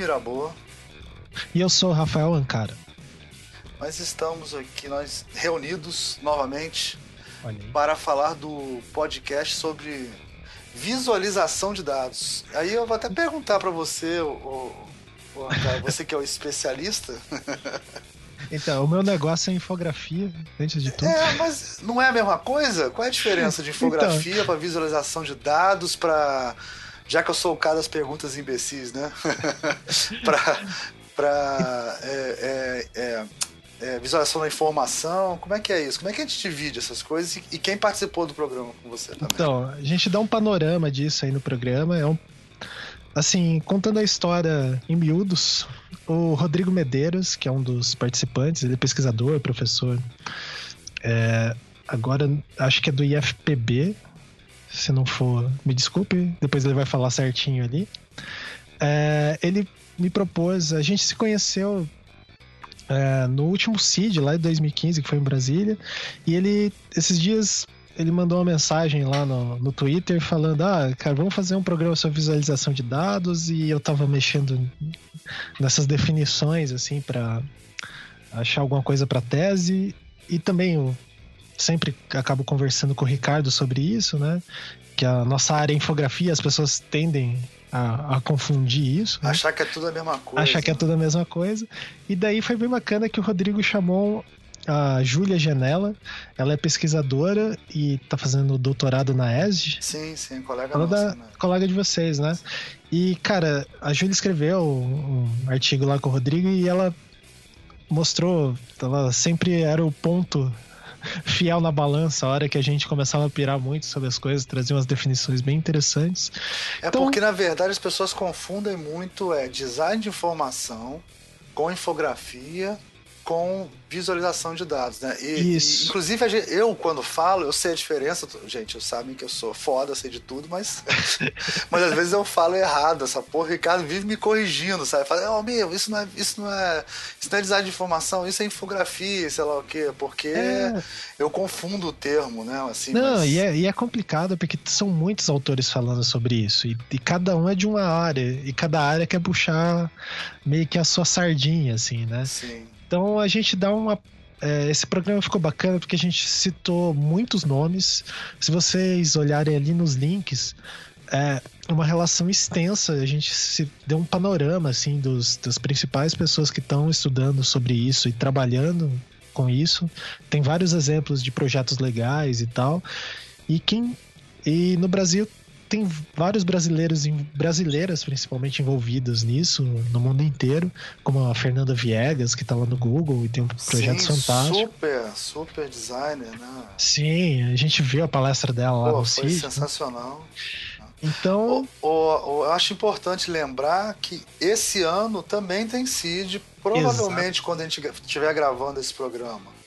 Mirabô. E eu sou Rafael Ancara. Nós estamos aqui, nós reunidos novamente para falar do podcast sobre visualização de dados. Aí eu vou até perguntar para você, o, o, você que é o especialista. Então, o meu negócio é infografia, antes de tudo. É, mas não é a mesma coisa? Qual é a diferença de infografia então... para visualização de dados, para já que eu sou o cara das perguntas imbecis, né? para para é, é, é, é, visualização da informação, como é que é isso? Como é que a gente divide essas coisas e, e quem participou do programa com você também? Então, a gente dá um panorama disso aí no programa, é um assim, contando a história em miúdos, o Rodrigo Medeiros, que é um dos participantes, ele é pesquisador, professor. É, agora, acho que é do IFPB. Se não for, me desculpe, depois ele vai falar certinho ali. É, ele me propôs, a gente se conheceu é, no último CID, lá de 2015, que foi em Brasília, e ele, esses dias, ele mandou uma mensagem lá no, no Twitter falando: Ah, cara, vamos fazer um programa sobre visualização de dados. E eu tava mexendo nessas definições, assim, para achar alguma coisa para tese. E também eu sempre acabo conversando com o Ricardo sobre isso, né? Que a nossa área é infografia, as pessoas tendem a, a confundir isso. Né? Achar que é tudo a mesma coisa. Achar que é tudo a mesma coisa. E daí foi bem bacana que o Rodrigo chamou a Júlia Janela. Ela é pesquisadora e está fazendo doutorado na ESG. Sim, sim, colega nossa, da, né? Colega de vocês, né? E, cara, a Júlia escreveu um artigo lá com o Rodrigo e ela mostrou, ela sempre era o ponto fiel na balança, a hora que a gente começava a pirar muito sobre as coisas, trazia umas definições bem interessantes. É então... porque, na verdade, as pessoas confundem muito é, design de informação com infografia com visualização de dados, né? E, Isso. E, inclusive, eu, quando falo, eu sei a diferença. Gente, eu sabem que eu sou foda, sei de tudo, mas. mas às vezes eu falo errado. Essa porra, o Ricardo vive me corrigindo, sabe? Fala, oh, meu, isso não, é, isso, não é, isso não é design de informação, isso é infografia, sei lá o quê. Porque é. eu confundo o termo, né? Assim, não, mas... e, é, e é complicado porque são muitos autores falando sobre isso. E, e cada um é de uma área. E cada área quer puxar meio que a sua sardinha, assim, né? Sim. Então a gente dá uma. É, esse programa ficou bacana porque a gente citou muitos nomes. Se vocês olharem ali nos links, é uma relação extensa. A gente se deu um panorama assim dos, das principais pessoas que estão estudando sobre isso e trabalhando com isso. Tem vários exemplos de projetos legais e tal. E quem e no Brasil tem vários brasileiros, brasileiras principalmente envolvidas nisso no mundo inteiro, como a Fernanda Viegas, que tá lá no Google e tem um projeto Sim, fantástico. Super, super designer, né? Sim, a gente viu a palestra dela lá Pô, no foi CID. sensacional. Então. O, o, o, eu acho importante lembrar que esse ano também tem CID, provavelmente Exato. quando a gente estiver gravando esse programa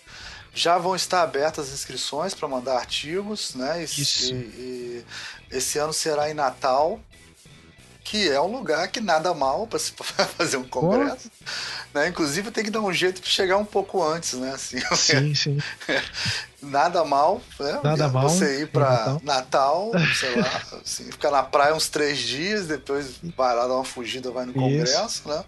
já vão estar abertas as inscrições para mandar artigos, né? E, Isso. E, e esse ano será em Natal, que é um lugar que nada mal para se fazer um congresso. Né? Inclusive tem que dar um jeito de chegar um pouco antes, né? Assim, sim, sim. nada mal, né? Nada mal. Você ir para Natal. Natal, sei lá, assim, ficar na praia uns três dias, depois vai lá dar uma fugida, vai no congresso, Isso. né?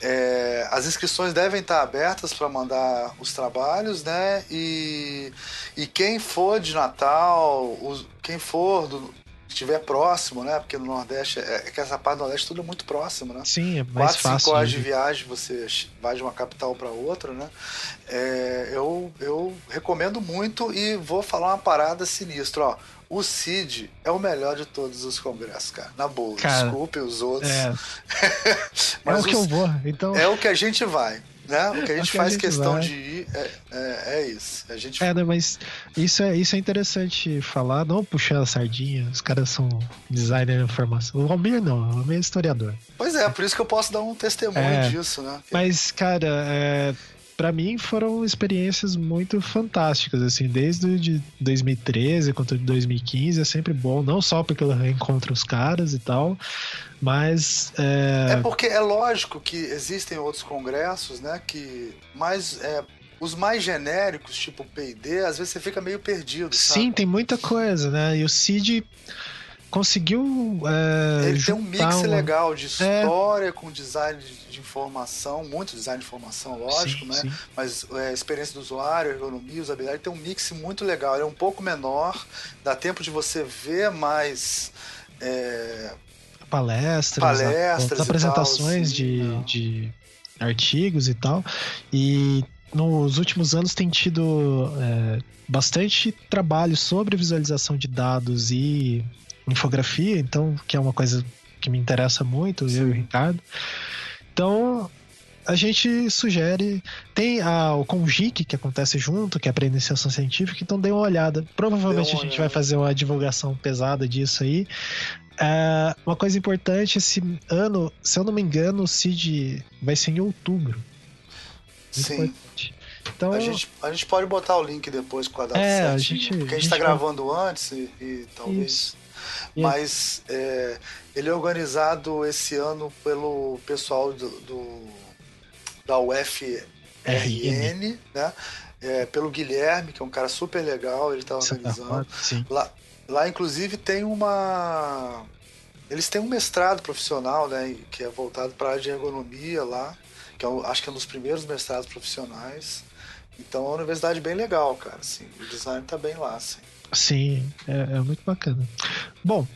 É, as inscrições devem estar abertas para mandar os trabalhos, né? E, e quem for de Natal, os, quem for do, estiver próximo, né? Porque no Nordeste, é, é que essa parte do Nordeste tudo é muito próximo, né? Sim, é mais Quatro, fácil. cinco horas de viagem você vai de uma capital para outra, né? É, eu, eu recomendo muito e vou falar uma parada sinistra, ó o Cid é o melhor de todos os congressos, cara. Na boa. Cara, Desculpe os outros. É, é o que eu vou. Então... É o que a gente vai. Né? O que a gente que faz a gente questão vai. de ir é, é, é, isso. A gente... É, né, mas isso é, isso é interessante falar, não puxar a sardinha, os caras são designer de informação. O Almir não, o Almir é historiador. Pois é, por isso que eu posso dar um testemunho é, disso, né? Mas, cara, é, para mim foram experiências muito fantásticas, assim, desde de 2013 quanto de 2015, é sempre bom, não só porque eu reencontro os caras e tal, mas... É, é porque é lógico que existem outros congressos, né, que mais... É, os mais genéricos, tipo P&D, às vezes você fica meio perdido, Sim, sabe? tem muita coisa, né, e o CID conseguiu. É, ele tem um mix uma... legal de é. história é. com design de informação, muito design de informação, lógico, sim, né? Sim. Mas é, experiência do usuário, ergonomia, usabilidade, tem um mix muito legal. Ele é um pouco menor, dá tempo de você ver mais. É, palestras, palestras apresentações tal, de, de artigos e tal. E nos últimos anos tem tido é, bastante trabalho sobre visualização de dados e infografia, então, que é uma coisa que me interessa muito, Sim. eu e o Ricardo. Então, a gente sugere. Tem a, o Congic que acontece junto, que é a iniciação científica, então dê uma olhada. Provavelmente uma a gente olhada. vai fazer uma divulgação pesada disso aí. É, uma coisa importante, esse ano, se eu não me engano, o CID vai ser em outubro. Sim. Importante. Então, a, gente, a gente pode botar o link depois com a data é, a gente, porque a gente está gravando antes e, e talvez. Isso. Mas é, ele é organizado esse ano pelo pessoal do, do da UFRN, né? É, pelo Guilherme, que é um cara super legal, ele está organizando. Lá, lá, inclusive, tem uma. Eles têm um mestrado profissional, né? Que é voltado para a área de ergonomia lá, que é, acho que é um dos primeiros mestrados profissionais. Então é uma universidade bem legal, cara. Assim, o design tá bem lá, assim. Sim, é, é muito bacana. Bom,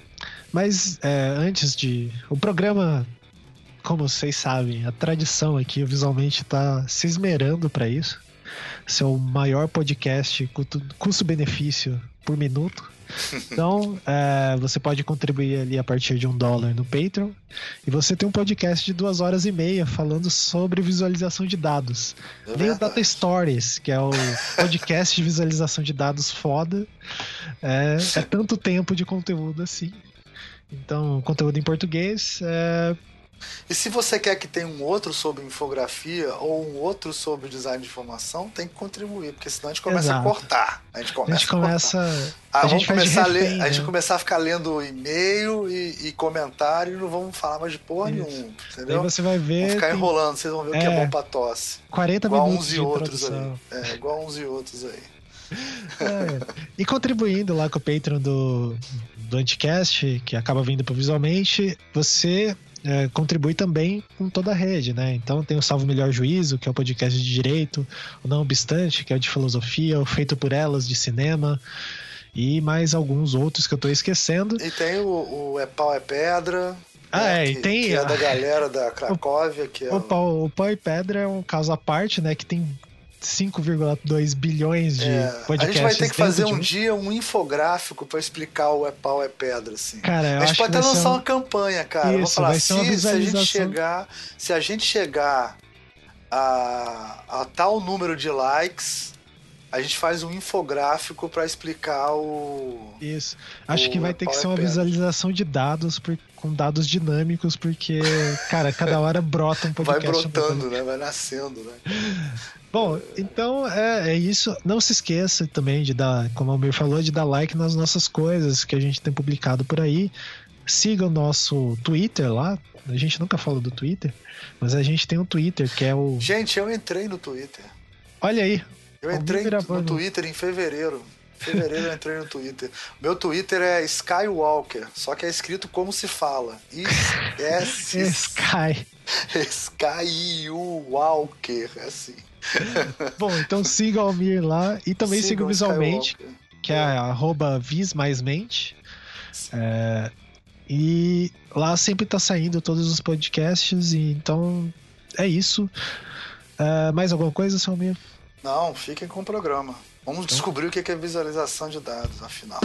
mas é, antes de. O programa, como vocês sabem, a tradição aqui, visualmente, tá se esmerando para isso. Ser o maior podcast custo-benefício por minuto. Então, é, você pode contribuir ali a partir de um dólar no Patreon. E você tem um podcast de duas horas e meia falando sobre visualização de dados. É Nem o Data Stories, que é o podcast de visualização de dados foda. É, é tanto tempo de conteúdo assim. Então, conteúdo em português. É, e se você quer que tenha um outro sobre infografia ou um outro sobre design de informação, tem que contribuir, porque senão a gente começa Exato. a cortar. A gente começa a, gente começa, a, ah, a gente começar a ler, refém, a gente né? começar a ficar lendo e-mail e, e comentário e não vamos falar mais de porra Isso. nenhuma, entendeu? Aí você vai ver. Vamos ficar tem... enrolando, vocês vão ver é, o que é bom pra tosse. 40 igual minutos uns e outros aí. É, igual uns e outros aí. É. E contribuindo lá com o Patreon do, do Anticast, que acaba vindo Visualmente, você é, contribui também com toda a rede, né? Então tem o Salvo Melhor Juízo, que é o podcast de direito, o Não Obstante, que é o de filosofia, o Feito por Elas, de cinema, e mais alguns outros que eu tô esquecendo. E tem o, o É Pau é Pedra. Ah, né? é, e tem. Que é da galera da Cracóvia. Que é o, pau, o Pau e Pedra é um caso à parte, né? Que tem 5,2 bilhões de é, podcasts. A gente vai ter que fazer um, dia um infográfico para explicar o é pau é pedra, assim. Cara, a gente pode até lançar um... uma campanha, cara. Isso, falar, se, se, a gente chegar, se a gente chegar a, a tal número de likes, a gente faz um infográfico para explicar o. Isso. Acho o que vai ter que ser uma visualização de dados por, com dados dinâmicos, porque, cara, cada hora brota um podcast. Vai brotando, né? Vai nascendo, né? Bom, então é, é, isso. Não se esqueça também de dar, como o Almir falou, de dar like nas nossas coisas que a gente tem publicado por aí. Siga o nosso Twitter lá. A gente nunca fala do Twitter, mas a gente tem um Twitter que é o. Gente, eu entrei no Twitter. Olha aí. Eu entrei no Twitter em fevereiro. Em fevereiro eu entrei no Twitter. Meu Twitter é Skywalker, só que é escrito como se fala. S Sky. Skywalker, assim. Bom, então siga o Almir lá e também siga, o Visualmente, que é, é arroba vis mais mente. É, e lá sempre tá saindo todos os podcasts, e então é isso. É, mais alguma coisa, Salmir? Não, fiquem com o programa. Vamos então. descobrir o que é visualização de dados, afinal.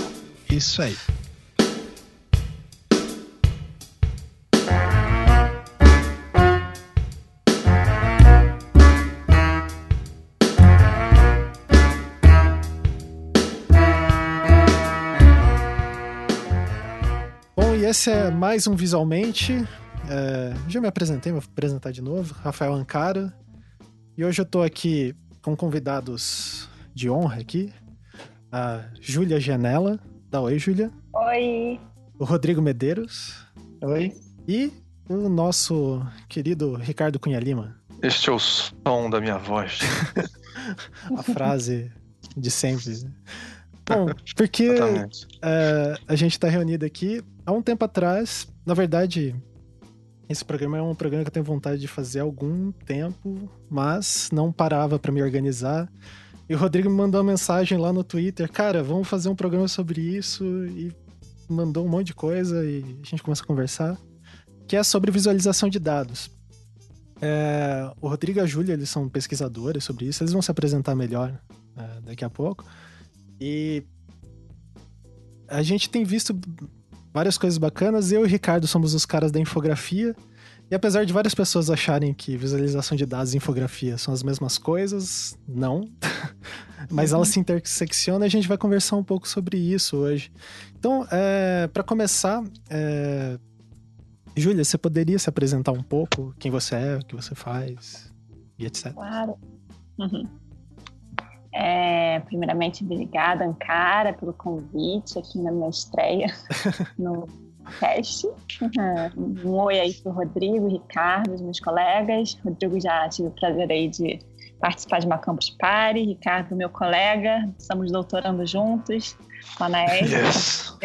Isso aí. Esse é mais um Visualmente. É, já me apresentei, vou apresentar de novo. Rafael Ancara. E hoje eu tô aqui com convidados de honra aqui. A Júlia Janela. Dá oi, Júlia. Oi. O Rodrigo Medeiros. Oi. E o nosso querido Ricardo Cunha Lima. Este é o som da minha voz. A frase de sempre. Bom, porque uh, a gente está reunido aqui há um tempo atrás. Na verdade, esse programa é um programa que eu tenho vontade de fazer há algum tempo, mas não parava para me organizar. E o Rodrigo me mandou uma mensagem lá no Twitter, cara, vamos fazer um programa sobre isso e mandou um monte de coisa e a gente começa a conversar, que é sobre visualização de dados. É, o Rodrigo e a Júlia, eles são pesquisadores sobre isso, eles vão se apresentar melhor é, daqui a pouco. E a gente tem visto várias coisas bacanas. Eu e o Ricardo somos os caras da infografia. E apesar de várias pessoas acharem que visualização de dados e infografia são as mesmas coisas, não. Mas elas se interseccionam e a gente vai conversar um pouco sobre isso hoje. Então, é, para começar, é... Júlia, você poderia se apresentar um pouco? Quem você é, o que você faz e etc. Claro. Uhum. É, primeiramente, obrigada, Ankara, pelo convite aqui na minha estreia no podcast. Um oi aí para o Rodrigo, Ricardo, os meus colegas. Rodrigo já tive o prazer aí de participar de uma Campus Party. Ricardo, meu colega, estamos doutorando juntos lá na. Yes.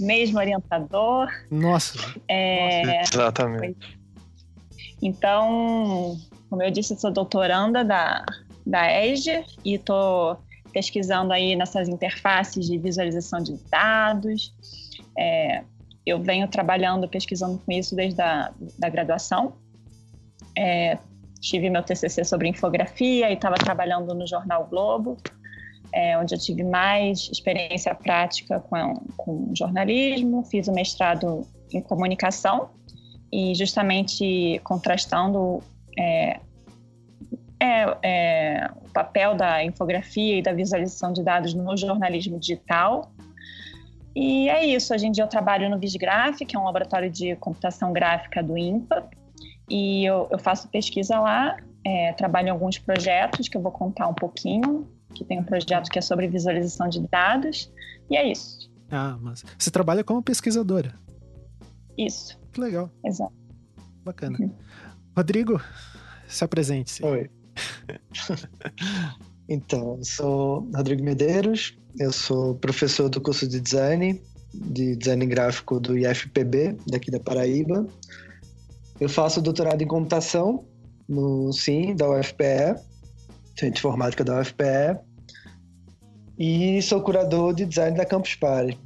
Mesmo orientador. Nossa. É, Exatamente. Então, como eu disse, sou doutoranda da da ESG e estou pesquisando aí nessas interfaces de visualização de dados. É, eu venho trabalhando, pesquisando com isso desde a da graduação. É, tive meu TCC sobre infografia e estava trabalhando no jornal Globo, é, onde eu tive mais experiência prática com, com jornalismo. Fiz o mestrado em comunicação e justamente contrastando é, é, é, o papel da infografia e da visualização de dados no jornalismo digital. E é isso. Hoje em dia eu trabalho no Visgraph, que é um laboratório de computação gráfica do INPA, e eu, eu faço pesquisa lá, é, trabalho em alguns projetos que eu vou contar um pouquinho, que tem um projeto que é sobre visualização de dados, e é isso. Ah, mas você trabalha como pesquisadora? Isso. Que legal. Exato. Bacana. Uhum. Rodrigo, se apresente. -se. Oi. então, eu sou Rodrigo Medeiros, eu sou professor do curso de design, de design gráfico do IFPB, daqui da Paraíba. Eu faço doutorado em computação no SIM, da UFPE, Centro de Informática da UFPE, e sou curador de design da Campus Party.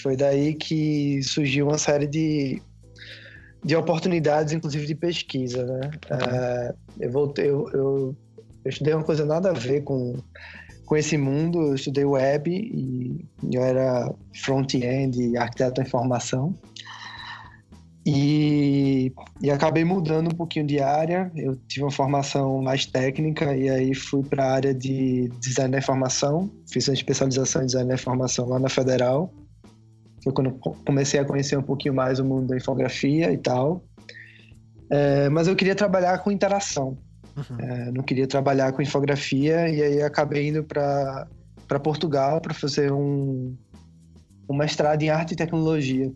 Foi daí que surgiu uma série de de oportunidades, inclusive de pesquisa, né? Uhum. eu voltei, eu, eu, eu, estudei uma coisa nada a ver com, com esse mundo. Eu estudei web e eu era front-end, arquiteto da informação. E, e acabei mudando um pouquinho de área. Eu tive uma formação mais técnica e aí fui para a área de design da informação. Fiz uma especialização em design da informação lá na Federal. Foi quando comecei a conhecer um pouquinho mais o mundo da infografia e tal. É, mas eu queria trabalhar com interação. Uhum. É, não queria trabalhar com infografia e aí acabei indo para Portugal para fazer um, um mestrado em arte e tecnologia.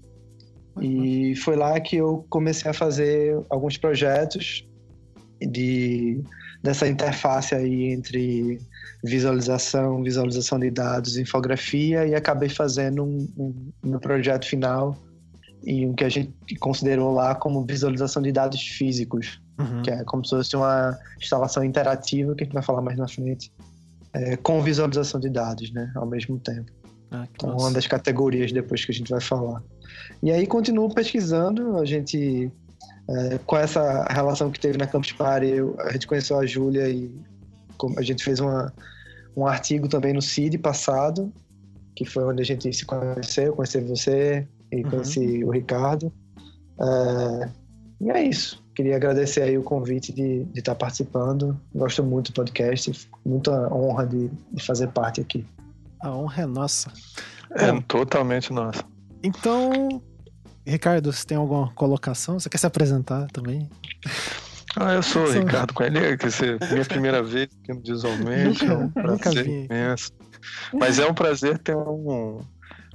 Uhum. E foi lá que eu comecei a fazer alguns projetos de dessa interface aí entre visualização, visualização de dados, infografia e acabei fazendo um, um, um projeto final e um que a gente considerou lá como visualização de dados físicos, uhum. que é como se fosse uma instalação interativa que a gente vai falar mais na frente, é, com visualização de dados, né, ao mesmo tempo. Ah, então, uma das categorias depois que a gente vai falar. E aí continuo pesquisando, a gente é, com essa relação que teve na Campus Party, eu, a gente conheceu a Júlia e a gente fez uma, um artigo também no CID passado, que foi onde a gente se conheceu, conheci você e uhum. conheci o Ricardo. É, e é isso. Queria agradecer aí o convite de, de estar participando. Gosto muito do podcast, muita honra de, de fazer parte aqui. A honra é nossa. É Bom, totalmente nossa. Então, Ricardo, você tem alguma colocação? Você quer se apresentar também? Ah, eu sou o Ricardo Coelho, que é minha primeira vez aqui no Visualmente. Nunca, é um prazer imenso. Mas é um prazer ter um,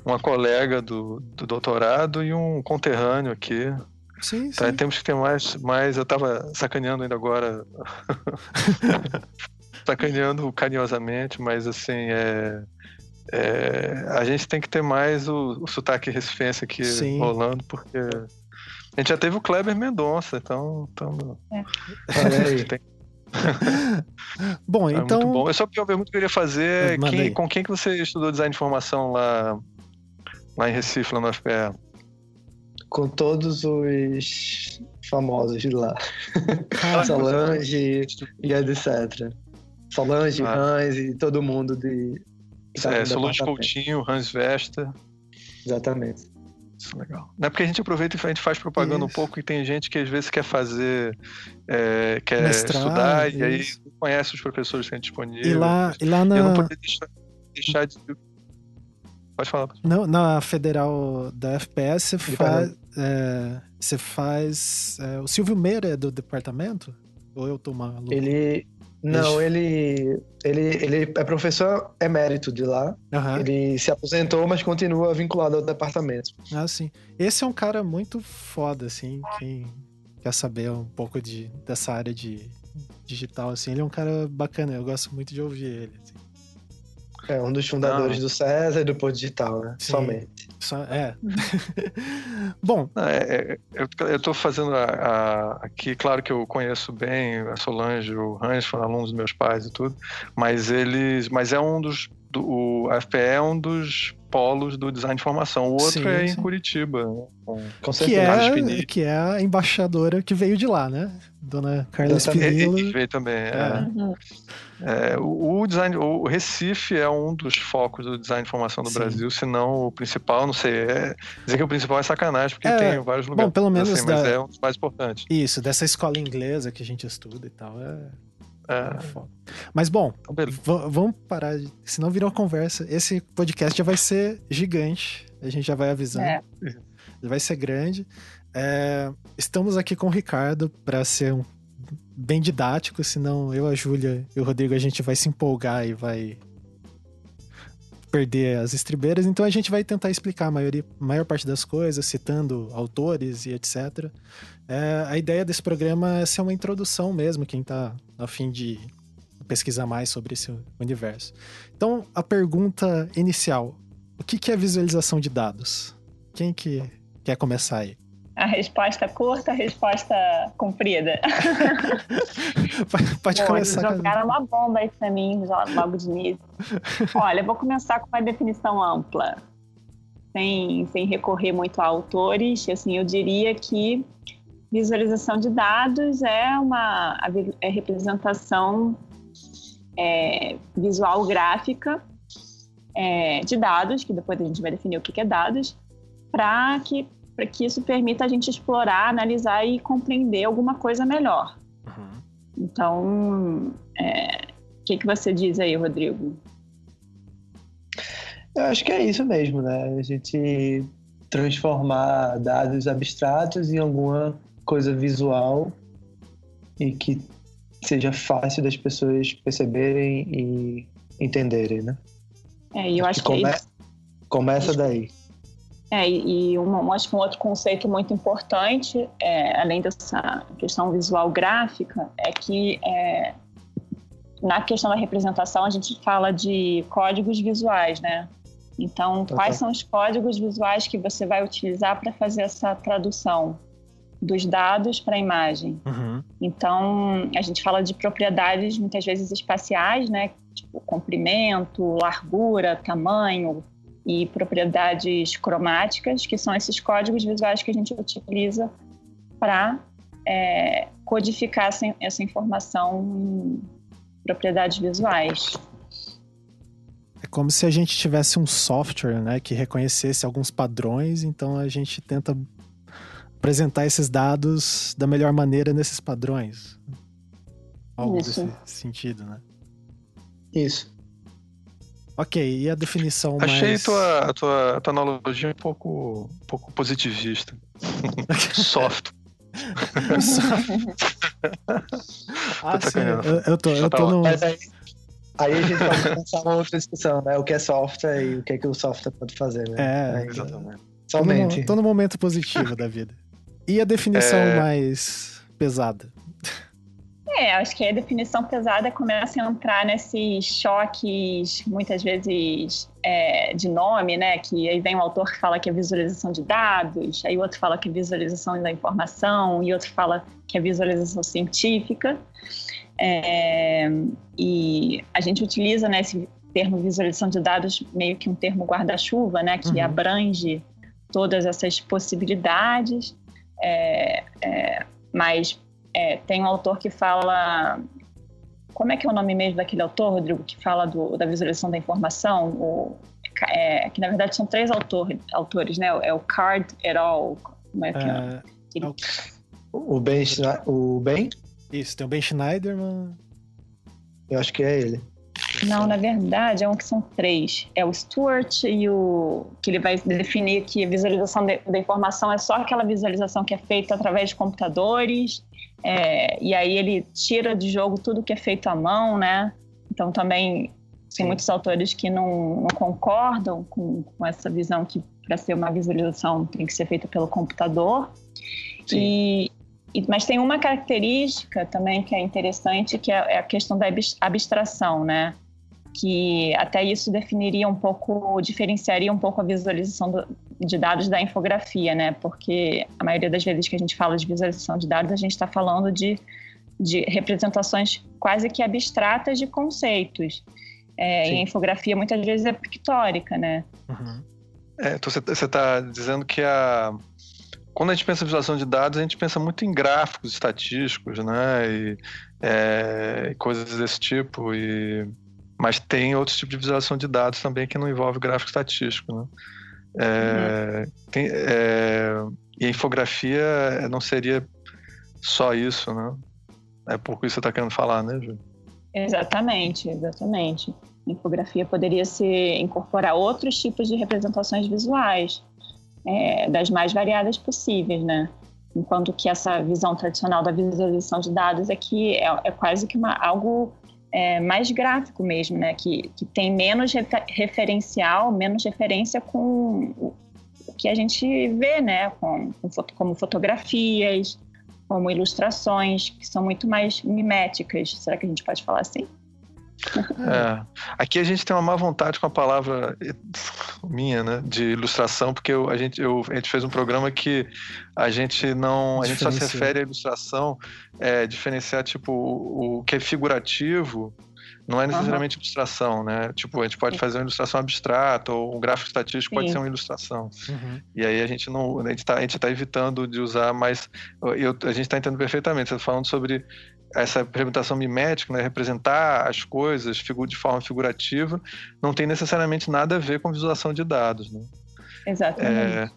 uma colega do, do doutorado e um conterrâneo aqui. Sim, tá, sim. Temos que ter mais, mais. Eu tava sacaneando ainda agora. sacaneando carinhosamente, mas assim, é é, a gente tem que ter mais o, o sotaque recifense aqui Sim. rolando, porque a gente já teve o Kleber Mendonça, então. então é. tem... bom, é então. Muito bom. Eu só uma pergunta que eu queria fazer: quem, com quem que você estudou design de informação lá, lá em Recife, lá no FPE? Com todos os famosos de lá. Solange e etc. Solange, ah. Hans e todo mundo de. É, Solange Coutinho, Hans Vesta. Exatamente. Isso, legal. Não é porque a gente aproveita e a gente faz propaganda isso. um pouco e tem gente que às vezes quer fazer, é, quer Mestrado, estudar isso. e aí conhece os professores que têm disponíveis. E lá, e lá na... Eu não poderia deixar, deixar de. Pode falar. Não, na federal da FPS você faz. É, você faz. É, o Silvio Meira é do departamento? Ou eu tô maluco? Ele, não, ele, ele, ele é professor emérito de lá. Uhum. Ele se aposentou, mas continua vinculado ao departamento. Ah, sim. Esse é um cara muito foda, assim, quem quer saber um pouco de, dessa área de digital, assim. Ele é um cara bacana, eu gosto muito de ouvir ele. Assim. É um dos fundadores do César e do Pô Digital, né? Sim. Somente. Só, é. Bom. É, é, eu, eu tô fazendo a, a, aqui, claro que eu conheço bem a Solange, o Hans, foram alunos dos meus pais e tudo, mas eles. Mas é um dos. Do, o FPE é um dos polos do design de formação. O outro sim, é sim. em Curitiba. Né? Com, com que, é, que é a embaixadora que veio de lá, né? Dona Carla Spinello. Que veio também. É. É. é. o, design, o Recife é um dos focos do design de formação do sim. Brasil, se não o principal, não sei. É, dizer que o principal é sacanagem, porque é, tem vários lugares. Bom, pelo menos assim, da... mas é um dos mais importantes. Isso, dessa escola inglesa que a gente estuda e tal. É, é. Mas bom, então, vamos parar, senão virou conversa. Esse podcast já vai ser gigante. A gente já vai avisando. É. Vai ser grande. É, estamos aqui com o Ricardo para ser um, bem didático, senão eu, a Júlia e o Rodrigo a gente vai se empolgar e vai perder as estribeiras. Então a gente vai tentar explicar a maior parte das coisas, citando autores e etc. É, a ideia desse programa é ser uma introdução mesmo, quem está a fim de pesquisar mais sobre esse universo. Então, a pergunta inicial: o que é visualização de dados? Quem que quer começar aí? A resposta curta, a resposta comprida. Pode Pô, começar. Jogaram uma bomba aí pra mim logo de início. Olha, eu vou começar com uma definição ampla, sem, sem recorrer muito a autores. Assim, eu diria que Visualização de dados é uma é representação é, visual gráfica é, de dados, que depois a gente vai definir o que é dados, para que, que isso permita a gente explorar, analisar e compreender alguma coisa melhor. Uhum. Então, é, o que, que você diz aí, Rodrigo? Eu acho que é isso mesmo, né? A gente transformar dados abstratos em alguma coisa visual e que seja fácil das pessoas perceberem e entenderem, né? É, eu acho, acho que, come... começa daí. É, e um, acho que um outro conceito muito importante, é, além dessa questão visual gráfica, é que é, na questão da representação a gente fala de códigos visuais, né? Então, tá, quais tá. são os códigos visuais que você vai utilizar para fazer essa tradução? dos dados para a imagem. Uhum. Então, a gente fala de propriedades muitas vezes espaciais, né? Tipo comprimento, largura, tamanho e propriedades cromáticas, que são esses códigos visuais que a gente utiliza para é, codificar essa, informação em propriedades visuais. É como se a gente tivesse um software, né, que reconhecesse alguns padrões, então a gente tenta apresentar esses dados da melhor maneira nesses padrões. Algo Isso. desse sentido, né? Isso. Ok, e a definição Achei mais... tua, tua, tua analogia um pouco, um pouco positivista. Soft. ah, sim, eu, eu, tô, eu tô no... Aí, aí, a gente pode começar uma outra discussão, né? O que é software e o que é que o software pode fazer, né? É, exatamente. Somente. Tô no, tô no momento positivo da vida. E a definição é... mais pesada? É, acho que a definição pesada começa a entrar nesses choques, muitas vezes é, de nome, né? Que aí vem um autor que fala que é visualização de dados, aí outro fala que é visualização da informação, e outro fala que é visualização científica. É, e a gente utiliza né, esse termo visualização de dados meio que um termo guarda-chuva, né? Que uhum. abrange todas essas possibilidades. É, é mas é, tem um autor que fala. Como é que é o nome mesmo daquele autor, Rodrigo, que fala do, da visualização da informação? O, é, que na verdade são três autor, autores, né? É o Card et al. Como é que é? é o Ben, o Ben? Isso, tem o Ben Schneiderman. Eu acho que é ele. Não, na verdade, é um que são três. É o Stuart e o. que ele vai definir que a visualização de, da informação é só aquela visualização que é feita através de computadores. É, e aí ele tira de jogo tudo que é feito à mão, né? Então também tem muitos autores que não, não concordam com, com, essa visão que para ser uma visualização tem que ser feita pelo computador. E, e, mas tem uma característica também que é interessante, que é, é a questão da abstração, né? Que até isso definiria um pouco, diferenciaria um pouco a visualização do, de dados da infografia, né? Porque a maioria das vezes que a gente fala de visualização de dados, a gente está falando de, de representações quase que abstratas de conceitos. É, e a infografia muitas vezes é pictórica, né? Uhum. É, então você está dizendo que a quando a gente pensa em visualização de dados, a gente pensa muito em gráficos estatísticos, né? E é, coisas desse tipo. E mas tem outros tipos de visualização de dados também que não envolve gráfico estatístico, né? É, uhum. tem, é, e a infografia não seria só isso, né? É pouco isso que você está querendo falar, né, Ju? Exatamente, exatamente. A infografia poderia se incorporar outros tipos de representações visuais, é, das mais variadas possíveis, né? Enquanto que essa visão tradicional da visualização de dados é que é, é quase que uma, algo é, mais gráfico mesmo, né? Que, que tem menos referencial, menos referência com o, que a gente vê, né? Com, com foto, como fotografias, como ilustrações, que são muito mais miméticas. Será que a gente pode falar assim? É. Aqui a gente tem uma má vontade com a palavra minha, né, de ilustração, porque eu, a, gente, eu, a gente fez um programa que a gente não, a gente só se refere à ilustração, é, diferenciar tipo o, o que é figurativo não é necessariamente uhum. ilustração, né? Tipo, a gente pode fazer uma ilustração abstrata ou um gráfico estatístico Sim. pode ser uma ilustração. Uhum. E aí a gente não, a gente está tá evitando de usar mais. Eu, a gente está entendendo perfeitamente. Você está falando sobre essa representação mimética, né, representar as coisas de forma figurativa, não tem necessariamente nada a ver com visualização de dados. Né? Exatamente. É,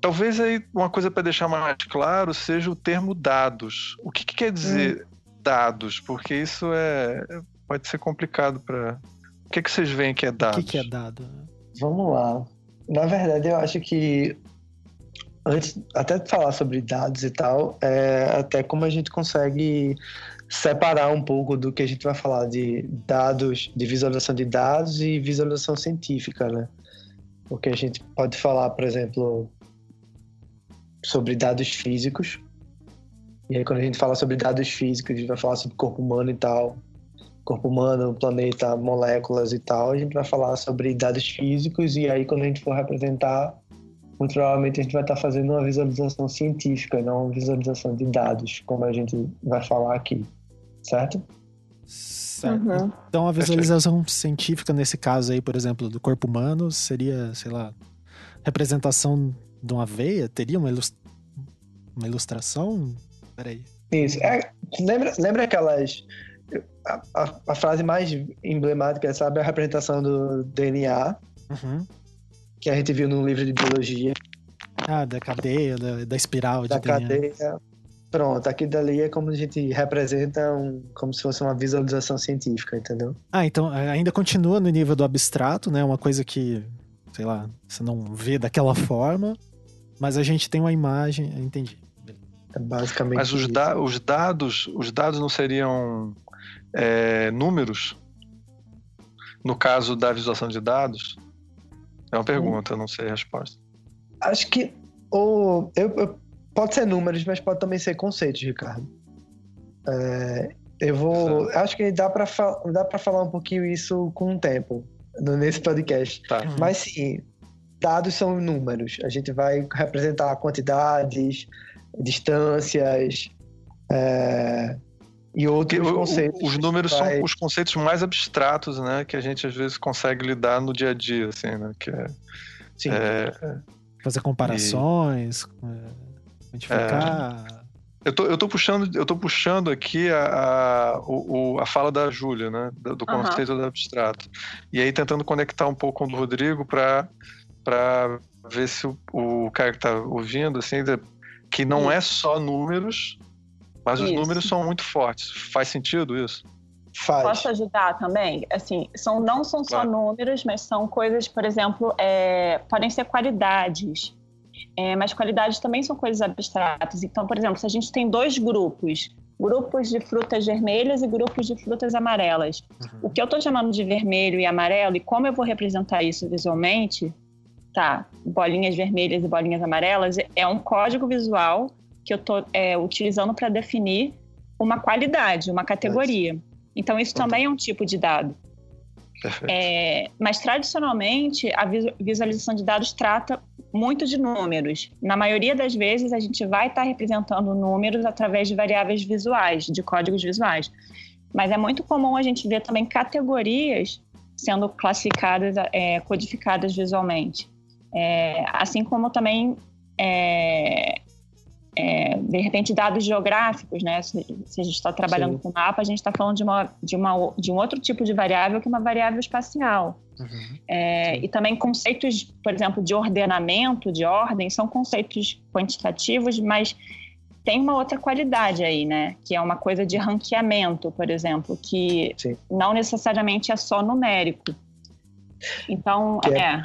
talvez aí uma coisa para deixar mais claro seja o termo dados. O que, que quer dizer hum. dados? Porque isso é pode ser complicado para. O que, que vocês veem que é dados? O que, que é dado? Vamos lá. Na verdade, eu acho que antes até de falar sobre dados e tal, é até como a gente consegue separar um pouco do que a gente vai falar de dados, de visualização de dados e visualização científica, né? Porque a gente pode falar, por exemplo, sobre dados físicos. E aí quando a gente fala sobre dados físicos, a gente vai falar sobre corpo humano e tal. Corpo humano, planeta, moléculas e tal. A gente vai falar sobre dados físicos e aí quando a gente for representar muito provavelmente a gente vai estar fazendo uma visualização científica, não uma visualização de dados, como a gente vai falar aqui, certo? Certo. Uhum. Então a visualização científica nesse caso aí, por exemplo, do corpo humano seria, sei lá, representação de uma veia? Teria uma, ilust... uma ilustração? Peraí. Isso. É, lembra, lembra aquelas. A, a, a, frase mais emblemática, sabe? A representação do DNA. Uhum que a gente viu no livro de biologia. Ah, da cadeia, da, da espiral da de Da cadeia. Pronto, aqui dali é como a gente representa um, como se fosse uma visualização científica, entendeu? Ah, então ainda continua no nível do abstrato, né? Uma coisa que, sei lá, você não vê daquela forma, mas a gente tem uma imagem, entendi. É basicamente. Mas os, da, os dados, os dados não seriam é, números? No caso da visualização de dados? É uma pergunta, eu não sei a resposta. Acho que ou eu, eu, pode ser números, mas pode também ser conceitos, Ricardo. É, Eu vou. Acho que dá para dá para falar um pouquinho isso com o tempo nesse podcast. Tá. Uhum. Mas sim, dados são números. A gente vai representar quantidades, distâncias é, e outros o, conceitos. os números vai... são os conceitos mais abstratos, né, que a gente às vezes consegue lidar no dia a dia, assim, né, que é, sim. É, fazer comparações, e... É, quantificar. É... Eu tô, eu tô puxando, eu tô puxando aqui a, a, o, a fala da Júlia, né? Do, conceito uhum. do abstrato. E aí tentando conectar um pouco com o do Rodrigo para para ver se o, o, cara que tá ouvindo, assim, que não é só números, mas isso. os números são muito fortes. Faz sentido isso? Faz. Posso ajudar também? Assim, são, não são só claro. números, mas são coisas, por exemplo, é, podem ser qualidades. É, mas qualidades também são coisas abstratas. Então, por exemplo, se a gente tem dois grupos, grupos de frutas vermelhas e grupos de frutas amarelas, uhum. o que eu estou chamando de vermelho e amarelo, e como eu vou representar isso visualmente, tá, bolinhas vermelhas e bolinhas amarelas, é um código visual que eu estou é, utilizando para definir uma qualidade, uma categoria. Então, isso também é um tipo de dado. É, mas, tradicionalmente, a visualização de dados trata muito de números. Na maioria das vezes, a gente vai estar representando números através de variáveis visuais, de códigos visuais. Mas é muito comum a gente ver também categorias sendo classificadas, é, codificadas visualmente. É, assim como também, é, é, de repente, dados geográficos, né? Se, se a gente está trabalhando Sim. com mapa, a gente está falando de, uma, de, uma, de um outro tipo de variável que é uma variável espacial. Uhum. É, e também conceitos, por exemplo, de ordenamento, de ordem, são conceitos quantitativos, mas tem uma outra qualidade aí, né? Que é uma coisa de ranqueamento, por exemplo, que Sim. não necessariamente é só numérico. Então, é, é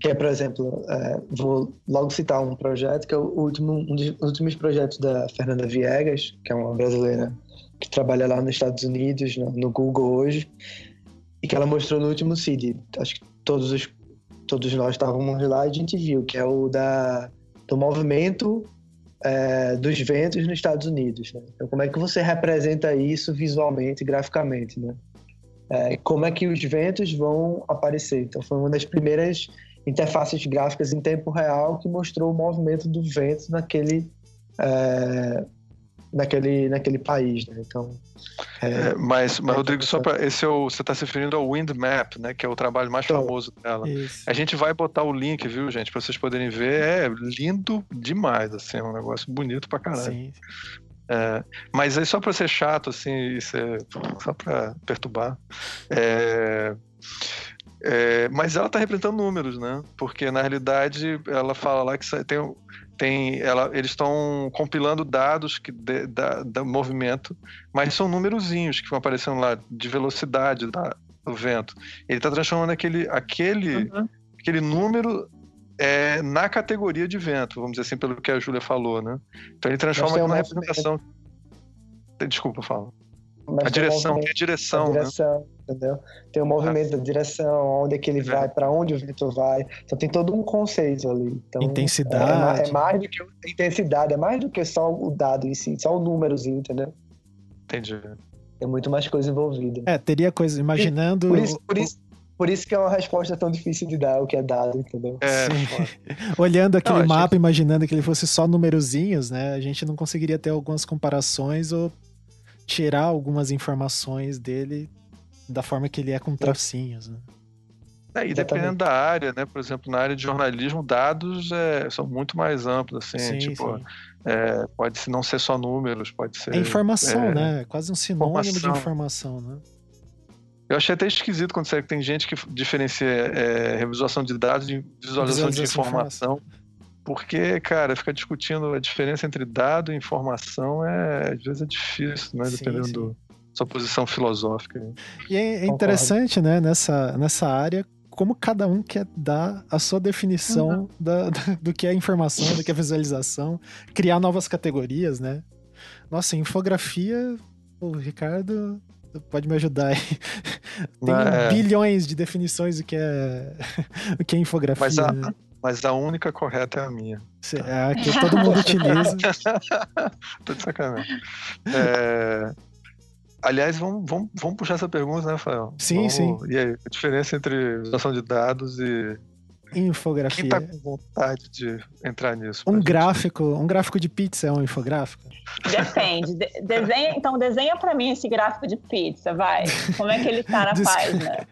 que é, por exemplo, é, vou logo citar um projeto que é o último, um dos últimos projetos da Fernanda Viegas, que é uma brasileira que trabalha lá nos Estados Unidos, no, no Google hoje, e que ela mostrou no último CID. Acho que todos, os, todos nós estávamos lá e a gente viu, que é o da, do movimento é, dos ventos nos Estados Unidos. Né? Então, como é que você representa isso visualmente, graficamente, né? É, como é que os ventos vão aparecer? Então, foi uma das primeiras interfaces gráficas em tempo real que mostrou o movimento do vento naquele é, naquele naquele país, né? Então, é, é, mas, mas Rodrigo, só para esse é o, você está se referindo ao Wind Map, né? Que é o trabalho mais então, famoso dela. Isso. A gente vai botar o link, viu, gente, para vocês poderem ver. É lindo demais, assim, é um negócio bonito pra caralho. Sim. É, mas aí só para ser chato, assim, ser, só para perturbar. É, é, mas ela está representando números, né? Porque na realidade ela fala lá que tem, tem ela, eles estão compilando dados que de, da, do movimento, mas são númerozinhos que vão aparecendo lá de velocidade da, do vento. Ele está transformando aquele, aquele, uhum. aquele número é, na categoria de vento, vamos dizer assim, pelo que a Júlia falou, né? Então ele transforma uma representação. Desculpa, fala. Mas a direção, tem a direção, a direção né? entendeu? Tem o movimento ah. da direção, onde é que ele é. vai, para onde o vento vai. Então tem todo um conceito ali. Então, intensidade. É, é, mais do que intensidade, é mais do que só o dado em si, só o númerozinho, entendeu? Entendi. Tem muito mais coisa envolvida. É, teria coisa, imaginando. Por isso, por isso, por isso que é uma resposta tão difícil de dar o que é dado, entendeu? É, Olhando aquele não, mapa, gente... imaginando que ele fosse só numerozinhos, né? A gente não conseguiria ter algumas comparações ou tirar algumas informações dele da forma que ele é com tracinhos, né? É, e dependendo da área, né? Por exemplo, na área de jornalismo, dados é, são muito mais amplos, assim, sim, tipo, sim. É, pode não ser só números, pode ser. É informação, é, né? Quase um sinônimo informação. de informação, né? Eu achei até esquisito quando você tem gente que diferencia é, revisualização de dados de visualização, de informação. informação. Porque, cara, ficar discutindo a diferença entre dado e informação é, às vezes é difícil, né? Sim, Dependendo sim. do sua posição filosófica. E é, é interessante, né, nessa, nessa área, como cada um quer dar a sua definição uhum. da, da, do que é informação, do que é visualização, criar novas categorias, né? Nossa, infografia, o Ricardo pode me ajudar aí. Tem é... bilhões de definições do que é, o que é infografia. Mas a, né? Mas a única correta é a minha. É a que todo mundo utiliza. Tô de sacanagem. É... Aliás, vamos, vamos, vamos puxar essa pergunta, né, Rafael? Sim, vamos... sim. E aí, a diferença entre visualização de dados e. Infografia. Quem tá com vontade de entrar nisso? Um gráfico, um gráfico de pizza é um infográfico? Depende. De desenha, então desenha para mim esse gráfico de pizza, vai. Como é que ele tá na página?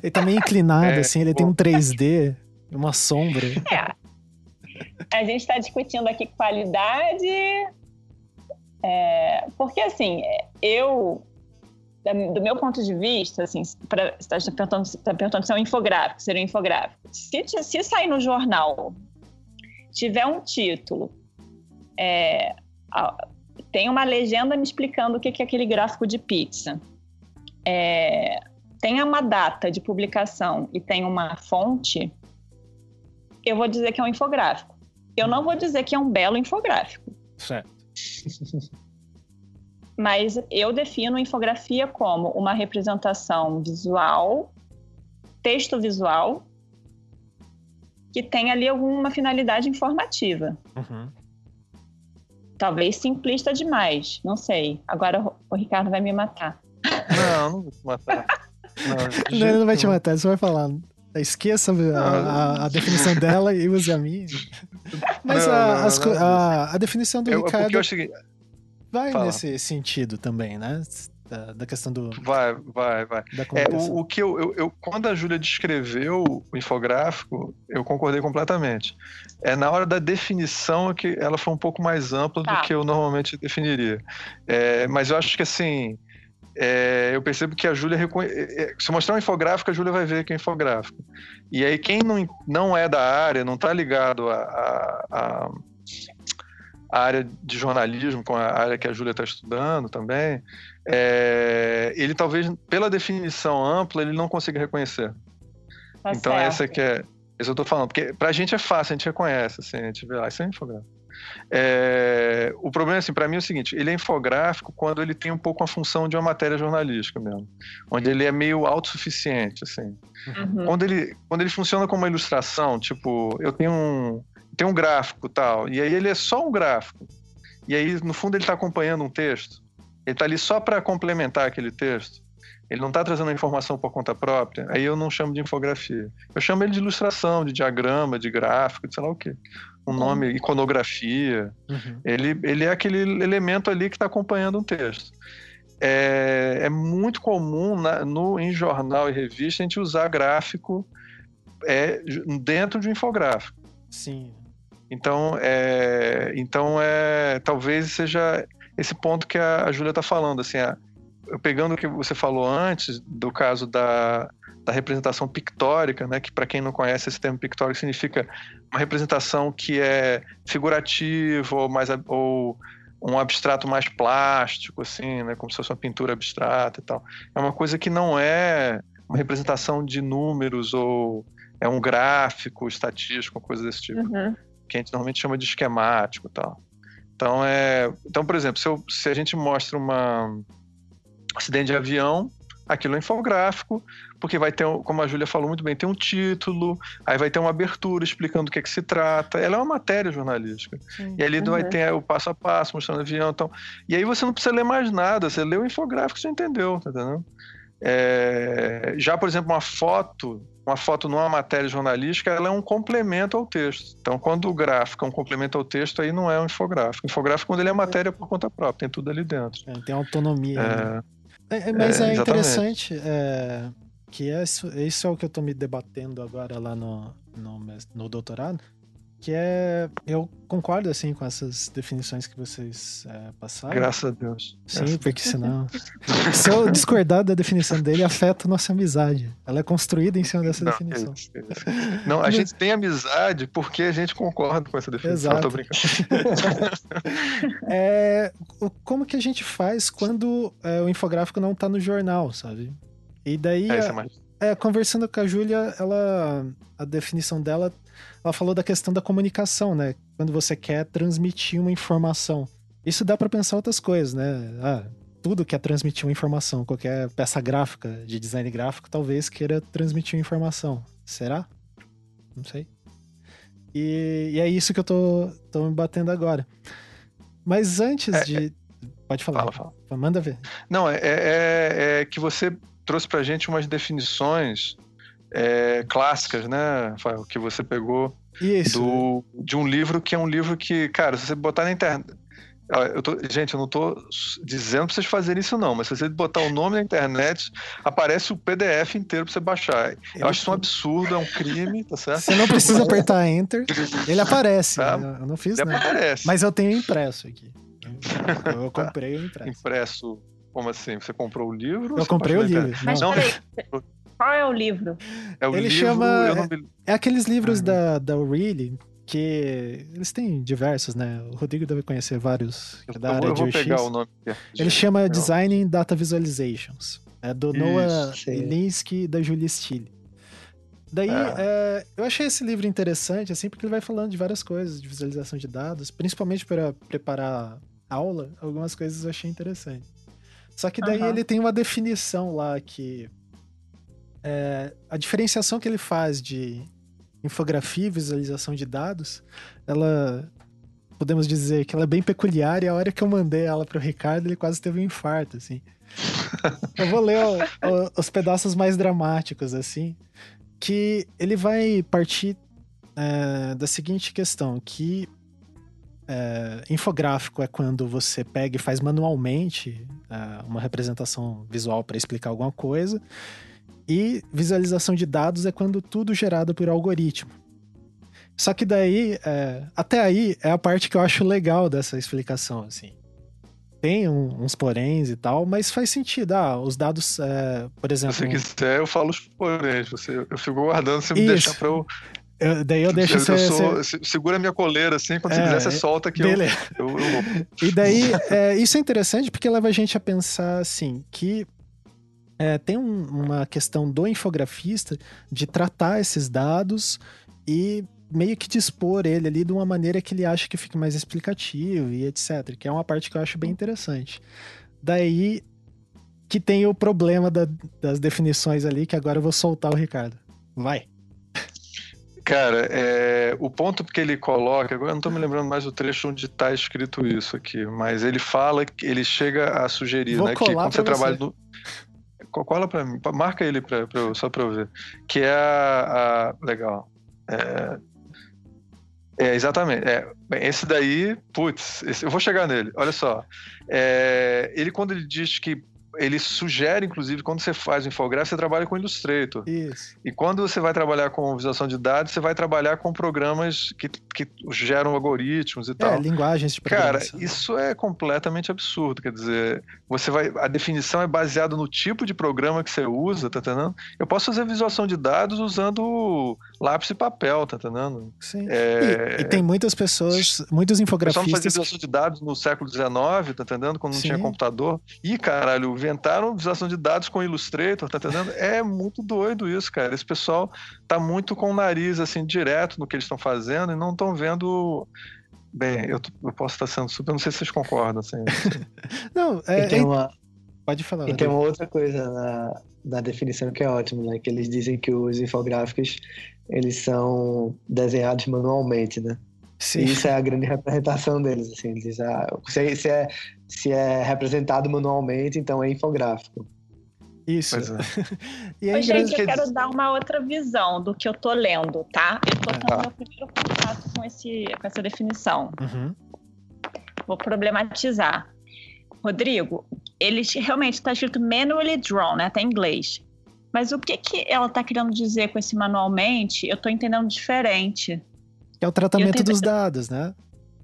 ele tá meio inclinado, é, assim, ele bom. tem um 3D, uma sombra. É. A gente está discutindo aqui qualidade. É, porque assim, eu do meu ponto de vista, assim, pra, você está perguntando, tá perguntando se é um infográfico, seria um infográfico. Se, se sair no jornal, tiver um título, é, tem uma legenda me explicando o que é aquele gráfico de pizza, é, tem uma data de publicação e tem uma fonte, eu vou dizer que é um infográfico. Eu não vou dizer que é um belo infográfico. Certo. Mas eu defino infografia como uma representação visual, texto visual, que tem ali alguma finalidade informativa. Uhum. Talvez simplista demais, não sei. Agora o Ricardo vai me matar. Não, não vou te matar. Não, não ele não vai te matar, você vai falar. Esqueça a, a, a, definição dela e use a minha. Mas não, a, não, as, a, definição do eu, Ricardo. Eu cheguei... Vai Fala. nesse sentido também, né? Da, da, questão do. Vai, vai, vai. É, o, o, que eu, eu, eu, Quando a Júlia descreveu o infográfico, eu concordei completamente. É na hora da definição que ela foi um pouco mais ampla tá. do que eu normalmente definiria. É, mas eu acho que assim. É, eu percebo que a Júlia reconhe... É, é, se mostrar um infográfico, a Júlia vai ver que é infográfico. E aí, quem não, não é da área, não está ligado a, a, a a área de jornalismo, com a área que a Júlia está estudando também, é, ele talvez, pela definição ampla, ele não consiga reconhecer. Tá então, certo. essa que é. Isso eu estou falando, porque para a gente é fácil, a gente reconhece, assim, a gente vê lá, ah, isso é infográfico. É, o problema, assim, para mim é o seguinte: ele é infográfico quando ele tem um pouco a função de uma matéria jornalística mesmo, onde ele é meio autossuficiente, assim. Uhum. Quando, ele, quando ele funciona como uma ilustração, tipo, eu tenho um, tem um gráfico tal, e aí ele é só um gráfico. E aí, no fundo, ele está acompanhando um texto. Ele está ali só para complementar aquele texto. Ele não está trazendo a informação por conta própria. Aí eu não chamo de infografia. Eu chamo ele de ilustração, de diagrama, de gráfico, de sei lá o quê. Um uhum. nome, iconografia. Uhum. Ele, ele é aquele elemento ali que está acompanhando um texto. É, é muito comum na, no, em jornal e revista a gente usar gráfico é, dentro de um infográfico. Sim. Então, é, então é, talvez seja esse ponto que a, a Júlia está falando, assim, a, pegando o que você falou antes do caso da, da representação pictórica, né, que para quem não conhece esse termo pictórico significa uma representação que é figurativa ou mais ou um abstrato mais plástico, assim, né, como se fosse uma pintura abstrata e tal. É uma coisa que não é uma representação de números ou é um gráfico estatístico, coisa desse tipo. Uhum que a gente normalmente chama de esquemático e tal. Então, é, então por exemplo, se, eu, se a gente mostra uma, um acidente de avião, aquilo é infográfico, porque vai ter, como a Júlia falou muito bem, tem um título, aí vai ter uma abertura explicando do que, é que se trata. Ela é uma matéria jornalística. Sim, e ali uhum. vai ter o passo a passo, mostrando o avião. Então, e aí você não precisa ler mais nada, você lê o infográfico, você entendeu, tá entendendo? É, já, por exemplo, uma foto uma foto numa matéria jornalística, ela é um complemento ao texto. Então, quando o gráfico é um complemento ao texto, aí não é um infográfico. O infográfico, quando ele é matéria por conta própria, tem tudo ali dentro. É, tem autonomia. É, né? É, é, mas é, é interessante é, que isso, isso é o que eu estou me debatendo agora lá no, no, no doutorado, que é. Eu concordo, assim, com essas definições que vocês é, passaram. Graças a Deus. Sim, Graças porque senão. se eu discordar da definição dele, afeta a nossa amizade. Ela é construída em cima dessa não, definição. Isso, isso. Não, a gente tem amizade porque a gente concorda com essa definição. Exato. Tô brincando. é, como que a gente faz quando é, o infográfico não tá no jornal, sabe? E daí. É, a, é, é conversando com a Júlia, ela. A definição dela ela falou da questão da comunicação, né? Quando você quer transmitir uma informação. Isso dá para pensar outras coisas, né? Ah, tudo quer transmitir uma informação. Qualquer peça gráfica de design gráfico talvez queira transmitir uma informação. Será? Não sei. E, e é isso que eu tô, tô me batendo agora. Mas antes é, de. Pode falar. Fala, fala. Manda ver. Não, é, é, é que você trouxe pra gente umas definições é, clássicas, né, Rafael? Que você pegou Isso. Do, de um livro que é um livro que, cara, se você botar na internet. Eu tô, gente, eu não tô dizendo pra vocês fazerem isso, não, mas se você botar o nome na internet, aparece o PDF inteiro pra você baixar. Eu, acho isso um absurdo, é um crime, tá certo? Você não precisa apertar Enter, ele aparece. Tá? Eu não fiz ele nada. Aparece. Mas eu tenho impresso aqui. Eu, eu comprei o impresso. Impresso. Como assim? Você comprou o livro? Eu comprei o livro. Mas não. peraí, qual é o livro? É o Ele livro. chama. não... É, é, aqueles livros uhum. da, da O'Reilly que eles têm diversos, né? O Rodrigo deve conhecer vários eu, da área eu vou de UX. pegar o nome. Ele chama Designing Data Visualizations. É do Isso, Noah Ilinsky e da Julia Steele. Daí, é. É, eu achei esse livro interessante, assim, porque ele vai falando de várias coisas, de visualização de dados, principalmente para preparar aula, algumas coisas eu achei interessante. Só que daí uhum. ele tem uma definição lá que é, a diferenciação que ele faz de infografia e visualização de dados, ela podemos dizer que ela é bem peculiar e a hora que eu mandei ela para o Ricardo, ele quase teve um infarto, assim. eu vou ler o, o, os pedaços mais dramáticos, assim, que ele vai partir é, da seguinte questão, que é, infográfico é quando você pega e faz manualmente é, uma representação visual para explicar alguma coisa, e visualização de dados é quando tudo gerado por algoritmo. Só que daí, é, até aí, é a parte que eu acho legal dessa explicação, assim. Tem um, uns poréns e tal, mas faz sentido. Ah, os dados, é, por exemplo... Se você quiser, eu falo os poréns. Você, eu fico guardando, se me Isso. deixar pra eu... Eu, daí eu deixo você. Sou, Segura minha coleira assim, quando é, você quiser, você solta que beleza. eu, eu, eu. E daí, é, isso é interessante porque leva a gente a pensar assim, que é, tem um, uma questão do infografista de tratar esses dados e meio que dispor ele ali de uma maneira que ele acha que fique mais explicativo e etc. Que é uma parte que eu acho bem interessante. Daí que tem o problema da, das definições ali, que agora eu vou soltar o Ricardo. Vai. Cara, é, o ponto que ele coloca, agora eu não estou me lembrando mais o trecho onde está escrito isso aqui, mas ele fala, ele chega a sugerir, Vou né, que quando você, você, trabalha no, cola para mim, marca ele pra, pra eu, só para eu ver. Que é a. a legal. É, é, exatamente. É, esse daí, putz, esse, eu vou chegar nele. Olha só. É, ele, quando ele diz que ele sugere, inclusive, quando você faz infográfico, você trabalha com Illustrator. Isso. E quando você vai trabalhar com visualização de dados, você vai trabalhar com programas que, que geram algoritmos e é, tal. linguagens de Cara, isso é completamente absurdo. Quer dizer, você vai. A definição é baseada no tipo de programa que você usa, tá entendendo? Eu posso fazer visualização de dados usando lápis e papel, tá entendendo? Sim. É... E, e, tem muitas pessoas, muitos infografistas. Só fazer visualização de dados no século XIX, tá entendendo? Quando não Sim. tinha computador. Ih, caralho, inventaram visualização de dados com Illustrator, tá entendendo? É muito doido isso, cara. Esse pessoal tá muito com o nariz, assim, direto no que eles estão fazendo e não estão vendo. Bem, eu, eu, posso estar sendo super. Não sei se vocês concordam. Assim, não, é. tem uma... Pode falar. E tem uma outra coisa na, na definição que é ótima, né? Que eles dizem que os infográficos eles são desenhados manualmente, né? Sim. E isso é a grande representação deles, assim. Eles ah, se, se, é, se é representado manualmente, então é infográfico. Isso. É. e aí, gente, eu quero dar uma outra visão do que eu tô lendo, tá? Eu tô tendo ah. meu primeiro contato com, esse, com essa definição. Uhum. Vou problematizar. Rodrigo, ele realmente está escrito manually drawn, né? Tá em inglês. Mas o que, que ela está querendo dizer com esse manualmente? Eu estou entendendo diferente. É o tratamento dos dados, né?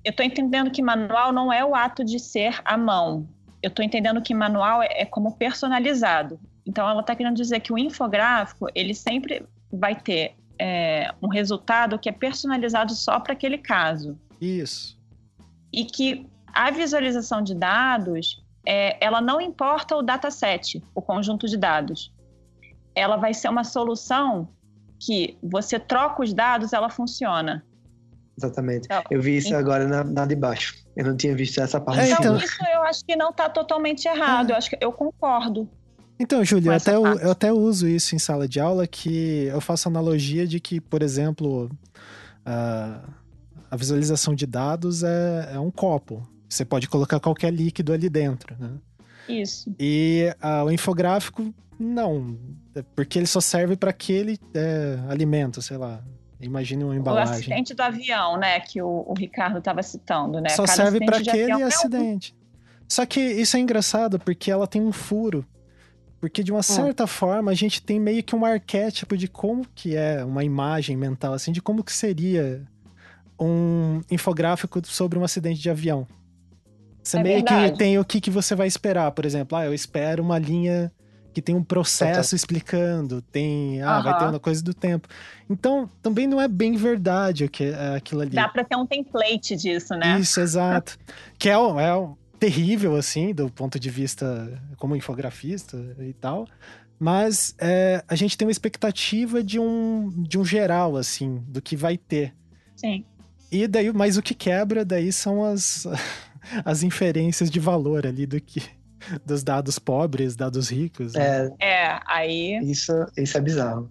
Eu estou entendendo que manual não é o ato de ser à mão. Eu estou entendendo que manual é, é como personalizado. Então, ela está querendo dizer que o infográfico, ele sempre vai ter é, um resultado que é personalizado só para aquele caso. Isso. E que a visualização de dados, é, ela não importa o dataset, o conjunto de dados. Ela vai ser uma solução que você troca os dados, ela funciona. Exatamente. Então, eu vi isso então, agora na, na, de baixo. Eu não tinha visto essa parte. Então, então isso eu acho que não está totalmente errado. Ah. Eu acho que eu concordo. Então, Júlio, eu até, eu até uso isso em sala de aula, que eu faço analogia de que, por exemplo, a, a visualização de dados é, é um copo. você pode colocar qualquer líquido ali dentro, né? Isso. E uh, o infográfico, não. É porque ele só serve para aquele é, alimento, sei lá. Imagine uma embalagem. O acidente do avião, né? Que o, o Ricardo estava citando, né? Só Cada serve para aquele acidente. É um... Só que isso é engraçado, porque ela tem um furo. Porque de uma hum. certa hum. forma a gente tem meio que um arquétipo de como que é uma imagem mental, assim, de como que seria um infográfico sobre um acidente de avião. Você é meio verdade. que tem o que, que você vai esperar, por exemplo, ah, eu espero uma linha que tem um processo explicando, tem, ah, vai ter uma coisa do tempo. Então, também não é bem verdade aquilo ali. Dá para ter um template disso, né? Isso, exato. que é, é terrível, assim, do ponto de vista como infografista e tal. Mas é, a gente tem uma expectativa de um, de um geral, assim, do que vai ter. Sim. E daí, mas o que quebra daí são as, as inferências de valor ali do que dos dados pobres, dados ricos. Né? É, é, aí. Isso, isso é bizarro.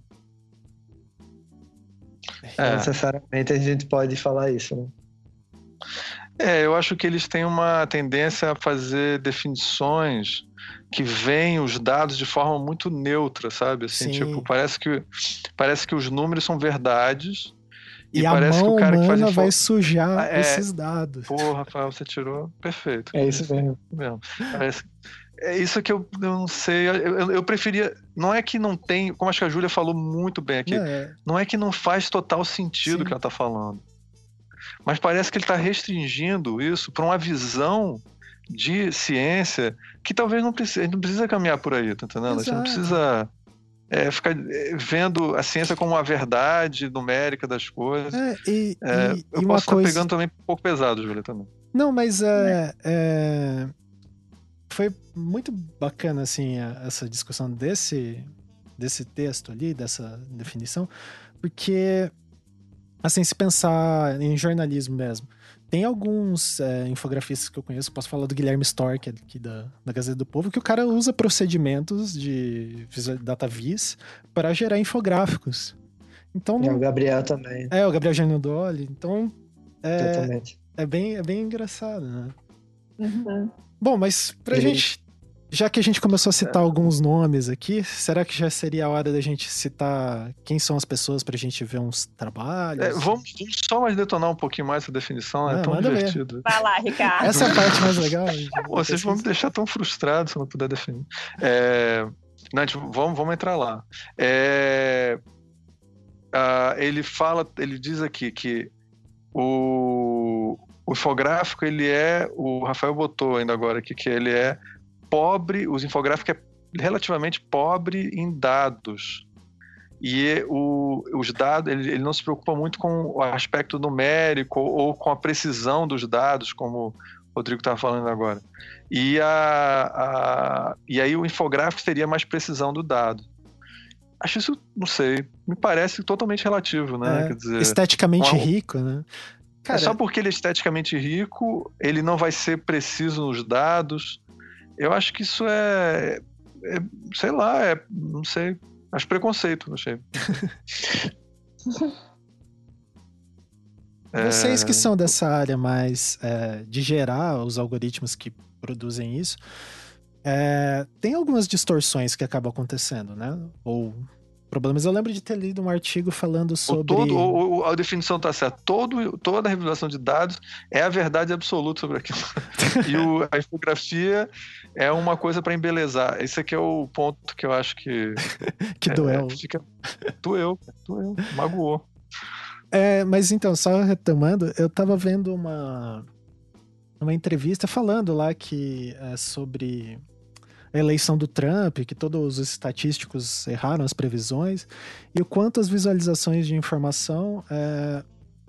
É. Não necessariamente a gente pode falar isso, né? É, eu acho que eles têm uma tendência a fazer definições que veem os dados de forma muito neutra, sabe? Assim, Sim. tipo, parece que, parece que os números são verdades e, e a mão humana vai sujar ah, é... esses dados. Pô, Rafael, você tirou perfeito. É isso mesmo. mesmo. Parece... É isso que eu, eu não sei. Eu, eu, eu, preferia. Não é que não tem. Como acho que a Júlia falou muito bem aqui. É. Não é que não faz total sentido o que ela está falando. Mas parece que ele está restringindo isso para uma visão de ciência que talvez não precise, a gente não precisa caminhar por aí, tá entendendo? Exato. A gente não precisa é, ficar é, vendo a ciência como a verdade numérica das coisas. É, e, é, e, eu e posso estar coisa... pegando também um pouco pesado, Júlia, também. Não, mas é, é, foi muito bacana, assim, essa discussão desse, desse texto ali, dessa definição, porque, assim, se pensar em jornalismo mesmo, tem alguns é, infografistas que eu conheço, posso falar do Guilherme Stork, aqui da, da Gazeta do Povo, que o cara usa procedimentos de DataVis para gerar infográficos. Então, é, o Gabriel também. É, o Gabriel Janudoli. Então, é, é, bem, é bem engraçado, né? Uhum. Bom, mas pra e... gente já que a gente começou a citar é. alguns nomes aqui, será que já seria a hora da gente citar quem são as pessoas pra gente ver uns trabalhos? É, vamos, só mais detonar um pouquinho mais essa definição, é, é tão divertido. Ver. Vai lá, Ricardo. Essa é a parte mais legal. Vocês vão me deixar tão frustrado se eu não puder definir. É, não, tipo, vamos, vamos entrar lá. É, uh, ele fala, ele diz aqui que o, o infográfico, ele é, o Rafael botou ainda agora aqui, que ele é pobre, os infográficos é relativamente pobre em dados. E o, os dados, ele, ele, não se preocupa muito com o aspecto numérico ou, com a precisão dos dados, como o Rodrigo estava falando agora. E, a, a, e aí o infográfico teria mais precisão do dado. Acho isso, não sei, me parece totalmente relativo, né? É, Quer dizer, esteticamente uma, rico, né? Cara, é só porque ele é esteticamente rico, ele não vai ser preciso nos dados. Eu acho que isso é, é sei lá, é, não sei, acho preconceito, não sei. Vocês que são dessa área mais é, de gerar os algoritmos que produzem isso, é, tem algumas distorções que acabam acontecendo, né? Ou problemas. Eu lembro de ter lido um artigo falando sobre. O todo, o, a definição está certa. Todo, toda a revelação de dados é a verdade absoluta sobre aquilo. e o, a infografia é uma coisa para embelezar. Esse aqui é o ponto que eu acho que. que é, doeu. Fica, doeu, doeu, magoou. É, mas então, só retomando, eu tava vendo uma, uma entrevista falando lá que é sobre eleição do Trump, que todos os estatísticos erraram as previsões, e o quanto as visualizações de informação é,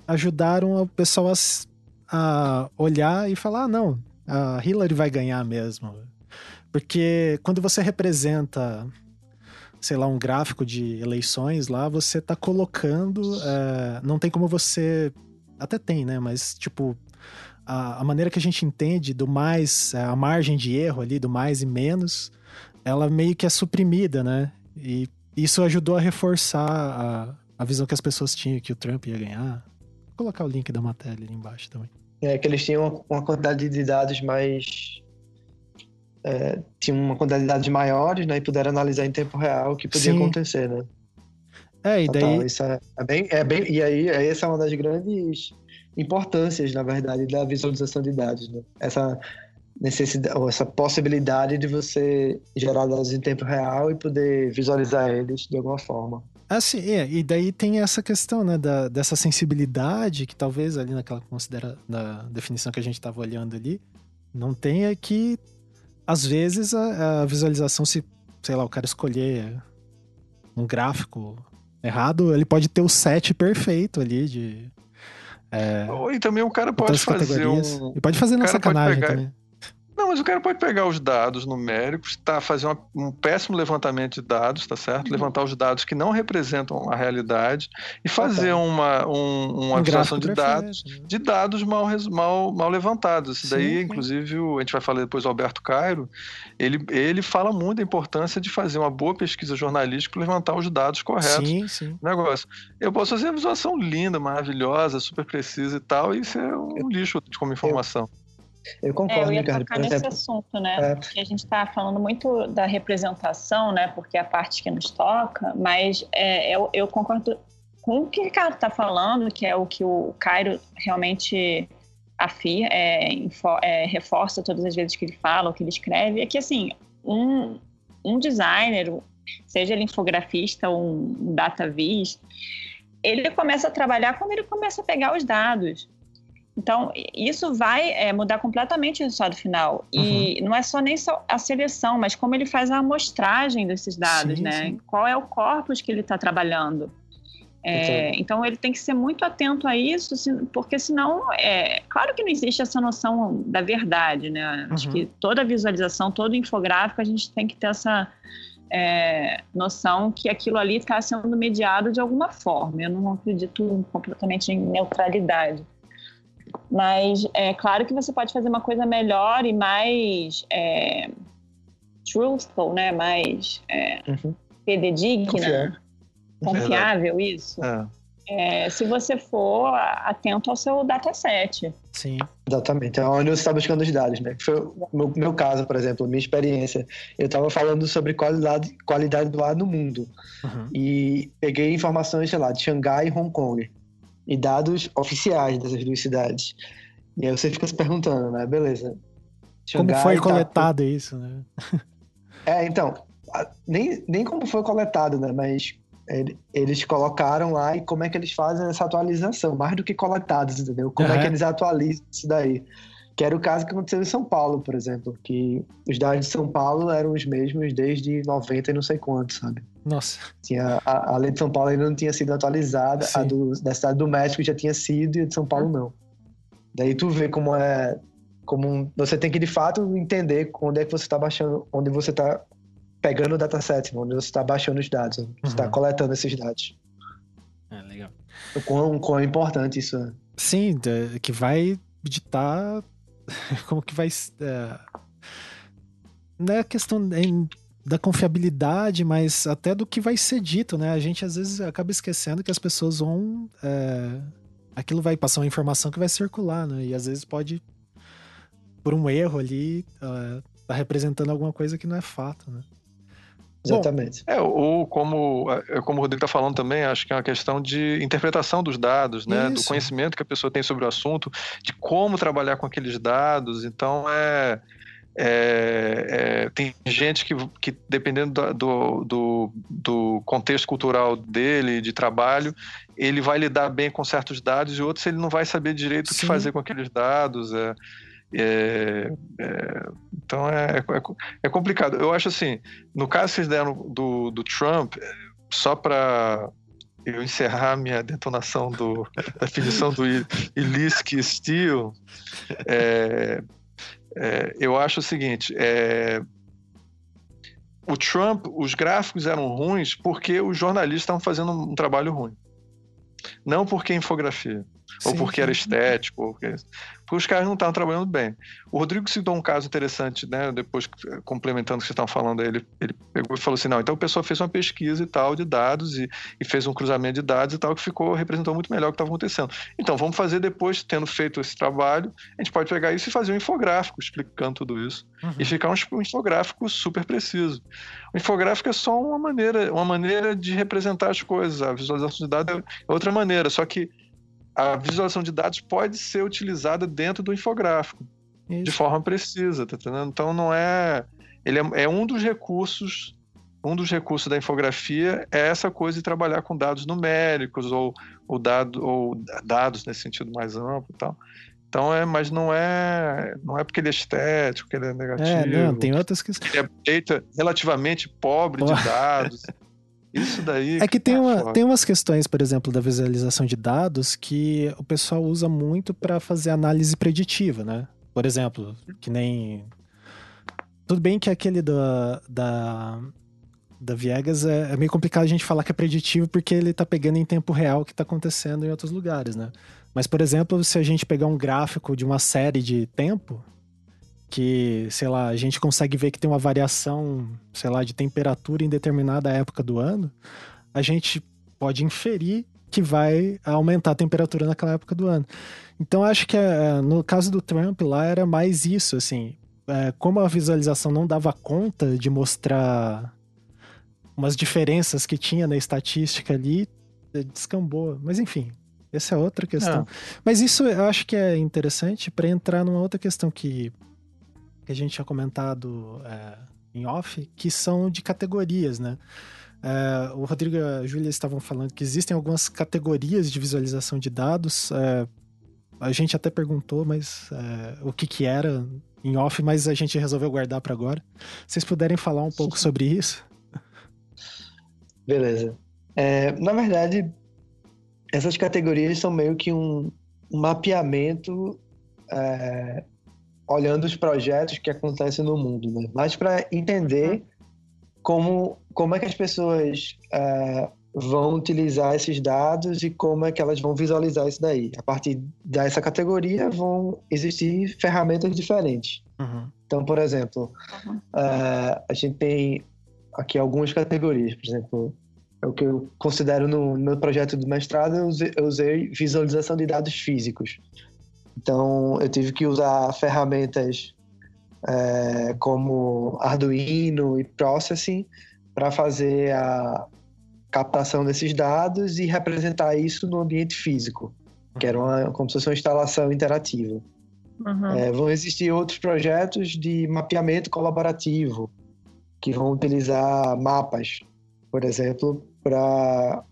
ajudaram o pessoal a, a, olhar e falar: ah, não, a Hillary vai ganhar mesmo. Porque quando você representa, sei lá, um gráfico de eleições lá, você está colocando. É, não tem como você. Até tem, né? Mas, tipo, a, a, maneira que a gente entende do mais, é, a margem de erro ali, do mais e menos, ela meio que é suprimida, né? E isso ajudou a reforçar a, a visão que as pessoas tinham que o Trump ia ganhar. Vou colocar o link da matéria ali embaixo também. É que eles tinham uma quantidade de dados mais. É, tinham uma quantidade de dados maiores, né? E puderam analisar em tempo real o que podia Sim. acontecer, né? É, e daí. isso é, é, bem, é bem. E aí, essa é uma das grandes importâncias, na verdade, da visualização de dados, né? Essa necessidade, ou essa possibilidade de você gerar dados em tempo real e poder visualizar eles de alguma forma. Assim, é, e daí tem essa questão, né, da, dessa sensibilidade que talvez ali naquela considera na definição que a gente estava olhando ali, não tenha que às vezes a, a, visualização se, sei lá, o cara escolher um gráfico errado, ele pode ter o set perfeito ali de é, e também o cara pode fazer um... E pode fazer na sacanagem pegar... também. Não, mas o cara pode pegar os dados numéricos, tá, fazer uma, um péssimo levantamento de dados, tá certo? Uhum. Levantar os dados que não representam a realidade e fazer uma, um, uma um visualização de dados, né? de dados mal, mal, mal levantados. Isso sim, daí, sim. inclusive, a gente vai falar depois do Alberto Cairo, ele, ele fala muito da importância de fazer uma boa pesquisa jornalística para levantar os dados corretos sim, sim. negócio. Eu posso fazer uma visualização linda, maravilhosa, super precisa e tal, e isso é um lixo como informação. Eu eu concordo, é, eu ia Ricardo. tocar nesse assunto, né? É. Porque a gente está falando muito da representação, né? Porque é a parte que nos toca, mas é, eu, eu, concordo com o que o Ricardo está falando, que é o que o Cairo realmente afirma, é, é, reforça todas as vezes que ele fala, o que ele escreve, é que, assim, um, um designer, seja ele infografista ou um dataviz, ele começa a trabalhar quando ele começa a pegar os dados. Então, isso vai é, mudar completamente o resultado final. Uhum. E não é só nem só a seleção, mas como ele faz a amostragem desses dados, sim, né? Sim. Qual é o corpus que ele está trabalhando. É, então, ele tem que ser muito atento a isso, porque senão, é claro que não existe essa noção da verdade, né? Uhum. Acho que toda visualização, todo infográfico, a gente tem que ter essa é, noção que aquilo ali está sendo mediado de alguma forma. Eu não acredito completamente em neutralidade. Mas é claro que você pode fazer uma coisa melhor e mais é, truthful, né? Mais é, uhum. confiável, isso. É. É, se você for atento ao seu dataset. Sim. Exatamente, é onde você está buscando os dados, né? Foi o meu, meu caso, por exemplo, minha experiência. Eu estava falando sobre qualidade, qualidade do ar no mundo. Uhum. E peguei informações, sei lá, de Xangai e Hong Kong e dados oficiais dessas duas cidades. E aí você fica se perguntando, né? Beleza. Xangai como foi tá coletado isso, né? é, então, nem, nem como foi coletado, né? Mas eles colocaram lá e como é que eles fazem essa atualização, mais do que coletados, entendeu? Como uhum. é que eles atualizam isso daí. Que era o caso que aconteceu em São Paulo, por exemplo, que os dados de São Paulo eram os mesmos desde 90 e não sei quanto, sabe? Nossa. Tinha, a, a lei de São Paulo ainda não tinha sido atualizada, Sim. a do, da cidade do México já tinha sido e a de São Paulo não. Daí tu vê como é. Como você tem que de fato entender onde é que você está baixando, onde você está pegando o dataset, onde você está baixando os dados, onde você está uhum. coletando esses dados. É, legal. O quão, o quão é importante isso é. Sim, que vai ditar como que vai. É, não é questão da confiabilidade, mas até do que vai ser dito, né? A gente às vezes acaba esquecendo que as pessoas vão. É, aquilo vai passar uma informação que vai circular, né? E às vezes pode, por um erro ali, uh, tá representando alguma coisa que não é fato, né? Exatamente. Bom, é, ou como, é, como o Rodrigo está falando também, acho que é uma questão de interpretação dos dados, né? Isso. Do conhecimento que a pessoa tem sobre o assunto, de como trabalhar com aqueles dados. Então, é, é, é, tem gente que, que dependendo do, do, do, contexto cultural dele, de trabalho, ele vai lidar bem com certos dados e outros ele não vai saber direito Sim. o que fazer com aqueles dados. É, é, é, então é, é, é, complicado. Eu acho assim, no caso que vocês deram do, do Trump, só para eu encerrar minha detonação do, da definição do ilícito Steel, é, é, eu acho o seguinte: é, o Trump, os gráficos eram ruins porque os jornalistas estavam fazendo um trabalho ruim, não porque a infografia. Sim, ou porque era estético, ou porque porque os caras não estavam trabalhando bem. O Rodrigo citou um caso interessante, né? Depois, complementando o que vocês estão falando, ele, ele pegou e falou assim: não, então o pessoal fez uma pesquisa e tal de dados e, e fez um cruzamento de dados e tal, que ficou, representou muito melhor o que estava acontecendo. Então, vamos fazer depois, tendo feito esse trabalho, a gente pode pegar isso e fazer um infográfico explicando tudo isso. Uhum. E ficar um, um infográfico super preciso. O infográfico é só uma maneira, uma maneira de representar as coisas. A visualização de dados é outra maneira, só que a visualização de dados pode ser utilizada dentro do infográfico Isso. de forma precisa, tá entendendo? Então não é. Ele é, é, um dos recursos. Um dos recursos da infografia é essa coisa de trabalhar com dados numéricos ou, ou, dado, ou dados nesse sentido mais amplo e tal. Então é, mas não é, não é porque ele é estético, que ele é negativo. É, não, tem outras questões. Ele é relativamente pobre de dados. Isso daí. É que tem, tá uma, tem umas questões, por exemplo, da visualização de dados que o pessoal usa muito para fazer análise preditiva, né? Por exemplo, que nem. Tudo bem que aquele da, da, da Viegas é, é, meio complicado a gente falar que é preditivo porque ele tá pegando em tempo real o que tá acontecendo em outros lugares, né? Mas, por exemplo, se a gente pegar um gráfico de uma série de tempo, que, sei lá, a gente consegue ver que tem uma variação, sei lá, de temperatura em determinada época do ano, a gente pode inferir que vai aumentar a temperatura naquela época do ano. Então acho que é, no caso do Trump lá era mais isso, assim, é, como a visualização não dava conta de mostrar umas diferenças que tinha na estatística ali, descambou. Mas enfim, essa é outra questão. É. Mas isso eu acho que é interessante para entrar numa outra questão que que a gente tinha comentado é, em off, que são de categorias, né? É, o Rodrigo e a Júlia estavam falando que existem algumas categorias de visualização de dados. É, a gente até perguntou, mas é, o que que era em off, mas a gente resolveu guardar para agora. Vocês puderem falar um pouco sobre isso? Beleza. É, na verdade, essas categorias são meio que um, um mapeamento é, olhando os projetos que acontecem no mundo, né? mas para entender uhum. como, como é que as pessoas é, vão utilizar esses dados e como é que elas vão visualizar isso daí. A partir dessa categoria vão existir ferramentas diferentes. Uhum. Então, por exemplo, uhum. é, a gente tem aqui algumas categorias, por exemplo, é o que eu considero no, meu projeto de mestrado, eu usei visualização de dados físicos. Então, eu tive que usar ferramentas é, como Arduino e Processing para fazer a captação desses dados e representar isso no ambiente físico, que era uma, como se fosse uma instalação interativa. Uhum. É, vão existir outros projetos de mapeamento colaborativo, que vão utilizar mapas, por exemplo, para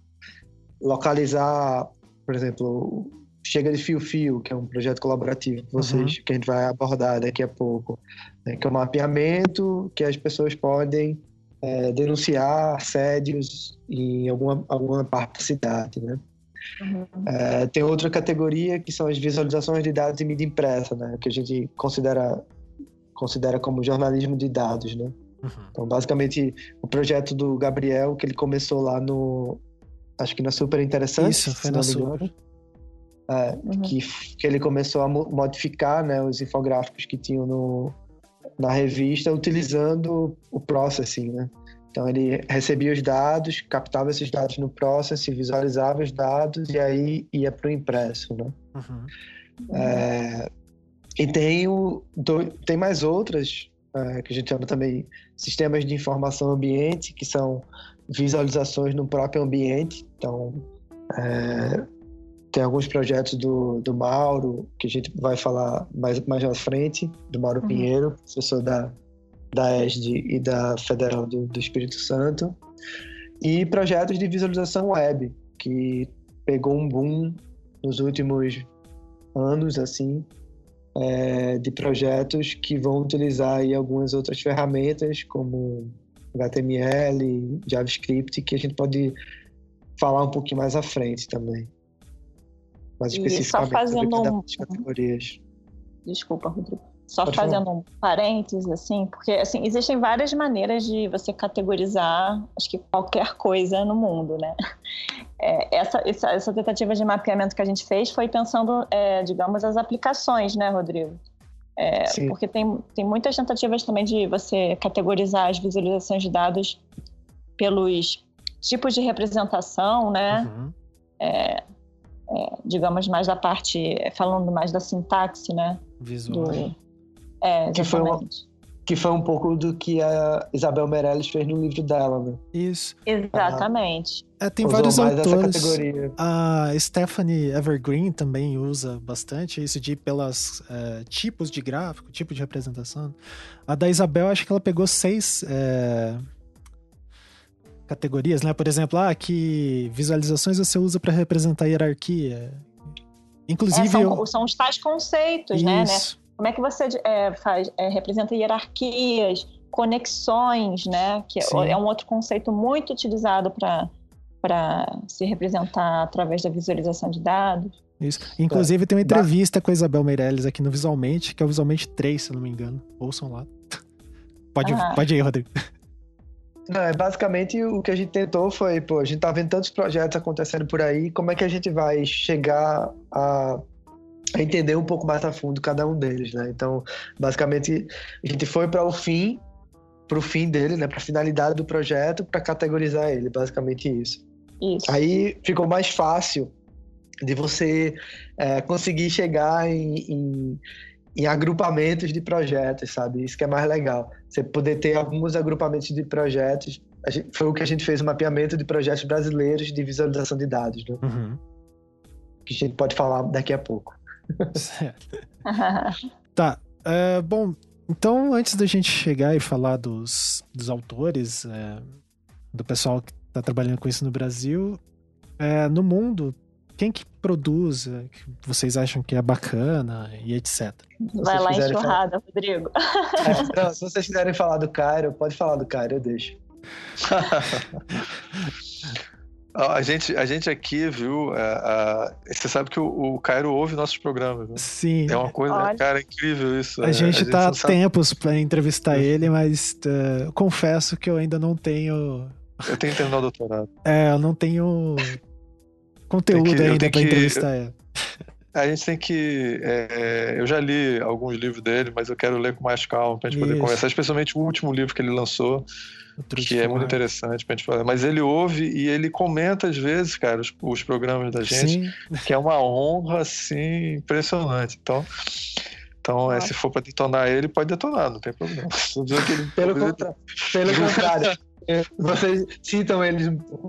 localizar, por exemplo, Chega de Fio Fio, que é um projeto colaborativo que vocês uhum. que a gente vai abordar daqui a pouco, né, que é um mapeamento que as pessoas podem é, denunciar assédios em alguma, alguma parte da cidade, né? Uhum. É, tem outra categoria que são as visualizações de dados em mídia impressa, né? Que a gente considera considera como jornalismo de dados, né? Uhum. Então, basicamente, o projeto do Gabriel que ele começou lá no acho que na Super Interessante. Isso, foi na Super é, uhum. que, que ele começou a modificar né, os infográficos que tinham no, na revista utilizando o processing, né? Então ele recebia os dados, captava esses dados no processing, visualizava os dados e aí ia para o impresso, né? Uhum. É, e tem, o, do, tem mais outras é, que a gente chama também sistemas de informação ambiente, que são visualizações no próprio ambiente. Então, é, tem alguns projetos do, do Mauro, que a gente vai falar mais, mais à frente, do Mauro uhum. Pinheiro, professor da, da ESD e da Federal do, do Espírito Santo. E projetos de visualização web, que pegou um boom nos últimos anos, assim, é, de projetos que vão utilizar aí algumas outras ferramentas, como HTML, JavaScript, que a gente pode falar um pouquinho mais à frente também mais especificamente só fazendo um... categorias. Desculpa, Rodrigo. Só Pode fazendo falar. um parênteses, assim, porque assim, existem várias maneiras de você categorizar, acho que qualquer coisa no mundo, né? É, essa, essa, essa, tentativa de mapeamento que a gente fez foi pensando, é, digamos, as aplicações, né, Rodrigo? É, porque tem, tem muitas tentativas também de você categorizar as visualizações de dados pelos tipos de representação, né? Uhum. É, é, digamos, mais da parte, falando mais da sintaxe, né? Visual. Do, é, que foi, uma, que foi um pouco do que a Isabel Meirelles fez no livro dela, né? Isso. Exatamente. É, tem vários autores. A Stephanie Evergreen também usa bastante isso de ir pelas é, tipos de gráfico, tipo de representação. A da Isabel, acho que ela pegou seis é, categorias, né? Por exemplo, ah, que visualizações você usa para representar hierarquia. Inclusive. É, são, eu... são os tais conceitos, né, né? isso. né? Como é que você é, faz, é, representa hierarquias, conexões, né? Que Sim. é um outro conceito muito utilizado para se representar através da visualização de dados. Isso. Inclusive, tem uma entrevista com a Isabel Meirelles aqui no Visualmente, que é o Visualmente 3, se não me engano. Ouçam lá. Pode, ah. pode ir, Rodrigo. Não, é basicamente o que a gente tentou foi, pô, a gente tá vendo tantos projetos acontecendo por aí, como é que a gente vai chegar a entender um pouco mais a fundo cada um deles, né? Então, basicamente, a gente foi para o fim, para o fim dele, né? Para a finalidade do projeto, para categorizar ele, basicamente isso. Isso. Aí ficou mais fácil de você é, conseguir chegar em, em, em, agrupamentos de projetos, sabe? Isso que é mais legal. Você poder ter alguns agrupamentos de projetos. Gente, foi o que a gente fez, o um mapeamento de projetos brasileiros de visualização de dados, né? Uhum. Que a gente pode falar daqui a pouco. Certo. tá. É, bom, então antes da gente chegar e falar dos, dos autores, é, do pessoal que está trabalhando com isso no Brasil, é, no mundo, quem que produz, é, que vocês acham que é bacana e etc. Vai lá enxurrada, falar... Rodrigo. É, não, se vocês quiserem falar do Cairo, pode falar do Cairo, eu deixo. A gente, a gente aqui, viu? É, você sabe que o, o Cairo ouve nossos programas. Viu? Sim. É uma coisa, Olha. cara, incrível isso. A é, gente a gente tá há tempos para entrevistar ele, mas uh, confesso que eu ainda não tenho. Eu tenho que terminar o doutorado. É, eu não tenho conteúdo que, ainda para entrevistar ele. A gente tem que. É, eu já li alguns livros dele, mas eu quero ler com mais calma pra gente poder conversar, especialmente o último livro que ele lançou que é muito interessante pra gente falar. Mas ele ouve e ele comenta às vezes, cara, os, os programas da gente, Sim. que é uma honra, assim, impressionante. Então, então é, se for para detonar ele, pode detonar, não tem problema. pelo, contra... pelo contrário. Vocês citam eles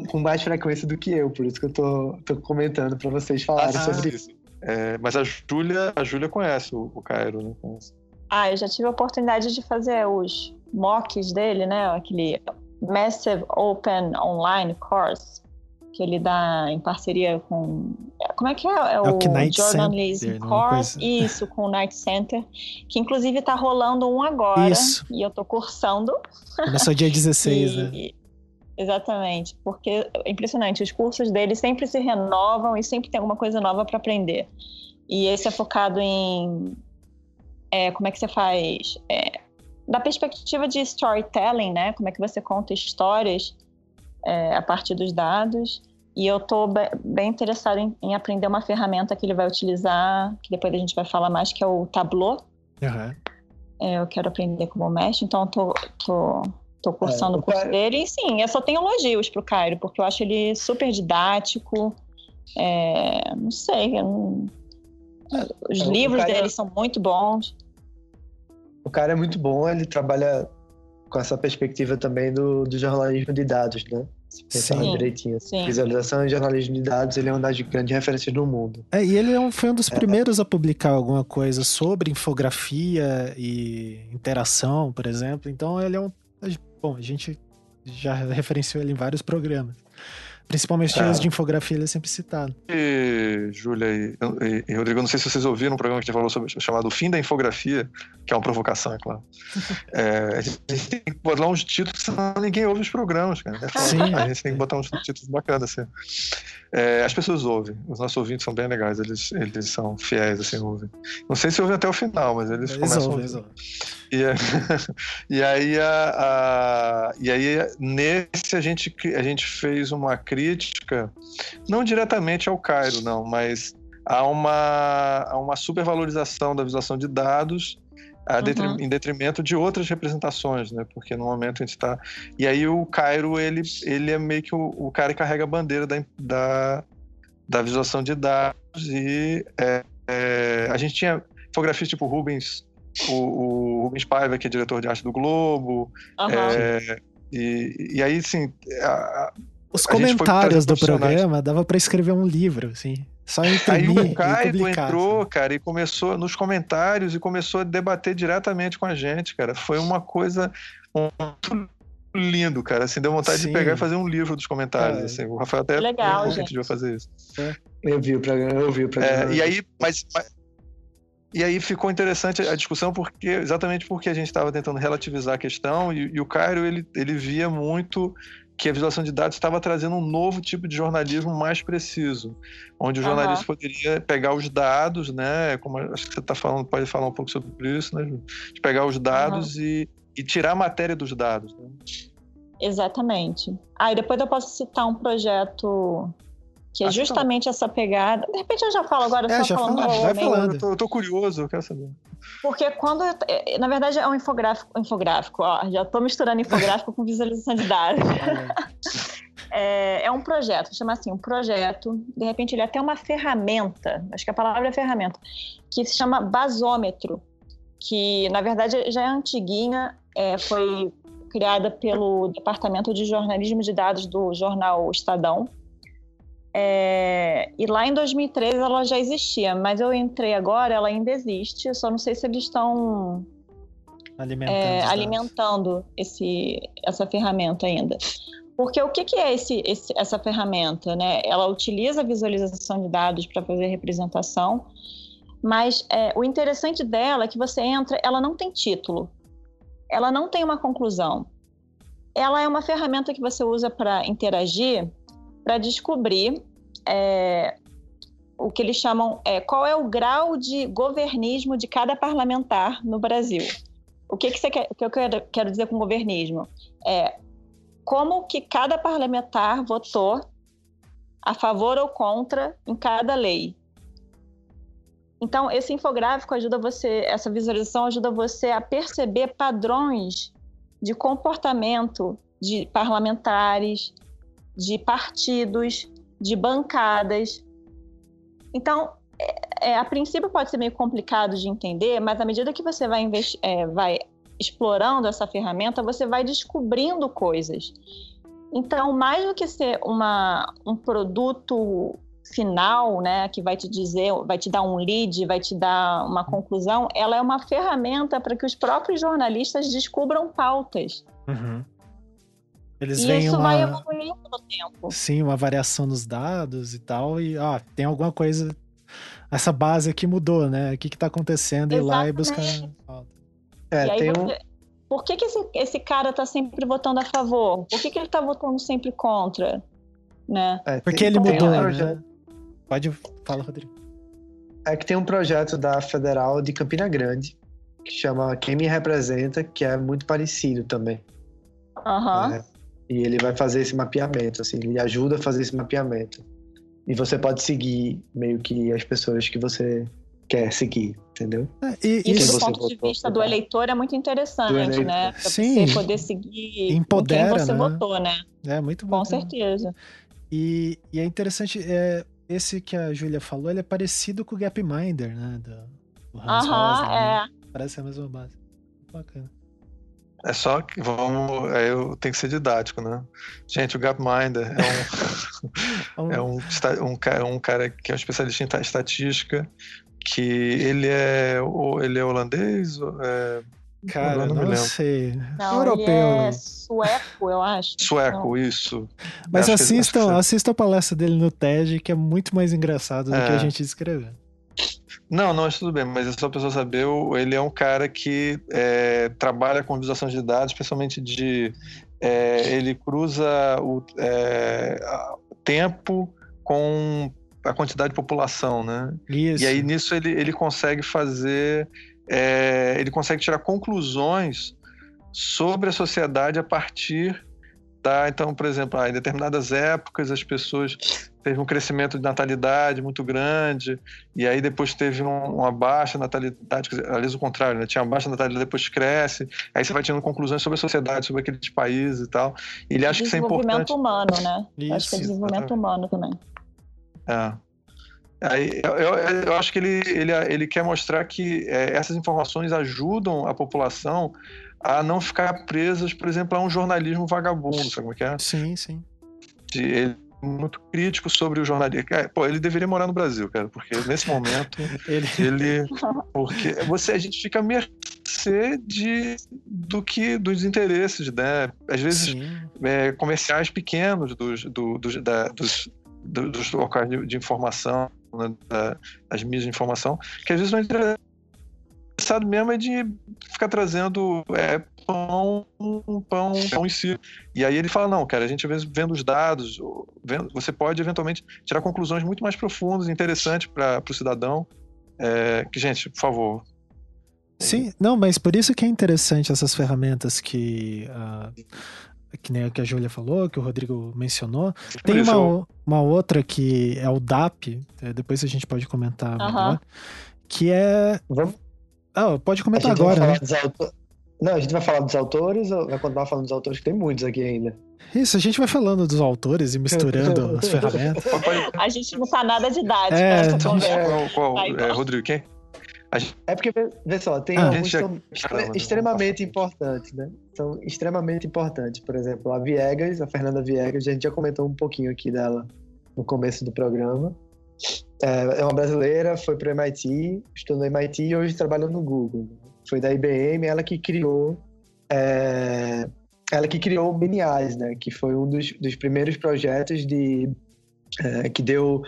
com mais frequência do que eu, por isso que eu tô, tô comentando para vocês falarem ah, sobre isso. É, mas a Júlia, a Júlia conhece o, o Cairo, né? Conhece. Ah, eu já tive a oportunidade de fazer os mocks dele, né? Aquele Massive Open Online Course que ele dá em parceria com. Como é que é? É, é o, o Journalism Center, Course. Isso, com o Night Center. Que inclusive está rolando um agora. Isso. E eu estou cursando. Começou dia 16, e, né? Exatamente, porque é impressionante, os cursos dele sempre se renovam e sempre tem alguma coisa nova para aprender. E esse é focado em é, como é que você faz é, da perspectiva de storytelling, né? Como é que você conta histórias é, a partir dos dados. E eu estou bem interessada em, em, aprender uma ferramenta que ele vai utilizar, que depois a gente vai falar mais, que é o Tableau. Uhum. É, eu quero aprender como mestre, então estou tô, tô, tô cursando é, o curso dele. E sim, eu só tenho elogios para o Cairo, porque eu acho ele super didático. É, não sei, não... os é, livros Cairo... dele são muito bons. O cara é muito bom, ele trabalha com essa perspectiva também do, do jornalismo de dados, né? Se pensar sim, direitinho. Sim. Visualização e jornalismo de dados, ele é uma das grandes referências do mundo. É, e ele é um, foi um dos é. primeiros a publicar alguma coisa sobre infografia e interação, por exemplo. Então ele é um. Bom, a gente já referenciou ele em vários programas. Principalmente é. os de infografia, ele é sempre citado. E, Júlia e, e, e, Rodrigo, não sei se vocês ouviram um programa que a gente falou sobre chamado O Fim da Infografia, que é uma provocação, é claro. É, a gente tem que botar uns títulos, senão ninguém ouve os programas, cara. É Sim. A gente tem que botar uns títulos bacanas, assim. É, as pessoas ouvem, os nossos ouvintes são bem legais, eles, eles são fiéis, assim, ouvem. Não sei se ouvem até o final, mas eles, eles começam ouvem, a ouvir. E, e, aí, a, a, e aí, nesse, a gente, a gente fez uma crítica, não diretamente ao Cairo, não, mas há uma, há uma supervalorização da visualização de dados uhum. em detrimento de outras representações, né? Porque no momento a gente está. E aí o Cairo, ele, ele é meio que o, o cara que carrega a bandeira da, da, da visualização de dados e é, é, a gente tinha fotografias tipo Rubens o, o Rubens Paiva, que é diretor de arte do Globo. Uhum. É, e, e aí, sim. A, Os comentários do programa dava para escrever um livro, assim. Só imprimir Aí o Caio entrou, cara, e começou nos comentários e começou a debater diretamente com a gente, cara. Foi uma coisa muito lindo, cara. Assim, deu vontade Sim. de pegar e fazer um livro dos comentários. É. Assim. O Rafael até Legal, gente. devia fazer isso. É. Eu vi o programa, eu vi o programa. É, e aí, mas, mas e aí ficou interessante a discussão porque exatamente porque a gente estava tentando relativizar a questão e, e, o Cairo ele, ele via muito que a visualização de dados estava trazendo um novo tipo de jornalismo mais preciso, onde o jornalista uhum. poderia pegar os dados, né? Como acho que você está falando, pode falar um pouco sobre isso, né? De pegar os dados uhum. e, e tirar a matéria dos dados. Né? Exatamente. Ah, e depois eu posso citar um projeto que é justamente essa pegada. De repente eu já falo agora, é, só falando. Fala, vai falando. Eu tô, eu tô, curioso, eu quero saber. Porque quando. Eu, é, na verdade, é um infográfico. infográfico ó, já tô misturando infográfico com visualização de dados. é, é um projeto, chama assim, um projeto. De repente, ele é até uma ferramenta, acho que a palavra é ferramenta, que se chama basômetro. Que, na verdade, já é antiguinha, é, foi criada pelo Departamento de Jornalismo de Dados do jornal Estadão, é, e lá em 2013 ela já existia, mas eu entrei agora, ela ainda existe, eu só não sei se eles estão alimentando, é, alimentando esse, essa ferramenta ainda. Porque o que, que é esse, esse, essa ferramenta? Né? Ela utiliza a visualização de dados para fazer representação, mas é, o interessante dela é que você entra, ela não tem título, ela não tem uma conclusão. Ela é uma ferramenta que você usa para interagir para descobrir é, o que eles chamam é, qual é o grau de governismo de cada parlamentar no Brasil. O que, que, você quer, que eu quero, quero dizer com governismo? É como que cada parlamentar votou a favor ou contra em cada lei. Então, esse infográfico ajuda você, essa visualização ajuda você a perceber padrões de comportamento de parlamentares, de partidos, de bancadas. Então, é, é, a princípio pode ser meio complicado de entender, mas à medida que você vai, é, vai explorando essa ferramenta, você vai descobrindo coisas. Então, mais do que ser uma, um produto final, né, que vai te dizer, vai te dar um lead, vai te dar uma conclusão, ela é uma ferramenta para que os próprios jornalistas descubram pautas. Uhum. Eles e isso uma... vai evoluindo no tempo. Sim, uma variação nos dados e tal. E, ó, tem alguma coisa. Essa base aqui mudou, né? O que, que tá acontecendo? Exatamente. Ir lá e buscar. É, e tem você... um. Por que, que esse, esse cara tá sempre votando a favor? Por que, que ele tá votando sempre contra? Né? É, Porque ele mudou, um né? Pode. Fala, Rodrigo. É que tem um projeto da Federal de Campina Grande que chama Quem Me Representa, que é muito parecido também. Aham. Uhum. É, e ele vai fazer esse mapeamento, assim, ele ajuda a fazer esse mapeamento. E você pode seguir meio que as pessoas que você quer seguir, entendeu? É, e, isso do ponto de vista do eleitor é muito interessante, né? Pra Sim, você poder seguir Empodera, quem você né? votou, né? É muito bom. Com certeza. E, e, é interessante, é, esse que a Júlia falou, ele é parecido com o Gapminder, né? Do, do Hans Aham, Rosa, né? é. Parece a mesma base. Bacana. É só que vamos. É, eu tenho que ser didático, né? Gente, o Gapminder é um, é um, um, um cara que é um especialista em estatística, que ele é, ele é holandês, é, Cara, não, não sei. Não, Europeu. é sueco, eu acho. Sueco, não. isso. Mas assistam, que... assistam a palestra dele no TED, que é muito mais engraçado do é. que a gente descreveu. Não, não, tudo bem, mas é só a pessoa saber, ele é um cara que é, trabalha com visualização de dados, especialmente de. É, ele cruza o é, tempo com a quantidade de população, né? Isso. E aí nisso ele, ele consegue fazer é, ele consegue tirar conclusões sobre a sociedade a partir da. Então, por exemplo, ah, em determinadas épocas as pessoas teve um crescimento de natalidade muito grande, e aí depois teve um, uma baixa natalidade, aliás, o contrário, né? tinha uma baixa natalidade, depois cresce, aí você vai tirando conclusões sobre a sociedade, sobre aqueles países e tal. E ele acha que isso é importante. Desenvolvimento humano, né? Isso, acho que é desenvolvimento humano também. É. Aí, eu, eu, eu, acho que ele, ele, ele quer mostrar que é, essas informações ajudam a população a não ficar presas, por exemplo, a um jornalismo vagabundo, sabe como é que é? Sim, sim. De, ele muito crítico sobre o jornalismo. É, pô, ele deveria morar no Brasil, cara, porque nesse momento ele... ele... porque você a gente fica a mercê de do que dos interesses, né? Às vezes é, comerciais pequenos dos, do, dos, da, dos, dos locais de, de informação né, das mídias de informação, que às vezes não interessado mesmo é de ficar trazendo é, pão, pão, pão em si. E aí ele fala, não, cara, a gente às vezes vendo os dados, vendo, você pode eventualmente tirar conclusões muito mais profundas e interessantes para o cidadão. É, que, gente, por favor, Sim, não, mas por isso que é interessante essas ferramentas que uh, que nem a que a Júlia falou, que o Rodrigo mencionou. Tem uma, uma outra que é o DAP, é, depois a gente pode comentar melhor, que é. Vamos... Ah, pode comentar agora. Né? Autor... Não, a gente vai falar dos autores ou vai continuar falando dos autores, que tem muitos aqui ainda. Isso, a gente vai falando dos autores e misturando as ferramentas. A gente não tá nada de idade é, essa então, conversa. Qual, qual, é, Rodrigo, quem? Gente... É porque, vê só, tem ah, alguns que são extremamente importantes, né? São extremamente importantes. Por exemplo, a Viegas, a Fernanda Viegas, a gente já comentou um pouquinho aqui dela no começo do programa. É, é uma brasileira, foi para o MIT, estudou no MIT e hoje trabalha no Google. Foi da IBM, ela que criou é, ela que criou o BNIAS, né? Que foi um dos, dos primeiros projetos de é, que deu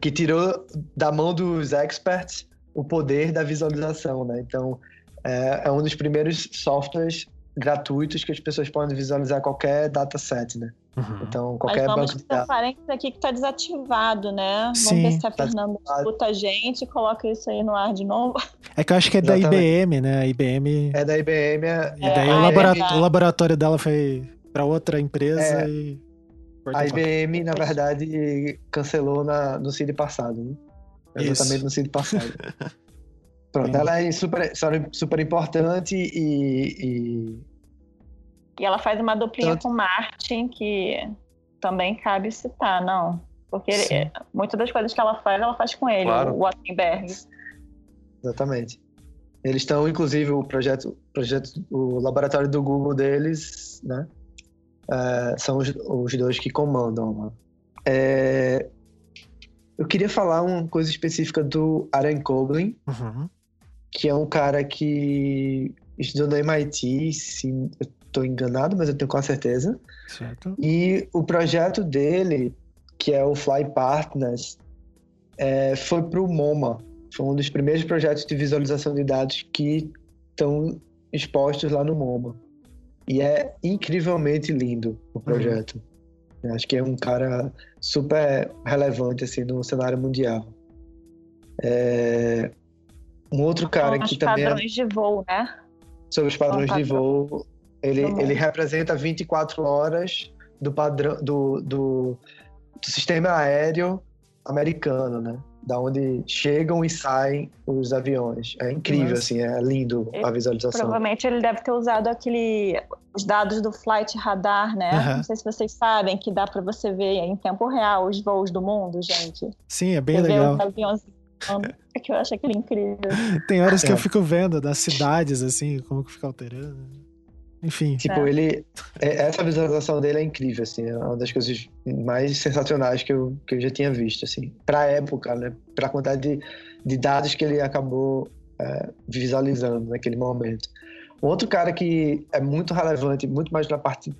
que tirou da mão dos experts o poder da visualização, né? Então, é, é, um dos primeiros softwares gratuitos que as pessoas podem visualizar qualquer dataset, né? Uhum. Então, qualquer Mas vamos banco de dados. parênteses aqui que está desativado, né? Sim, vamos ver se a tá Fernanda escuta a gente e coloca isso aí no ar de novo. É que eu acho que é Exatamente. da IBM, né? A IBM... É da IBM. É... E daí é, o, laboratório, o, laboratório dela foi para outra empresa é. e... A IBM, na verdade, cancelou na, no CID passado, né? Exatamente Isso. no sentido passado. Pronto, ela é super, super importante e, e. E ela faz uma duplinha Tanto... com Martin, que também cabe citar, não? Porque ele, muitas das coisas que ela faz, ela faz com ele, claro. o Wattenberg. Exatamente. Eles estão, inclusive, o projeto, projeto, o laboratório do Google deles, né? É, são os, os, dois que comandam. Né? É, eu queria falar uma coisa específica do Aaron Coughlin, uhum. Que é um cara que estudou no MIT, se eu estou enganado, mas eu tenho quase certeza. Certo. E o projeto dele, que é o Fly Partners, é, foi para o MoMA. Foi um dos primeiros projetos de visualização de dados que estão expostos lá no MoMA. E é incrivelmente lindo o uhum. projeto. Uhum. Acho que é um cara super relevante assim no cenário mundial. É... Um outro cara que também. Sobre os padrões de voo, né? Sobre os padrões de voo. Ele, ele representa 24 horas do padrão do, do, do sistema aéreo americano, né? da onde chegam e saem os aviões. É incrível, Nossa. assim, é lindo a visualização. Provavelmente ele deve ter usado aquele os dados do Flight Radar, né? Uhum. Não sei se vocês sabem que dá para você ver em tempo real os voos do mundo, gente. Sim, é bem você legal. Vê os aviões é que eu acho aquele incrível. Tem horas que é. eu fico vendo das cidades, assim, como que fica alterando. Enfim. Tipo, é. ele. É, essa visualização dele é incrível, assim. É uma das coisas mais sensacionais que eu, que eu já tinha visto, assim. Pra época, né? Pra quantidade de, de dados que ele acabou é, visualizando naquele momento. Um outro cara que é muito relevante, muito mais na parte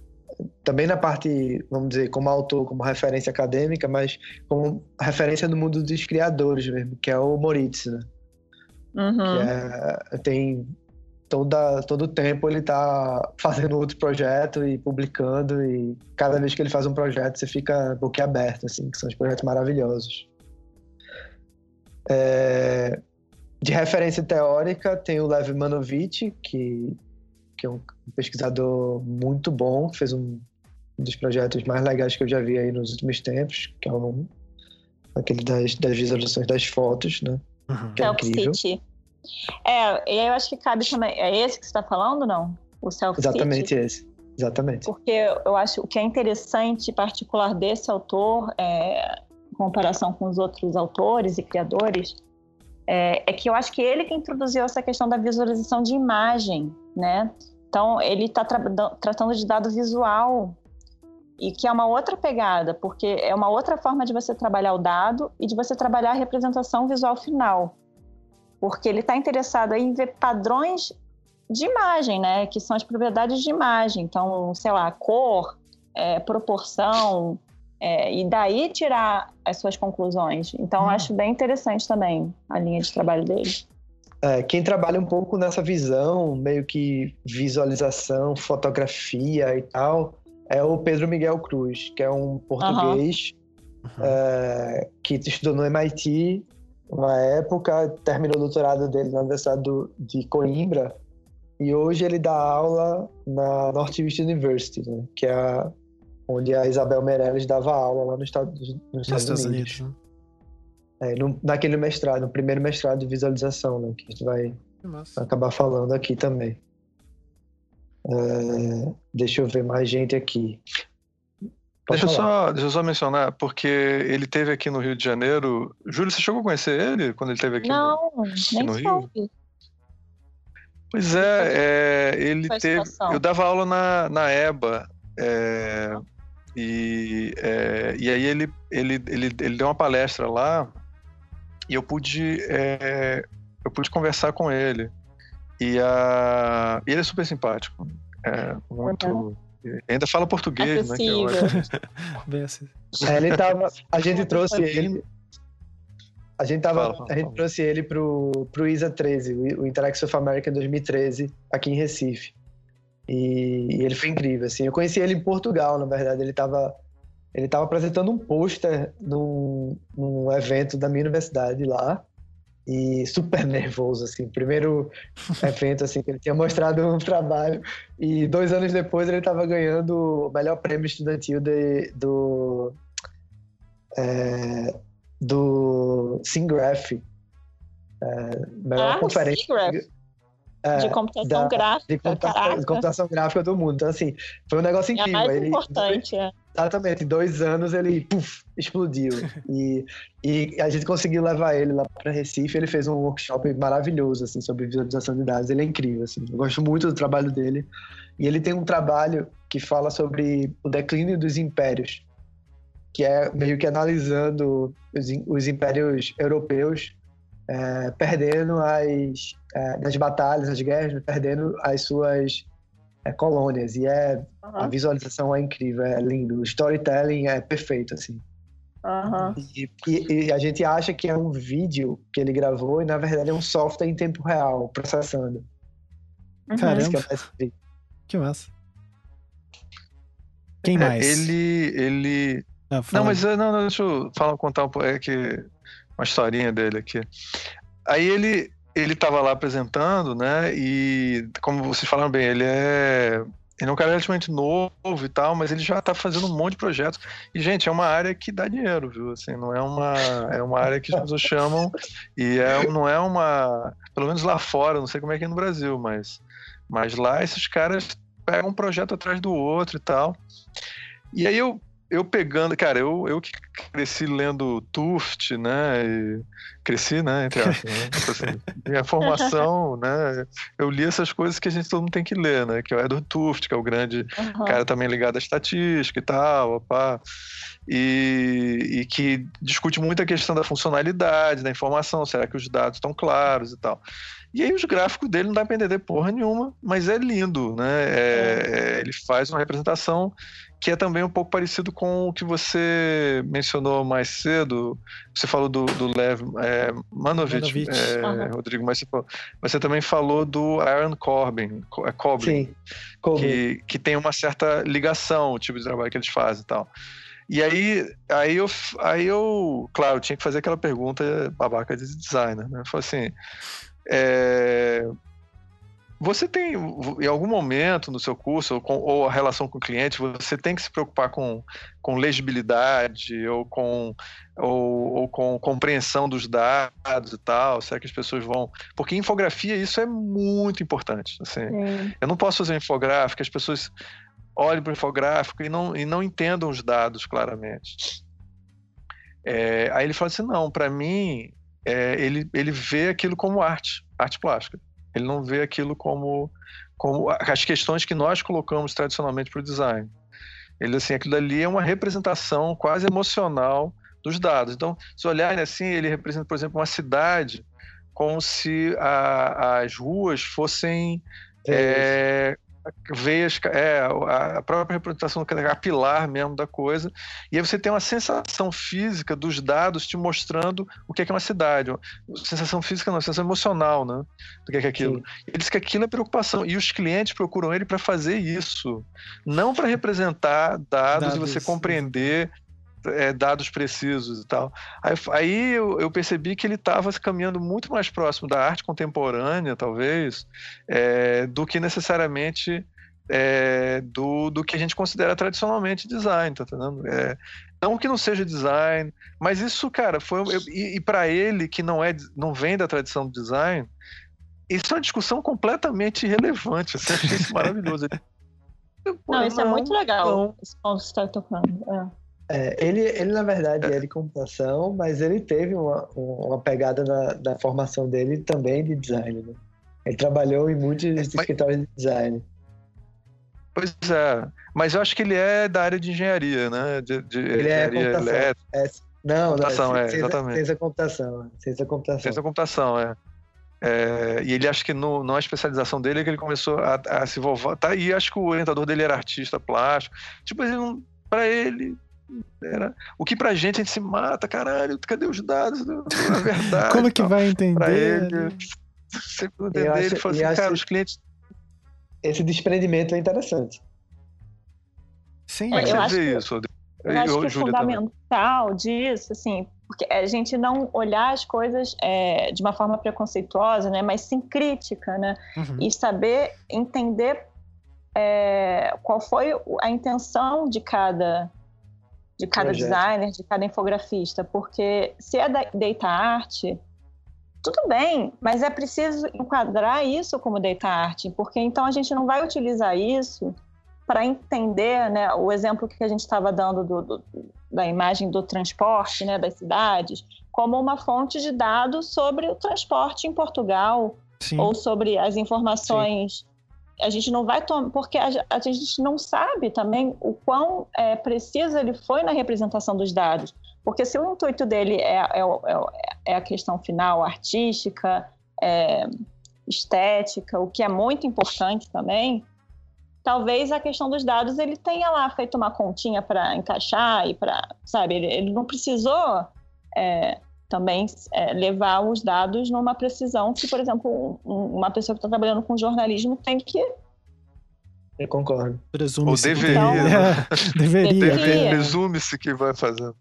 também na parte, vamos dizer, como autor, como referência acadêmica, mas como referência no mundo dos criadores mesmo, que é o Moritz, né? Uhum. Que é, tem toda, todo o tempo ele tá fazendo outro projeto e publicando e cada vez que ele faz um projeto você fica boquiaberto, assim, que são os projetos maravilhosos. É, de referência teórica tem o Lev Manovich, que, que é um pesquisador muito bom, fez um, um dos projetos mais legais que eu já vi aí nos últimos tempos, que é um, aquele das, das visualizações das fotos, né? Uhum. Que é incrível. City. É, eu acho que cabe também. É esse que você está falando, não? O self -city? Exatamente esse. Exatamente. Porque eu acho o que é interessante, particular desse autor, é, em comparação com os outros autores e criadores, é, é, que eu acho que ele que introduziu essa questão da visualização de imagem, né? Então, ele está tra tratando de dado visual e que é uma outra pegada, porque é uma outra forma de você trabalhar o dado e de você trabalhar a representação visual final porque ele está interessado em ver padrões de imagem, né? Que são as propriedades de imagem. Então, sei lá, cor, é, proporção, é, e daí tirar as suas conclusões. Então, hum. acho bem interessante também a linha de trabalho dele. É, quem trabalha um pouco nessa visão, meio que visualização, fotografia e tal, é o Pedro Miguel Cruz, que é um português uhum. é, que estudou no MIT uma época, terminou o doutorado dele na Universidade do, de Coimbra e hoje ele dá aula na Northeast University, né, que é a, onde a Isabel Meirelles dava aula lá no estado, nos Estados, Estados Unidos. Unidos né? É, no, naquele mestrado, no primeiro mestrado de visualização, né, que a gente vai acabar falando aqui também. É, deixa eu ver mais gente aqui. Deixa eu, só, deixa eu só mencionar, porque ele teve aqui no Rio de Janeiro. Júlio, você chegou a conhecer ele quando ele teve aqui Não, no, aqui nem no Rio? Pois é, é ele teve. Eu dava aula na, na EBA. É, e, é, e aí ele, ele, ele, ele deu uma palestra lá e eu pude, é, eu pude conversar com ele. E a, ele é super simpático. É, muito. Uhum Ainda fala português, Acessível. né? Que Bem assim. É, ele tava, a gente trouxe ele. A gente, tava, fala, fala, a gente fala. trouxe ele pro, pro ISA 13, o Interact of America 2013, aqui em Recife. E, e, ele foi incrível, assim. Eu conheci ele em Portugal, na verdade. Ele estava ele tava apresentando um pôster num, num evento da minha universidade lá e super nervoso, assim. Primeiro evento, assim, que ele tinha mostrado um trabalho e dois anos depois ele estava ganhando o melhor prêmio estudantil de, do... É, do SINGRAPH. É, melhor ah, conferência... É, de computação da, gráfica. De computação, de computação, gráfica do mundo. Então, assim, foi um negócio incrível. É mais ele, importante, é. Exatamente, dois anos ele puff, explodiu. e, e a gente conseguiu levar ele lá para Recife. Ele fez um workshop maravilhoso assim, sobre visualização de dados. Ele é incrível. Assim, eu gosto muito do trabalho dele. E ele tem um trabalho que fala sobre o declínio dos impérios, que é meio que analisando os, os impérios europeus é, perdendo as é, nas batalhas, nas guerras, perdendo as suas é, colônias. E é uhum. a visualização é incrível, é lindo. O storytelling é perfeito, assim. Uhum. E, e, e, a gente acha que é um vídeo que ele gravou e na verdade é um software em tempo real, processando. Uhum. Caramba. Que, é que massa. Quem é, mais? ele. ele... Ah, não, mas não, não, deixa eu falar, contar um pouco. É que uma historinha dele aqui. Aí ele ele estava lá apresentando, né? E como vocês falaram bem, ele é ele é um cara relativamente novo e tal, mas ele já está fazendo um monte de projetos. E, gente, é uma área que dá dinheiro, viu? Assim, não é uma, é uma área que as pessoas chamam e é, não é uma. Pelo menos lá fora, não sei como é que é no Brasil, mas, mas lá esses caras pegam um projeto atrás do outro e tal. E aí eu eu pegando, cara, eu, eu que cresci lendo Tuft, né? E cresci, né? Entre aspas, né? Tipo assim, minha formação, né? Eu li essas coisas que a gente todo mundo tem que ler, né? Que é o Edward Tuft, que é o grande uhum. cara também ligado à estatística e tal, opá. E, e, e, que discute muito a questão da funcionalidade, da informação, será que os dados estão claros e tal. E aí os gráficos dele não dá para entender porra nenhuma, mas é lindo, né? É, é, ele faz uma representação que é também um pouco parecido com o que você mencionou mais cedo. Você falou do, do Lev é, Manovich, é, uhum. Rodrigo, mas você, você, também falou do Aaron Corbin, é Corbin, Sim, Corbin. Que, que tem uma certa ligação, o tipo de trabalho que eles fazem e tal. E aí, aí, eu, aí eu, claro, tinha que fazer aquela pergunta babaca de designer, né? Falei assim, é, você tem, em algum momento no seu curso, ou, com, ou, a relação com o cliente, você tem que se preocupar com, com legibilidade ou com, ou, ou, com compreensão dos dados e tal? Será que as pessoas vão. Porque infografia, isso é muito importante. Assim, eu não posso fazer infográfico, as pessoas olhem para o infográfico e não, e não entendam os dados claramente. É, aí ele fala assim: não, para mim, é, ele, ele vê aquilo como arte, arte plástica. Ele não vê aquilo como, como as questões que nós colocamos tradicionalmente para o design. Ele assim, aquilo ali é uma representação quase emocional dos dados. Então, se olharem assim, ele representa, por exemplo, uma cidade como se a, as ruas fossem é, veias, é, a própria representação capilar mesmo da coisa, e aí você tem uma sensação física dos dados te mostrando o que é, que é uma cidade, sensação física não, sensação emocional, né, do que é, que é aquilo. Sim. Ele diz que aquilo é preocupação, e os clientes procuram ele para fazer isso, não para representar dados, dados, e você compreender é, dados precisos e tal. Aí, aí eu, eu, percebi que ele estava caminhando muito mais próximo da arte contemporânea, talvez, é, do que necessariamente é, do, do que a gente considera tradicionalmente design, tá entendendo? É, não que não seja design, mas isso, cara, foi eu, e, e para ele que não é, não vem da tradição do design, isso é uma discussão completamente irrelevante. Assim, achei isso maravilhoso. não, isso é muito legal. Não. Esse ponto que você está tocando. É. É, ele, ele, na verdade, é de computação, mas ele teve uma, uma pegada na, na formação dele também de design. Né? Ele trabalhou em muitos é, escritórios de design. Pois é, mas eu acho que ele é da área de engenharia, né? De, de ele é computação. É, não, computação, não, é, ciência, exatamente. Ciência computação, ciência computação. Ciência computação, é. é. e ele acha que no, na especialização dele é que ele começou a, a se envolver. Tá, e acho que o orientador dele era artista plástico. Tipo, ele não, pra ele, era, o que pra gente a gente se mata, caralho, cadê os dados? A verdade. Como que vai entender? Pra ele, sempre entender, acho, ele falou assim, cara, os clientes. Esse desprendimento é interessante. Sim, é, eu acho que, isso, eu, eu acho que é fundamental também. disso, assim, porque a gente não olhar as coisas é, de uma forma preconceituosa, né, mas sim crítica, né, uhum. e saber entender é, qual foi a intenção de cada de cada Projeto. designer, de cada infografista, porque se é data art, tudo bem, mas é preciso enquadrar isso como data art, porque então a gente não vai utilizar isso para entender, né, o exemplo que a gente estava dando do, do, da imagem do transporte, né, das cidades, como uma fonte de dados sobre o transporte em Portugal Sim. ou sobre as informações Sim a gente não vai tomar, porque a, gente não sabe também o quão é, preciso ele foi na representação dos dados. Porque se o intuito dele é, é, é, é a questão final artística, é, estética, o que é muito importante também, talvez a questão dos dados ele tenha lá feito uma continha para encaixar e para, sabe, ele, ele, não precisou é, também é, levar os dados numa precisão que, por exemplo, um, uma pessoa que está trabalhando com jornalismo tem que. Eu concordo. Presume-se. Ou deveria. Então, né? deveria. deveria. Presume-se que vai fazer.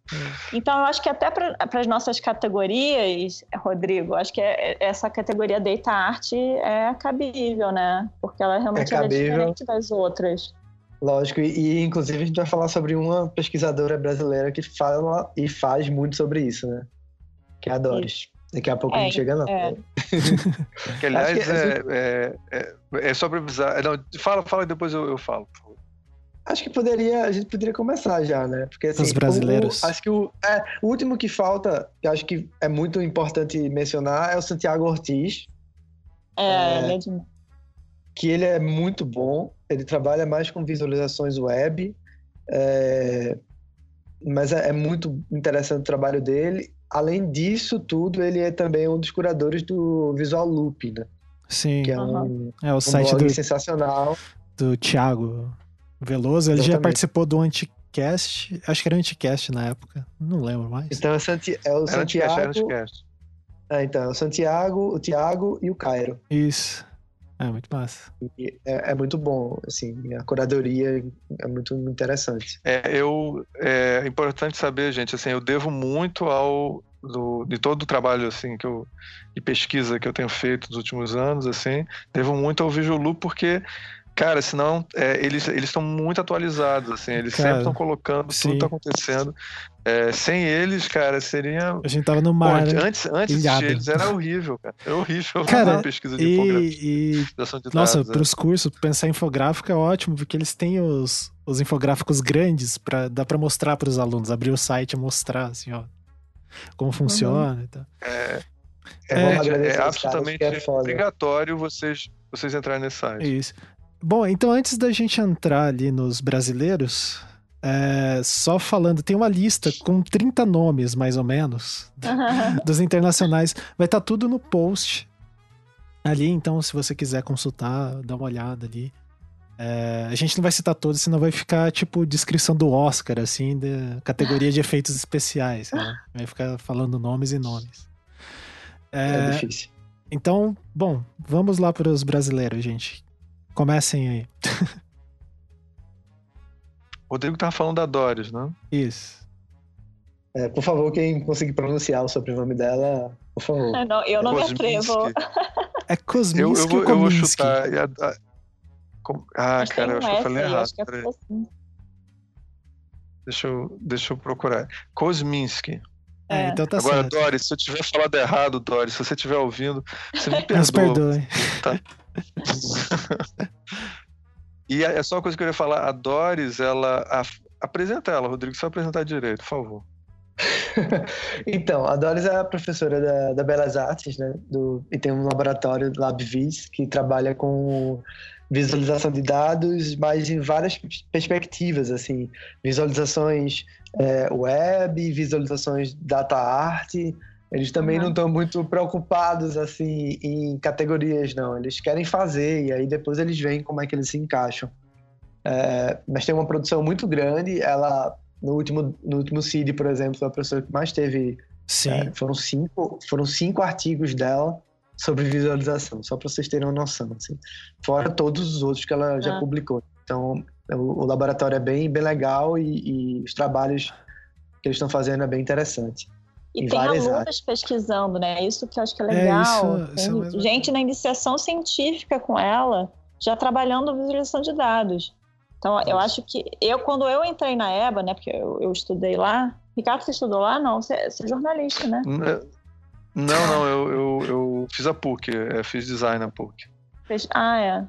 Então, eu acho que até para as nossas categorias, Rodrigo, acho que é, essa categoria Data Art é cabível, né? Porque ela realmente é, é diferente das outras. Lógico, e, e, inclusive a gente vai falar sobre uma pesquisadora brasileira que fala e faz muito sobre isso, né? Que é a Doris. Daqui a pouco é, a gente chega lá. É. que, aliás, que, é, é, é, é sobre avisar. Não, fala, fala e depois eu, eu falo. Acho que poderia, a gente poderia começar já, né? Porque assim, os brasileiros. O, acho que o, é, o último que falta, que acho que é muito importante mencionar, é o Santiago Ortiz. É, é, é de... que ele é muito bom. Ele trabalha mais com visualizações web. É, mas é, é, muito interessante o trabalho dele. Além disso tudo, ele é também um dos curadores do Visual Loop, né? Sim. Que é um, é o um site do, sensacional. Do Thiago Veloso. Ele Exatamente. já participou do Anticast. Acho que era Anticast na época. Não lembro mais. Então é, Santi é o Santiago. Anticast, Anticast. Ah, então, é o Santiago, o Thiago e o Cairo. Isso. É muito massa. É, é, muito bom, assim, a curadoria é muito interessante. É, eu, é importante saber, gente, assim, eu devo muito ao do, de todo o trabalho assim que eu de pesquisa que eu tenho feito nos últimos anos, assim, devo muito ao Visual porque Cara, senão é, eles eles estão muito atualizados, assim, eles cara, sempre estão colocando sim. tudo tá acontecendo. É, sem eles, cara, seria. A gente tava no mar. Pô, né? antes antes deles era horrível, cara. Era horrível cara, pesquisa de e, e... De Nossa, para os é. cursos, pensar em infográfico é ótimo, porque eles têm os, os infográficos grandes, pra, dá para mostrar para os alunos, abrir o site e mostrar, assim, ó, como funciona uhum. e tal. É, é, é, é absolutamente é obrigatório vocês, vocês entrarem nesse site. Isso. Bom, então antes da gente entrar ali nos brasileiros, é, só falando, tem uma lista com 30 nomes, mais ou menos, dos internacionais. Vai estar tá tudo no post ali, então se você quiser consultar, dá uma olhada ali. É, a gente não vai citar todos, senão vai ficar tipo descrição do Oscar, assim, da categoria de efeitos especiais. Né? Vai ficar falando nomes e nomes. É, é difícil. Então, bom, vamos lá para os brasileiros, gente. Comecem aí. Rodrigo tava falando da Doris, né? Isso. É, por favor, quem conseguir pronunciar o sobrenome dela, por favor. É, não, eu não me atrevo. É Kosminski eu, eu, eu, vou chutar. A, a, ah, acho cara, eu acho que eu falei errado. É assim. Deixa eu, deixa eu procurar. Kosminski. É, então tá Agora, certo. Doris, se eu tiver falado errado, Doris, se você estiver ouvindo, você me perdoa. Mas perdoe. Tá? e é só uma coisa que eu ia falar. A Doris, ela. A, apresenta ela, Rodrigo, só apresentar direito, por favor. então, a Doris é a professora da, da Belas Artes, né? Do, e tem um laboratório, LabVis, que trabalha com visualização de dados, mas em várias perspectivas, assim, visualizações é, web, visualizações data art, eles também uhum. não estão muito preocupados assim em categorias, não. Eles querem fazer e aí depois eles veem como é que eles se encaixam. É, mas tem uma produção muito grande. Ela no último no último CID, por exemplo, foi a professora que mais teve. É, foram cinco foram cinco artigos dela sobre visualização, só para vocês terem uma noção. Assim. Fora todos os outros que ela já ah. publicou. Então o, o, laboratório é bem bem legal e, e os trabalhos que eles estão fazendo é bem interessante. E tem alunos áreas. pesquisando, né? Isso que eu acho que é, é legal. É, isso, isso é gente na iniciação científica com ela, já trabalhando visualização de dados. Então, eu acho que eu, quando eu entrei na EBA, né? Porque eu, eu estudei lá. Ricardo, você estudou lá? Não, você, você é jornalista, né? Não, não, eu, eu, eu fiz a PUC, fiz design na PUC. Ah, é.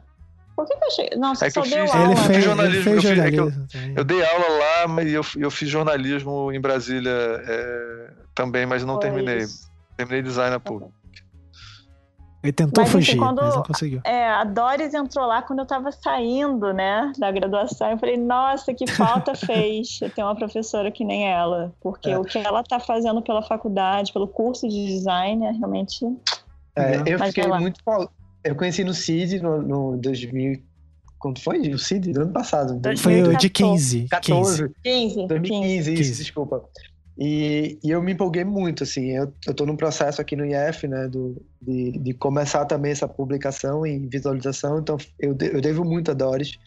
Por que, que eu achei? Não, você é só deu fiz, aula. Ele fez, jornalismo. Ele fez jornalismo. Né? É eu, eu, dei aula lá, mas eu, eu fiz jornalismo em Brasília é, também, mas não Foi terminei. Isso. Terminei design na PUC. Ele tentou mas, fugir, quando, mas não conseguiu. É, a Doris entrou lá quando eu tava saindo, né, da graduação. Eu falei, nossa, que falta fez eu ter uma professora que nem ela. Porque é. o que ela tá fazendo pela faculdade, pelo curso de design, é realmente... É, eu fiquei muito eu conheci no CID no, no 2000. Quando foi? O CID? Do ano passado. Foi o de 15. 14. 15. 2015, 15. isso, desculpa. E, e, eu me empolguei muito, assim. Eu, eu tô num processo aqui no IF, né, do, de, de começar também essa publicação e visualização. Então, eu, eu devo muito a Doris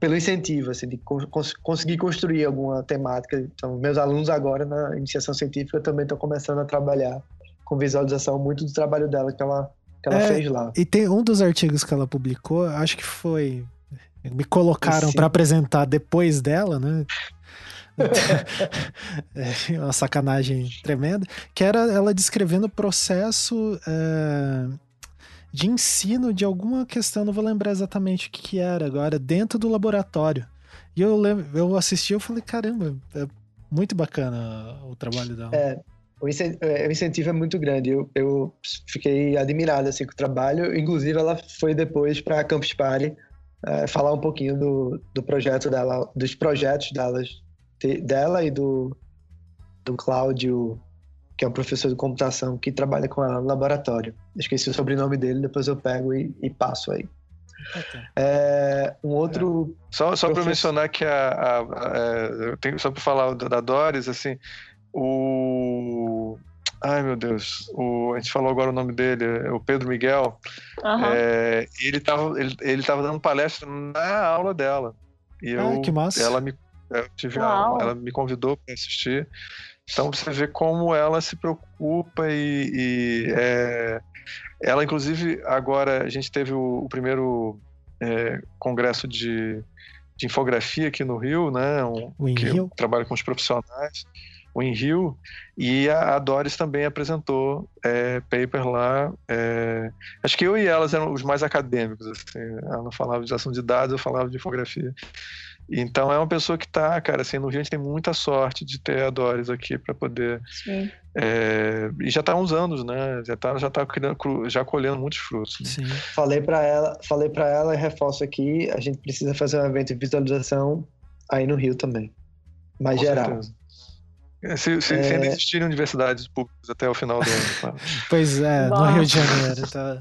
pelo incentivo, assim, de cons conseguir construir alguma temática. Então, meus alunos agora na iniciação científica também estão começando a trabalhar com visualização muito do trabalho dela que ela que ela é, fez lá. E tem um dos artigos que ela publicou, acho que foi. Me colocaram para apresentar depois dela, né? é uma sacanagem tremenda. Que era ela descrevendo o processo é, de ensino de alguma questão, não vou lembrar exatamente o que, que era agora, dentro do laboratório. E eu, lembro, eu assisti eu falei, caramba, é muito bacana o trabalho dela. É, é, o incentivo é muito grande. Eu, eu fiquei admirado assim, com o trabalho. Inclusive, ela foi depois para a Campus Party é, falar um pouquinho do, do projeto dela, dos projetos delas, de, dela e do, do Cláudio, que é um professor de computação que trabalha com ela no laboratório. Esqueci o sobrenome dele, depois eu pego e, e passo aí. É, um outro. É. Só, só para mencionar que a, a, a, é, eu tenho, só para falar da Doris, assim, o Ai, meu Deus. O, a gente falou agora o nome dele, é o Pedro Miguel. Uhum. É, ele estava ele, ele tava dando palestra na aula dela. E eu, ah, que massa. Ela me, tive aula, ela me convidou para assistir. Então você vê como ela se preocupa e, e é, ela, inclusive, agora a gente teve o, o primeiro é, congresso de, de, infografia aqui no Rio, né? Um, o que Rio? trabalha com os profissionais o In Rio, e a, a Doris também apresentou é, paper lá. É, acho que eu e elas eram os mais acadêmicos. Assim, ela falava de ação de dados, eu falava de infografia. Então é uma pessoa que está, cara, assim, no Rio a gente tem muita sorte de ter a Doris aqui para poder. Sim. É, e já está há uns anos, né? Já está já tá já colhendo muitos frutos. Né? Sim. Falei para ela, falei para ela e reforço aqui, a gente precisa fazer um evento de visualização aí no Rio também. Mais Com geral. Certeza. É, se, se, é... se, ainda existirem universidades públicas até o final do ano. Tá? Pois é, Nossa. no Rio de Janeiro. Tá...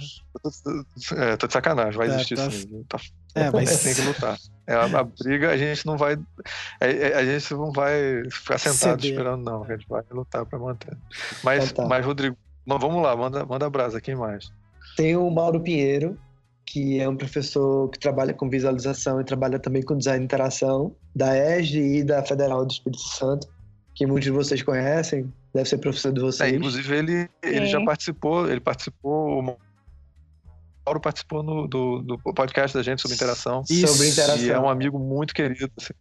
É, tô de sacanagem, vai é, existir tá... sim. Tá... É, mas... Tem que lutar. É, a, a, briga a gente não vai. A, é, é, a, gente não vai ficar sentado Ceder. esperando, não. A gente vai lutar para manter. Mas, então tá. mas Rodrigo, vamos lá, manda, manda brasa, quem mais? Tem o Mauro Pinheiro, que é um professor que trabalha com visualização e trabalha também com design de interação, da ESG e da Federal do Espírito Santo que muitos de vocês conhecem, deve ser professor de vocês. É, inclusive, ele, ele já participou, ele participou. O Mauro participou no, do, do podcast da gente sobre interação. Isso. Sobre interação. E é um amigo muito querido. Assim.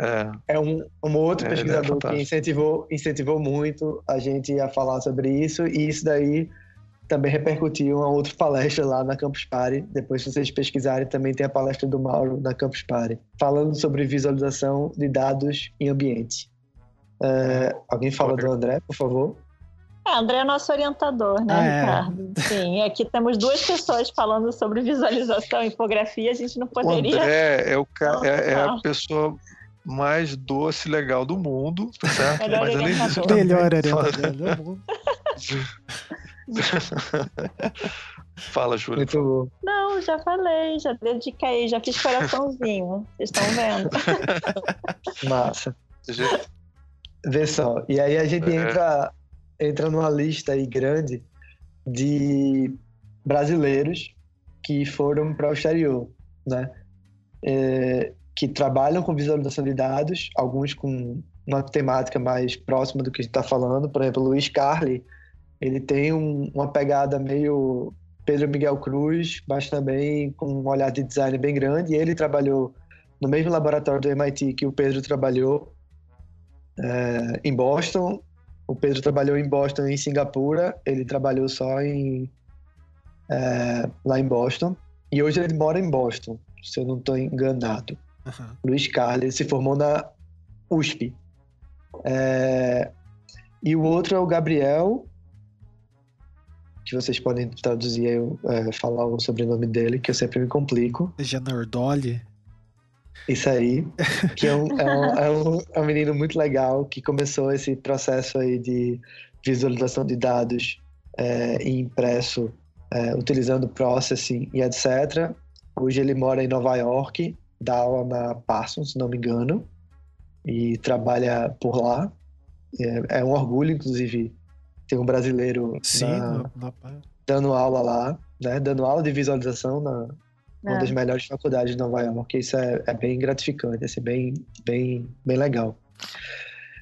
É, é um, um outro é, é pesquisador é que incentivou, incentivou muito a gente a falar sobre isso, e isso daí também repercutiu em uma outra palestra lá na Campus Party. Depois, se vocês pesquisarem, também tem a palestra do Mauro na Campus Party, falando sobre visualização de dados em ambiente. É, alguém fala do André, por favor? É, André é nosso orientador, né, ah, é. Ricardo? Sim, aqui temos duas pessoas falando sobre visualização e infografia, a gente não poderia. O André é, o ca... é, é a pessoa mais doce e legal do mundo, tá certo? Melhor Mas além disso, Melhor orientador do mundo. Fala, Júlia. Muito bom. Não, já falei, já dediquei, já fiz coraçãozinho. Vocês estão vendo? Massa. Vê só. E aí a gente é. entra, entra numa lista aí grande de brasileiros que foram para o exterior, né? É, que trabalham com visualização de dados, alguns com uma temática mais próxima do que a gente está falando. Por exemplo, o Luiz Carli, ele tem um, uma pegada meio Pedro Miguel Cruz, mas também com um olhar de design bem grande. E ele trabalhou no mesmo laboratório do MIT que o Pedro trabalhou é, em Boston. O Pedro trabalhou em Boston e em Singapura. Ele trabalhou só em é, lá em Boston. E hoje ele mora em Boston, se eu não estou enganado. Uhum. Luiz Carlos se formou na USP. É, e o outro é o Gabriel, que vocês podem traduzir, eu, é, falar o sobrenome dele, que eu sempre me complico. Janordoli. Isso aí, que é um, é, um, é, um, é um menino muito legal que começou esse processo aí de visualização de dados é, impresso, é, utilizando processing e etc. Hoje ele mora em Nova York, dá aula na Parsons, se não me engano, e trabalha por lá. É, é um orgulho, inclusive, ter um brasileiro Sim, na, na... dando aula lá, né? Dando aula de visualização na, uma é. das melhores faculdades de Nova York. Isso é, é bem gratificante, é bem, bem, bem legal.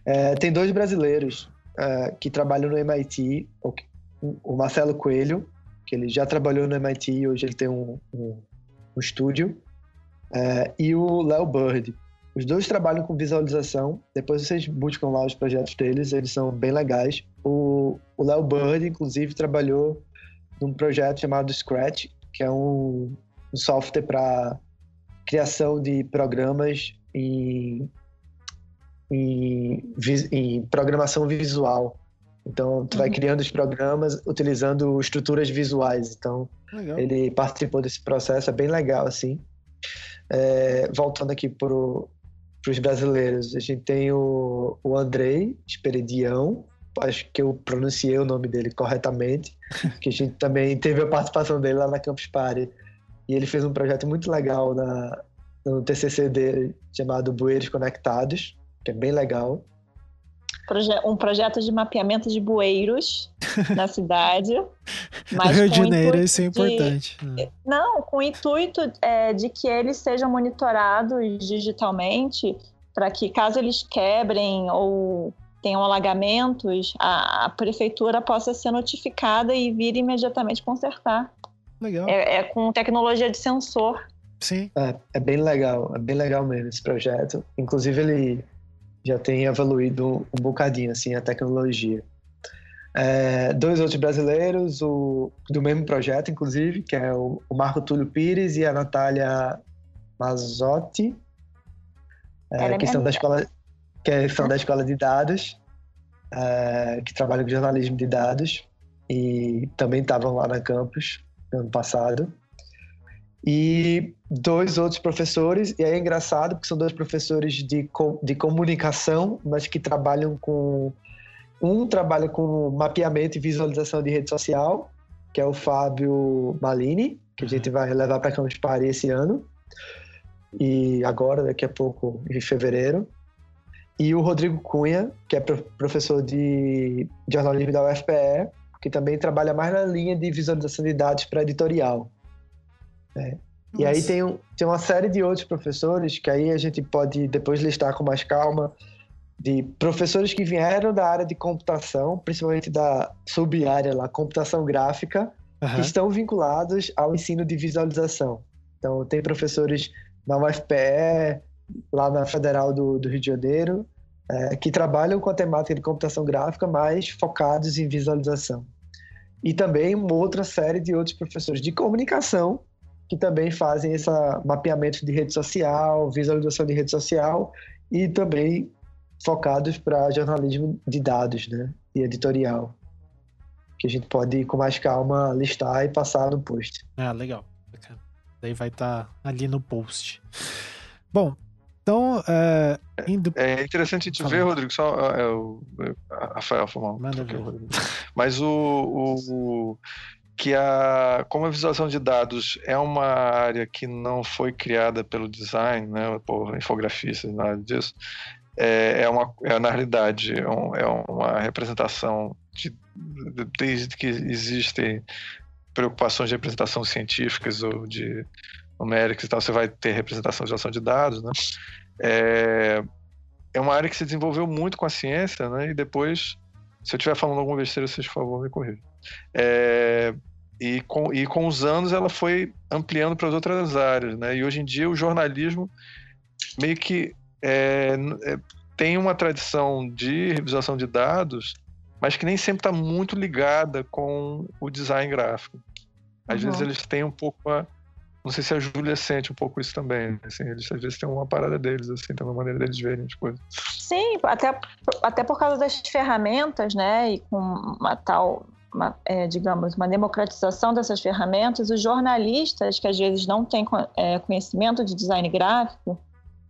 É, tem dois brasileiros é, que trabalham no MIT, o, Marcelo Coelho, que ele já trabalhou no MIT e hoje ele tem um, um, um estúdio, é, e o Léo Bird. Os dois trabalham com visualização. Depois vocês buscam lá os projetos deles, eles são bem legais. O Léo Bird, inclusive, trabalhou num projeto chamado Scratch, que é um, um software para criação de programas em, em, em, programação visual. Então, tu uhum. vai criando os programas utilizando estruturas visuais. Então, legal. ele participou desse processo, é bem legal, assim. É, voltando aqui para os brasileiros, a gente tem o, o Andrei Esperidião, acho que eu pronunciei o nome dele corretamente, que a gente também teve a participação dele lá na Campus Party. E ele fez um projeto muito legal na, no TCC dele, chamado Bueiros Conectados, que é bem legal. Um projeto de mapeamento de bueiros na cidade. Mas Rio de Janeiro, isso é importante. De... Né? Não, com o intuito é, de que eles sejam monitorados digitalmente, para que caso eles quebrem ou tenham alagamentos, a, a, prefeitura possa ser notificada e vir imediatamente consertar. Legal. É, é com tecnologia de sensor. Sim. É, é, bem legal, é bem legal mesmo esse projeto. Inclusive ele já tem evoluído um bocadinho assim a tecnologia. É, dois outros brasileiros, o, do mesmo projeto, inclusive, que é o, o Marco Túlio Pires e a Natália Mazotti, é, é que são da escola que são da Escola de Dados, é, que trabalham com jornalismo de dados e também estavam lá na campus ano passado. E dois outros professores, e aí é engraçado porque são dois professores de, de comunicação, mas que trabalham com. Um trabalha com mapeamento e visualização de rede social, que é o Fábio Malini, que a gente vai levar para Campus Party esse ano, e agora, daqui a pouco, em fevereiro e o Rodrigo Cunha, que é professor de jornalismo da UFPE, que também trabalha mais na linha de visualização de dados para editorial. Né? E aí tem, um, tem uma série de outros professores que aí a gente pode depois listar com mais calma, de professores que vieram da área de computação, principalmente da sub-área lá, computação gráfica, uhum. que estão vinculados ao ensino de visualização. Então, tem professores na UFPE, lá na Federal do, do Rio de Janeiro, é, que trabalham com a temática de computação gráfica, mas focados em visualização. E também uma outra série de outros professores de comunicação que também fazem esse mapeamento de rede social, visualização de rede social e também focados para jornalismo de dados né, e editorial. Que a gente pode, com mais calma, listar e passar no post. Ah, legal. Daí vai estar tá ali no post. Bom, então, é. É interessante te ver, Rodrigo, só é, o, Rafael, foi mal. Manda ver. Mas o, o, que a como a visualização de dados é uma área que não foi criada pelo design, né, por infografistas, nada disso, é, é uma é, na realidade é, um, é uma representação de, desde que existem preocupações de representação científicas ou de numéricos e tal, você vai ter representação de ação de dados, né? É, é uma área que se desenvolveu muito com a ciência, né? E depois, se eu estiver falando alguma besteira, vocês, por favor, me corrijam. É, e, com, e com os anos ela foi ampliando para as outras áreas, né? E hoje em dia o jornalismo meio que é, é, tem uma tradição de revisação de dados, mas que nem sempre está muito ligada com o design gráfico. Às uhum. vezes eles têm um pouco a, não sei se a Júlia sente um pouco isso também. Assim, eles às vezes têm uma parada deles, assim, tem uma maneira deles verem as coisas. Sim, até, até por causa das ferramentas, né? E com uma tal, uma, é, digamos, uma democratização dessas ferramentas, os jornalistas, que às vezes não têm é, conhecimento de design gráfico,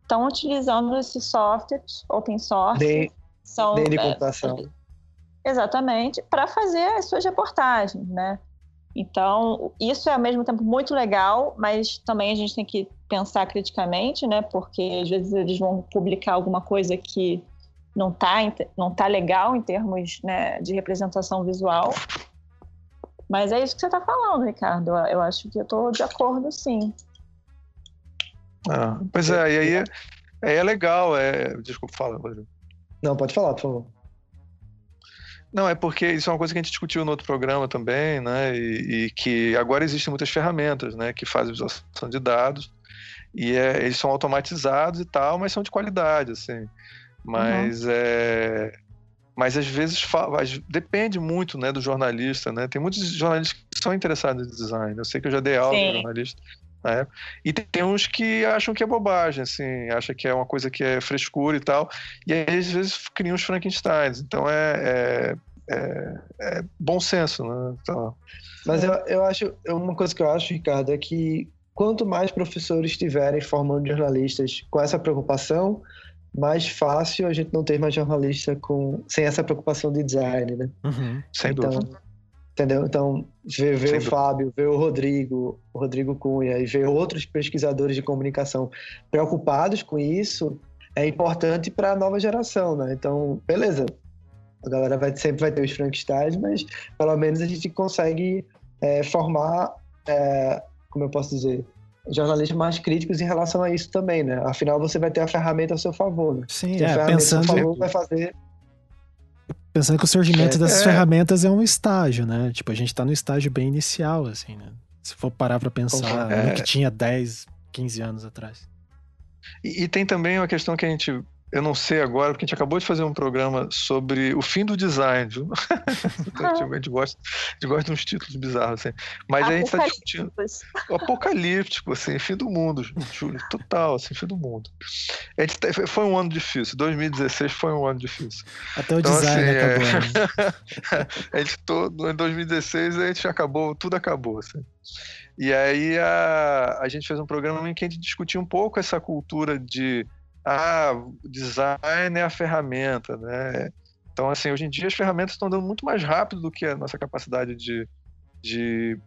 estão utilizando esses softwares open source. De, são, de é, computação. Exatamente, para fazer as suas reportagens, né? Então, isso é ao mesmo tempo muito legal, mas também a gente tem que pensar criticamente, né? Porque às vezes eles vão publicar alguma coisa que não está não tá legal em termos né, de representação visual. Mas é isso que você está falando, Ricardo. Eu acho que eu estou de acordo, sim. Ah, pois é, e aí é, é legal. É... Desculpa, fala, Rodrigo. Não, pode falar, por favor. Não, é porque isso é uma coisa que a gente discutiu no outro programa também, né? E, e que agora existem muitas ferramentas, né? Que fazem visualização de dados e é, eles são automatizados e tal, mas são de qualidade, assim. Mas uhum. é, mas às vezes fala, depende muito, né, do jornalista, né? Tem muitos jornalistas que são interessados em design. Eu sei que eu já dei aula de jornalista né? E tem uns que acham que é bobagem, assim, acham que é uma coisa que é frescura e tal, e aí às vezes criam os Frankensteins. Então é, é, é, é bom senso, né? Então, Mas eu, eu acho, uma coisa que eu acho, Ricardo, é que quanto mais professores estiverem formando jornalistas com essa preocupação, mais fácil a gente não ter mais jornalista com sem essa preocupação de design, né? Uhum, sem então, dúvida. Entendeu? Então, ver, ver o Fábio, ver o Rodrigo, o Rodrigo Cunha e ver outros pesquisadores de comunicação preocupados com isso é importante para a nova geração, né? Então, beleza, a galera vai, sempre vai ter os Frankensteins, mas pelo menos a gente consegue é, formar, é, como eu posso dizer, jornalistas mais críticos em relação a isso também, né? Afinal, você vai ter a ferramenta a seu favor, né? Sim, é, pensando... Favor, vai fazer... Pensando que o surgimento é, dessas é. ferramentas é um estágio, né? Tipo, a gente tá no estágio bem inicial, assim, né? Se for parar pra pensar é. no que tinha 10, 15 anos atrás. E, e, tem também uma questão que a gente eu não sei agora, porque a gente acabou de fazer um programa sobre o fim do design, viu? a, gente gosta, a gente gosta de uns títulos bizarros, assim. Mas a gente está discutindo. Apocalíptico, assim, fim do mundo, Júlio, total, assim, fim do mundo. A gente tá, foi um ano difícil, 2016 foi um ano difícil. Até o então, design assim, acabou. É... Né? a gente todo, em 2016 a gente acabou, tudo acabou, assim. E aí a, a gente fez um programa em que a gente discutia um pouco essa cultura de ah, design é a ferramenta, né? Então, assim, hoje em dia as ferramentas estão dando muito mais rápido do que a nossa capacidade de, de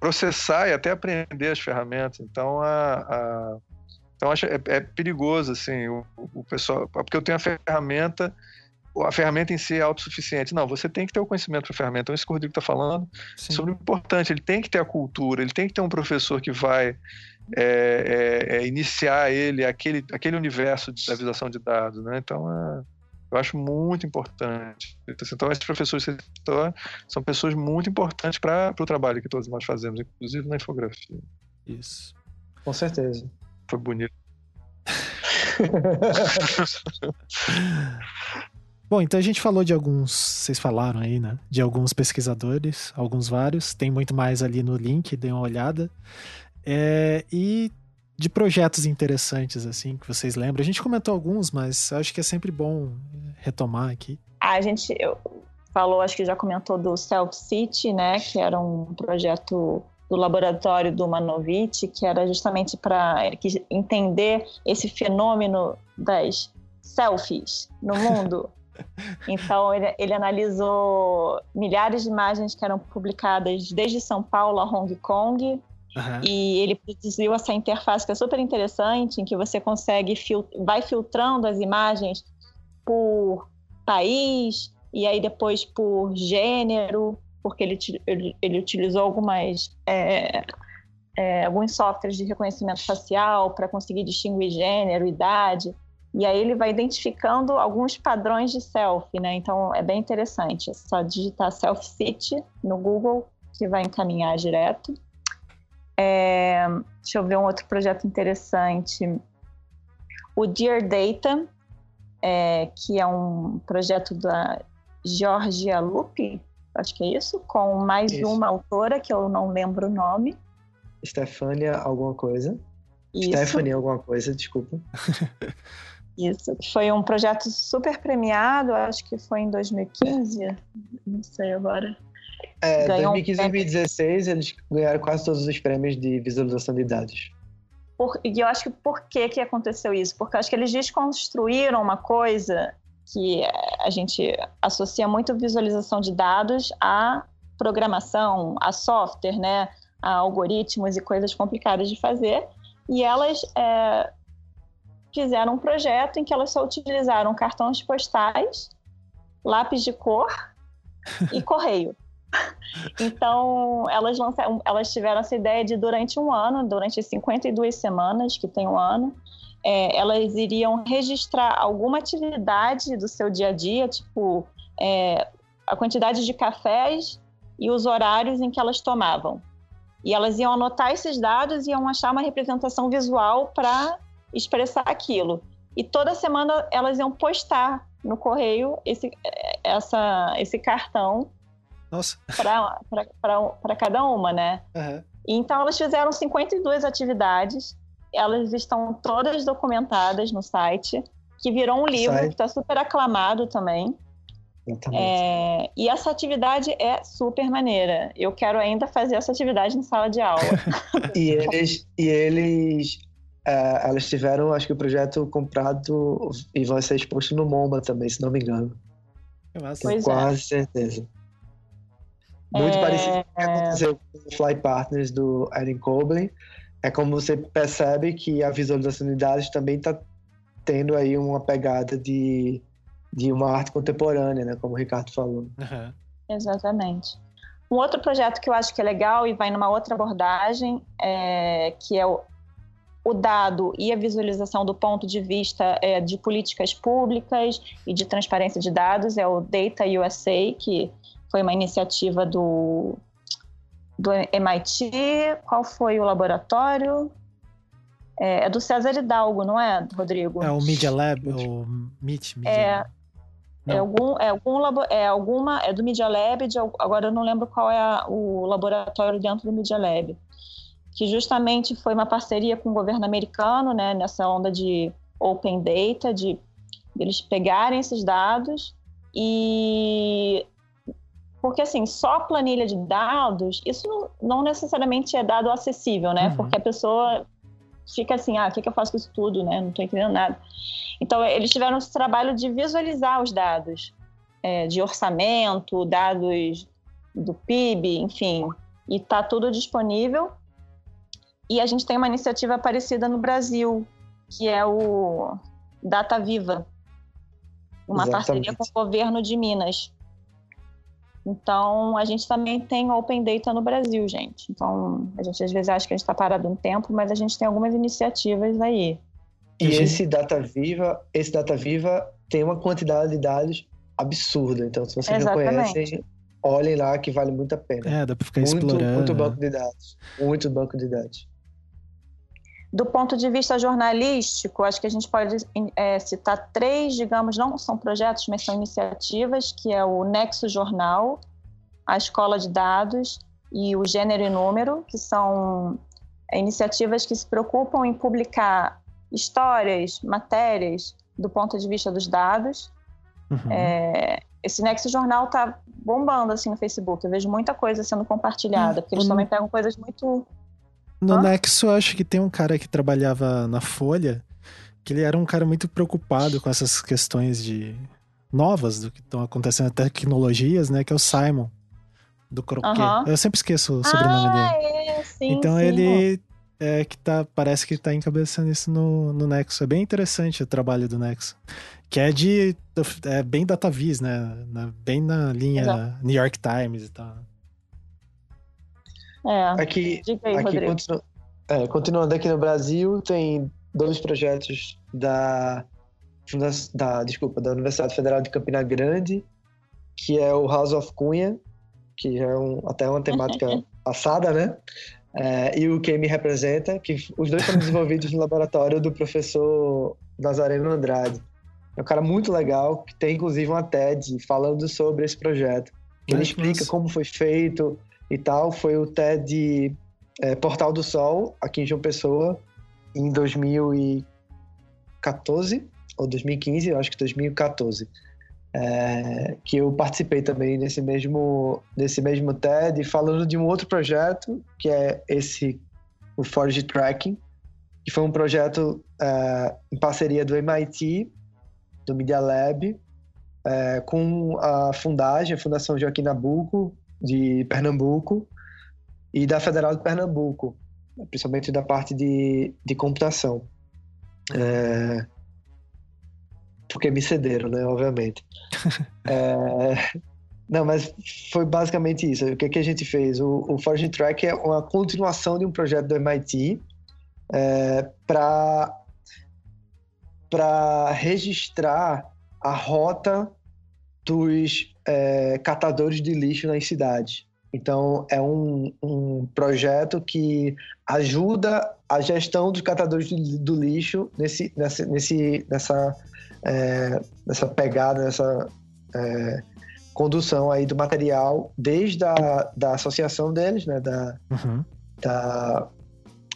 processar e até aprender as ferramentas. Então, a, a então acho é, é, perigoso, assim, o, o pessoal, porque eu tenho a ferramenta, a ferramenta em si é autossuficiente. Não, você tem que ter o conhecimento para a ferramenta. Então, isso que o Rodrigo está falando Sim. sobre o importante. Ele tem que ter a cultura, ele tem que ter um professor que vai é, é, é, iniciar ele aquele, aquele universo da visualização de dados, né? Então, é, eu acho muito importante. Então, esses professores de setor são pessoas muito importantes para o trabalho que todos nós fazemos, inclusive na infografia. Isso. Com certeza. Foi bonito. Bom, então a gente falou de alguns, vocês falaram aí, né? De alguns pesquisadores, alguns vários. Tem muito mais ali no link, dê uma olhada. É, e de projetos interessantes, assim, que vocês lembram. A gente comentou alguns, mas acho que é sempre bom retomar aqui. A gente falou, acho que já comentou do Self City, né? Que era um projeto do laboratório do Manovich, que era justamente para entender esse fenômeno das selfies no mundo. Então, ele, ele, analisou milhares de imagens que eram publicadas desde São Paulo a Hong Kong, Uhum. E ele produziu essa interface que é super interessante, em que você consegue fil vai filtrando as imagens por país e aí depois por gênero, porque ele, ele, ele utilizou algumas é, é, alguns softwares de reconhecimento facial para conseguir distinguir gênero, idade. E aí ele vai identificando alguns padrões de selfie, né? Então é bem interessante. É só digitar selfie city no Google que vai encaminhar direto. É, deixa eu ver um outro projeto interessante. O Dear Data, é, que é um projeto da Georgia Lupe, acho que é isso, com mais isso. uma autora que eu não lembro o nome. Stefania alguma coisa. Isso. Stephanie alguma coisa, desculpa. Isso. Foi um projeto super premiado, acho que foi em 2015, não sei agora. É, 2015 e 2016 eles ganharam quase todos os prêmios de visualização de dados. Por, e eu acho que por que, que aconteceu isso? Porque eu acho que eles desconstruíram uma coisa que a gente associa muito visualização de dados a programação, a software, né? a algoritmos e coisas complicadas de fazer. E elas é, fizeram um projeto em que elas só utilizaram cartões postais, lápis de cor e correio. Então, elas, lançaram, elas tiveram essa ideia de, durante um ano, durante 52 semanas, que tem um ano, é, elas iriam registrar alguma atividade do seu dia a dia, tipo é, a quantidade de cafés e os horários em que elas tomavam. E elas iam anotar esses dados e iam achar uma representação visual para expressar aquilo. E toda semana elas iam postar no correio esse, essa, esse cartão nossa. Para cada uma, né? Uhum. Então, elas fizeram 52 atividades, elas estão todas documentadas no site, que virou um livro site. que está super aclamado também. É, e essa atividade é super maneira. Eu quero ainda fazer essa atividade em sala de aula. e eles, e eles é, elas tiveram, acho que o projeto comprado e vai ser exposto no MoMA também, se não me engano. Tenho é. quase é. certeza. Muito é... parecido com o que aconteceu com o Fly Partners do Erin Coblin. É como você percebe que a visualização de dados também está tendo aí uma pegada de, de uma arte contemporânea, né? Como o Ricardo falou. Uhum. Exatamente. Um outro projeto que eu acho que é legal e vai numa outra abordagem, é, que é o o dado e a visualização do ponto de vista é, de políticas públicas e de transparência de dados é o Data USA, que foi uma iniciativa do, do MIT. Qual foi o laboratório? É, é do César Hidalgo, não é, Rodrigo? É o Media Lab, o MIT. Media é, é algum, é algum labo, é alguma é do Media Lab, de, agora eu não lembro qual é a, o laboratório dentro do Media Lab que justamente foi uma parceria com o governo americano, né, nessa onda de open data, de eles pegarem esses dados e porque assim só planilha de dados isso não, não necessariamente é dado acessível, né? Uhum. Porque a pessoa fica assim, ah, o que, que eu faço com isso tudo, né? Não estou entendendo nada. Então eles tiveram esse trabalho de visualizar os dados é, de orçamento, dados do PIB, enfim, e tá tudo disponível e a gente tem uma iniciativa parecida no Brasil, que é o Data Viva, uma Exatamente. parceria com o governo de Minas. Então, a gente também tem Open Data no Brasil, gente. Então, a gente às vezes acha que a gente está parado um tempo, mas a gente tem algumas iniciativas aí. E esse Data Viva, esse Data Viva tem uma quantidade de dados absurda. Então, se vocês Exatamente. não conhecem, olhem lá que vale muito a pena. É, dá para ficar muito, explorando. Muito banco de dados. Muito banco de dados. Do ponto de vista jornalístico, acho que a gente pode é, citar três, digamos, não são projetos, mas são iniciativas, que é o Nexo Jornal, a Escola de Dados e o Gênero e Número, que são é, iniciativas que se preocupam em publicar histórias, matérias do ponto de vista dos dados. Uhum. É, esse Nexo Jornal está bombando assim no Facebook. Eu vejo muita coisa sendo compartilhada, porque eles também pegam coisas muito no Hã? Nexo, eu acho que tem um cara que trabalhava na Folha, que ele era um cara muito preocupado com essas questões de novas do que estão acontecendo, tecnologias, né? Que é o Simon, do Croquet. Eu sempre esqueço o sobrenome ah, dele. É, sim, então sim. ele é que tá, parece que tá encabeçando isso no, no Nexo. É bem interessante o trabalho do Nexo. Que é de. É bem datavis, né? Na, bem na linha Exato. New York Times e tal. É. Aqui, aí, aqui continu, é, continuando aqui no Brasil, tem dois projetos da, da, desculpa, da Universidade Federal de Campina Grande, que é o House of Cunha, que já é um, até uma temática passada, né? É, e o Quem Me Representa, que os dois foram desenvolvidos no laboratório do professor Nazareno Andrade. É um cara muito legal, que tem inclusive uma TED falando sobre esse projeto. Que ele explica como foi feito, e tal, foi o TED é, Portal do Sol, aqui em João Pessoa, em 2014 ou 2015, eu acho que 2014. É, que eu participei também nesse mesmo, nesse mesmo TED, falando de um outro projeto, que é esse, o Forge Tracking, que foi um projeto é, em parceria do MIT, do Media Lab, é, com a Fundagem, a Fundação Joaquim Nabuco, de Pernambuco e da Federal de Pernambuco, principalmente da parte de, de computação. É... Porque me cederam, né? Obviamente. é... Não, mas foi basicamente isso. O que, que a gente fez? O, o Forging Track é uma continuação de um projeto do MIT é, para para registrar a rota dos é, catadores de lixo nas cidades. Então, é um, um projeto que ajuda a gestão dos catadores do lixo nesse, nessa, nesse, nessa, é, nessa pegada, nessa é, condução aí do material, desde a da associação deles, né, da, uhum. da,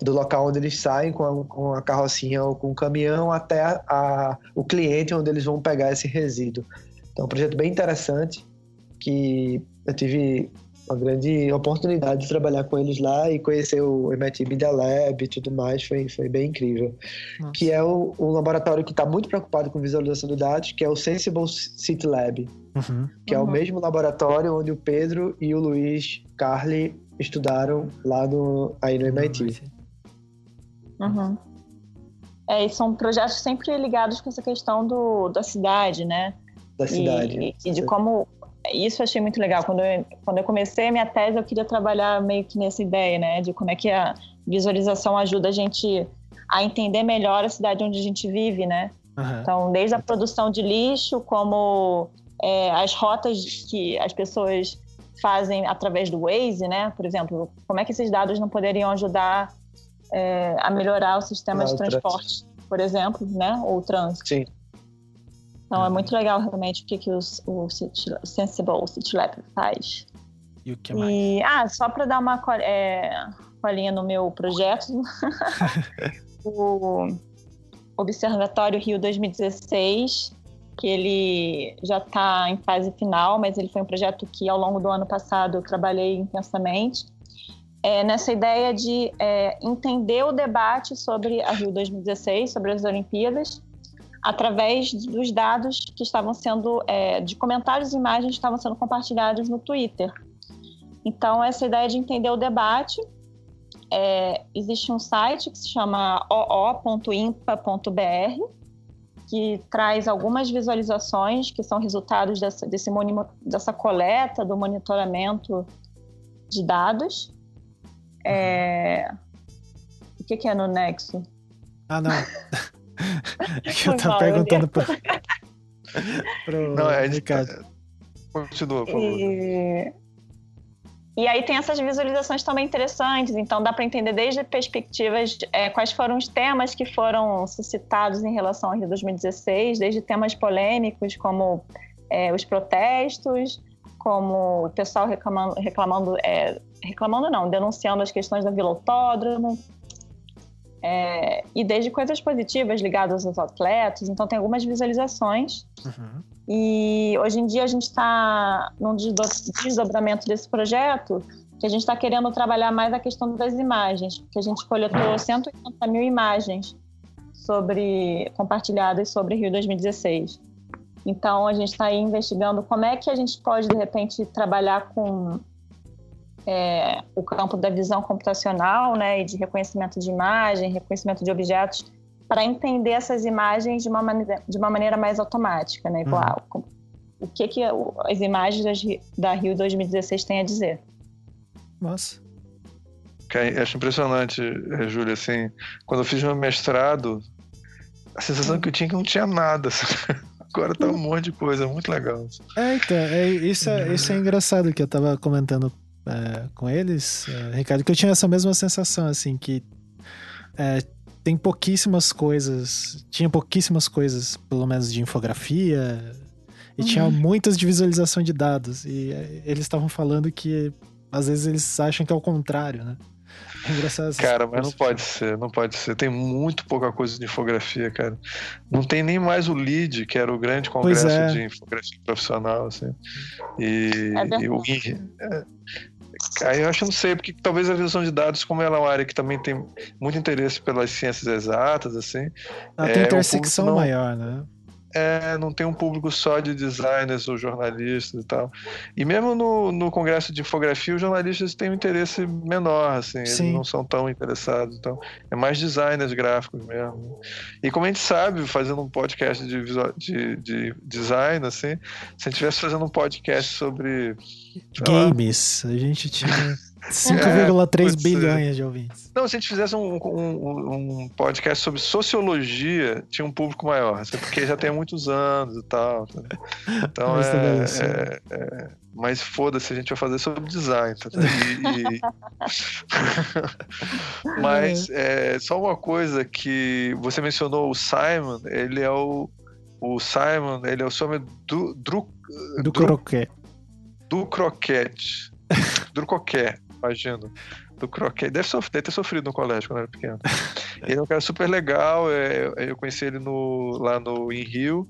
do local onde eles saem com a, com a carrocinha ou com o caminhão até a, o cliente onde eles vão pegar esse resíduo. Então, é um projeto bem interessante que eu tive uma grande oportunidade de trabalhar com eles lá e conhecer o MIT Media Lab e tudo mais, foi, foi bem incrível. Nossa. Que é o, um laboratório que está muito preocupado com visualização de dados, que é o Sensible City Lab, uhum. que uhum. é o mesmo laboratório onde o Pedro e o Luiz Carli estudaram lá no, aí no MIT. Uhum. É, e são projetos sempre ligados com essa questão do, da cidade, né? Da cidade. E, e de como isso eu achei muito legal. Quando eu, quando eu comecei a minha tese, eu queria trabalhar meio que nessa ideia, né? De como é que a visualização ajuda a gente a entender melhor a cidade onde a gente vive, né? Uhum. Então, desde a produção de lixo, como é, as rotas que as pessoas fazem através do Waze, né? Por exemplo, como é que esses dados não poderiam ajudar é, a melhorar o sistema de transporte, por exemplo, né? Ou o trânsito. Sim. Então é uhum. muito legal realmente o que, que os, o City, Sensible City Lab faz. E o que mais? E, ah, só para dar uma é, colinha no meu projeto, o Observatório Rio 2016, que ele já está em fase final, mas ele foi um projeto que ao longo do ano passado eu trabalhei intensamente. É, nessa ideia de é, entender o debate sobre a Rio 2016, sobre as Olimpíadas, através dos dados que estavam sendo, é, de comentários e imagens que estavam sendo compartilhados no Twitter. Então, essa ideia de entender o debate, é, existe um site que se chama oo.impa.br, que traz algumas visualizações que são resultados dessa, desse, dessa coleta, do monitoramento de dados. É... O que, que é no Nexo? Ah, não. É que eu tava perguntando pro, pro Não, é, Ricardo. Continua, por favor. E... E aí tem essas visualizações também interessantes, então dá para entender desde perspectivas é, quais foram os temas que foram suscitados em relação ao Rio 2016, desde temas polêmicos como é, os protestos, como o pessoal reclamando, reclamando, é, reclamando não, denunciando as questões da Vila Autódromo, é, e desde coisas positivas ligadas aos atletas, então tem algumas visualizações. Uhum. E hoje em dia a gente está num desdobramento desse projeto que a gente está querendo trabalhar mais a questão das imagens, que a gente coletou 180 mil imagens sobre compartilhadas sobre Rio 2016. Então a gente está aí investigando como é que a gente pode de repente trabalhar com é, o campo da visão computacional, né, e de reconhecimento de imagem, reconhecimento de objetos, para entender essas imagens de uma maneira, de uma maneira mais automática, né? Igual, uhum. o que que as imagens da Rio 2016 têm a dizer? Nossa. Acho impressionante, eh, Júlia, assim, quando eu fiz meu mestrado, a sensação que eu tinha é que não tinha nada. Agora tá um monte de coisa, muito legal. É, então, é, isso, é, isso é engraçado que eu tava comentando é, com eles, é, Ricardo, que eu tinha essa mesma sensação, assim, que é, tem pouquíssimas coisas, tinha pouquíssimas coisas, pelo menos de infografia, e uhum. tinha muitas de visualização de dados, e é, eles estavam falando que às vezes eles acham que é o contrário, né? É engraçado cara, mas não pode ser, não pode ser. Tem muito pouca coisa de infografia, cara. Não tem nem mais o LEAD, que era o grande congresso é. de infografia profissional, assim. E, é e o é, Aí eu acho que não sei, porque talvez a visualização de dados, como ela é uma área que também tem muito interesse pelas ciências exatas, assim. Ela é, tem intersecção não... maior, né? É, não tem um público só de designers ou jornalistas e tal. E mesmo no, no congresso de infografia, os jornalistas têm um interesse menor, assim, eles não são tão interessados. Então, é mais designers gráficos mesmo. E como a gente sabe, fazendo um podcast de, visual, de, de design, assim, se a gente estivesse fazendo um podcast sobre. Games, lá, a gente tinha. 5,3 é, bilhões de ouvintes. Não, se a gente fizesse um, um, um, podcast sobre sociologia, tinha um público maior, porque já tem muitos anos e tal. Então mas é, é, é, Mas foda-se, a gente vai fazer sobre design. Tá? E, e... mas é, só uma coisa que você mencionou o Simon, ele é o. O Simon, ele é o some do. Do, do croquete. Do croquete. do croquete imagino. Do croquete. Deve, deve ter sofrido no colégio quando era pequeno. ele é um cara super legal. É, eu conheci ele no, lá no, em Rio.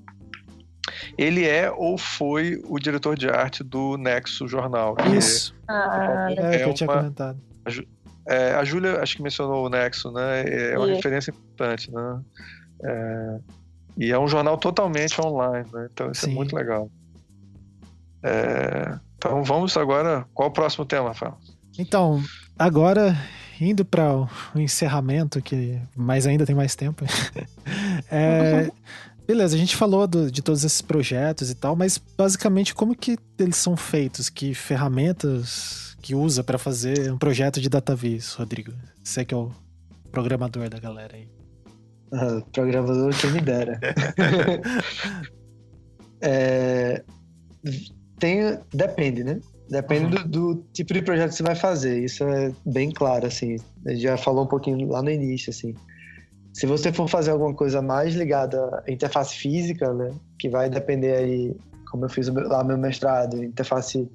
Ele é ou foi o diretor de arte do Nexo Jornal. Isso. Ah, é, é, que eu tinha comentado. É, a Júlia, acho que mencionou o Nexo, né? É uma referência importante, né? É, e é um jornal totalmente online, né? Então isso é Sim. é muito legal. É, então vamos agora. Qual o próximo tema, Rafael? Então, agora indo para o encerramento, que mas ainda tem mais tempo. é, beleza, a gente falou do, de todos esses projetos e tal, mas basicamente como que eles são feitos? Que ferramentas que usa para fazer um projeto de DataVis, Rodrigo? Você que é o programador da galera aí. Ah, programador que me dera. é, tem, depende, né? Depende uhum. do, do, tipo de projeto que você vai fazer. Isso é bem claro, assim. A gente já falou um pouquinho lá no início, assim. Se você for fazer alguma coisa mais ligada à interface física, né? Que vai depender aí, como eu fiz lá meu mestrado, interface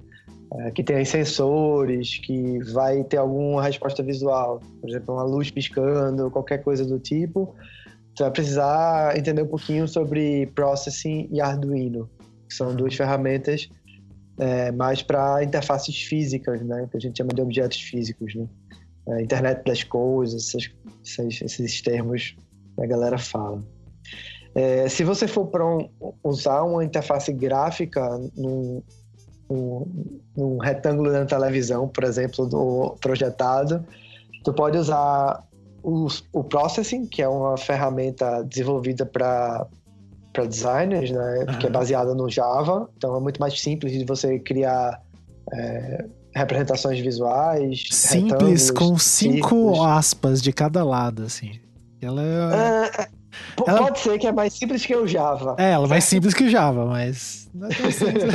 é, que tem sensores, que vai ter alguma resposta visual, por exemplo, uma luz piscando, qualquer coisa do tipo, você vai precisar entender um pouquinho sobre Processing e Arduino, que são duas ferramentas é, mais para interfaces físicas, né, que a gente chama de objetos físicos, né? É, internet das coisas, esses, esses, termos que a galera fala. É, se você for para um, usar uma interface gráfica num, um, um retângulo na televisão, por exemplo, do projetado, tu pode usar o, o Processing, que é uma ferramenta desenvolvida para para designers, né? Uhum. Que é baseada no Java, então é muito mais simples de você criar é, representações visuais. Simples com cinco círculos. aspas de cada lado, assim. Ela é... é ela... Pode ser que é mais simples que o Java. É, ela é mais simples que o Java, mas não é tão simples.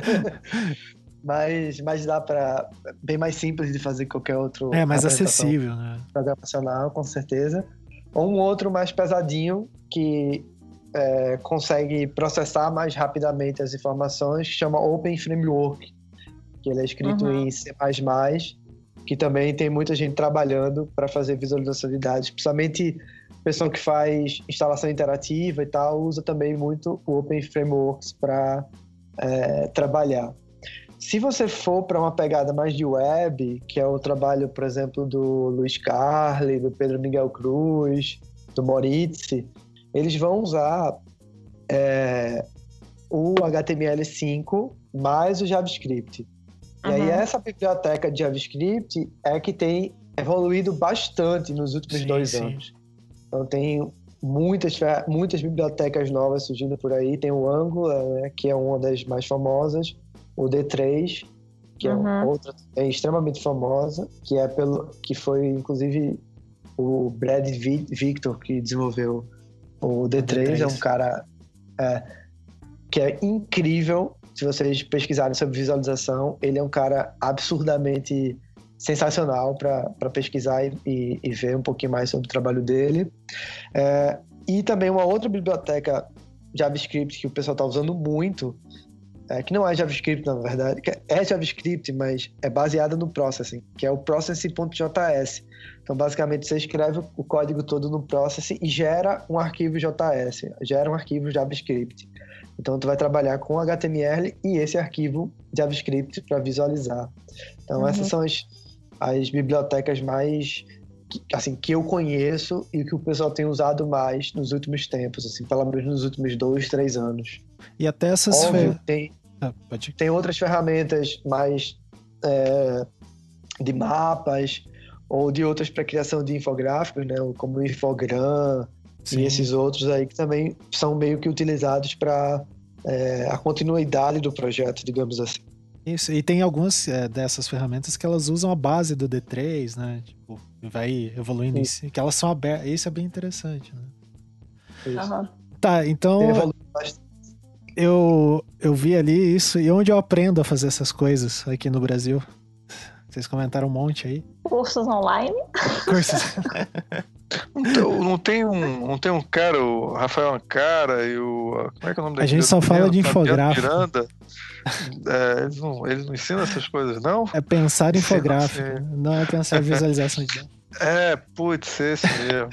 mas, mas dá para bem mais simples de fazer qualquer outro. É, mais acessível, né? Programacional, com certeza. Ou um outro mais pesadinho que é, consegue processar mais rapidamente as informações, que chama Open Framework, que ele é escrito uhum. em C++, que também tem muita gente trabalhando para fazer visualização de dados, principalmente pessoa que faz instalação interativa e tal, usa também muito o Open Frameworks para é, trabalhar. Se você for para uma pegada mais de web, que é o trabalho, por exemplo, do Luiz Carli, do Pedro Miguel Cruz, do Moritz, eles vão usar é, o HTML5 mais o JavaScript. Uhum. E aí essa biblioteca de JavaScript é que tem evoluído bastante nos últimos sim, dois sim. anos. Então tem muitas, muitas bibliotecas novas surgindo por aí. Tem o Angular, né, que é uma das mais famosas, o D3, que uhum. é outra é extremamente famosa, que é pelo que foi inclusive o Brad Victor que desenvolveu o D3, D3. é um cara é, que é incrível. Se vocês pesquisarem sobre visualização, ele é um cara absurdamente sensacional para pesquisar e, e, e, ver um pouquinho mais sobre o trabalho dele. É, e também uma outra biblioteca JavaScript que o pessoal está usando muito, é, que não é JavaScript na verdade, é JavaScript, mas é baseada no Processing, que é o Processing.js. Então, basicamente, você escreve o código todo no Processing e gera um arquivo JS, gera um arquivo JavaScript. Então, tu vai trabalhar com HTML e esse arquivo JavaScript para visualizar. Então, uhum. essas são as as bibliotecas mais assim que eu conheço e que o pessoal tem usado mais nos últimos tempos, assim, pelo menos nos últimos dois, três anos. E até essas Óbvio, fer... tem ah, tem outras ferramentas mais é, de mapas ou de outras para criação de infográficos, né, como o Infogram Sim. e esses outros aí que também são meio que utilizados para é, a continuidade do projeto, digamos assim. Isso, e tem algumas é, dessas ferramentas que elas usam a base do D3, né? Tipo, vai evoluindo isso, que elas são abertas. Isso é bem interessante, né? Uhum. Tá, então. Eu, eu vi ali isso, e onde eu aprendo a fazer essas coisas aqui no Brasil? Vocês comentaram um monte aí. Cursos online. Cursos. Então, não tem um, não tem um cara, o Rafael Ancara e o. Como é que é o nome dele? A gente só fala de infográfico. Miranda. É, eles, não, eles não ensinam essas coisas, não? É pensar infográfico, não é pensar visualização de dados. É, putz, esse mesmo.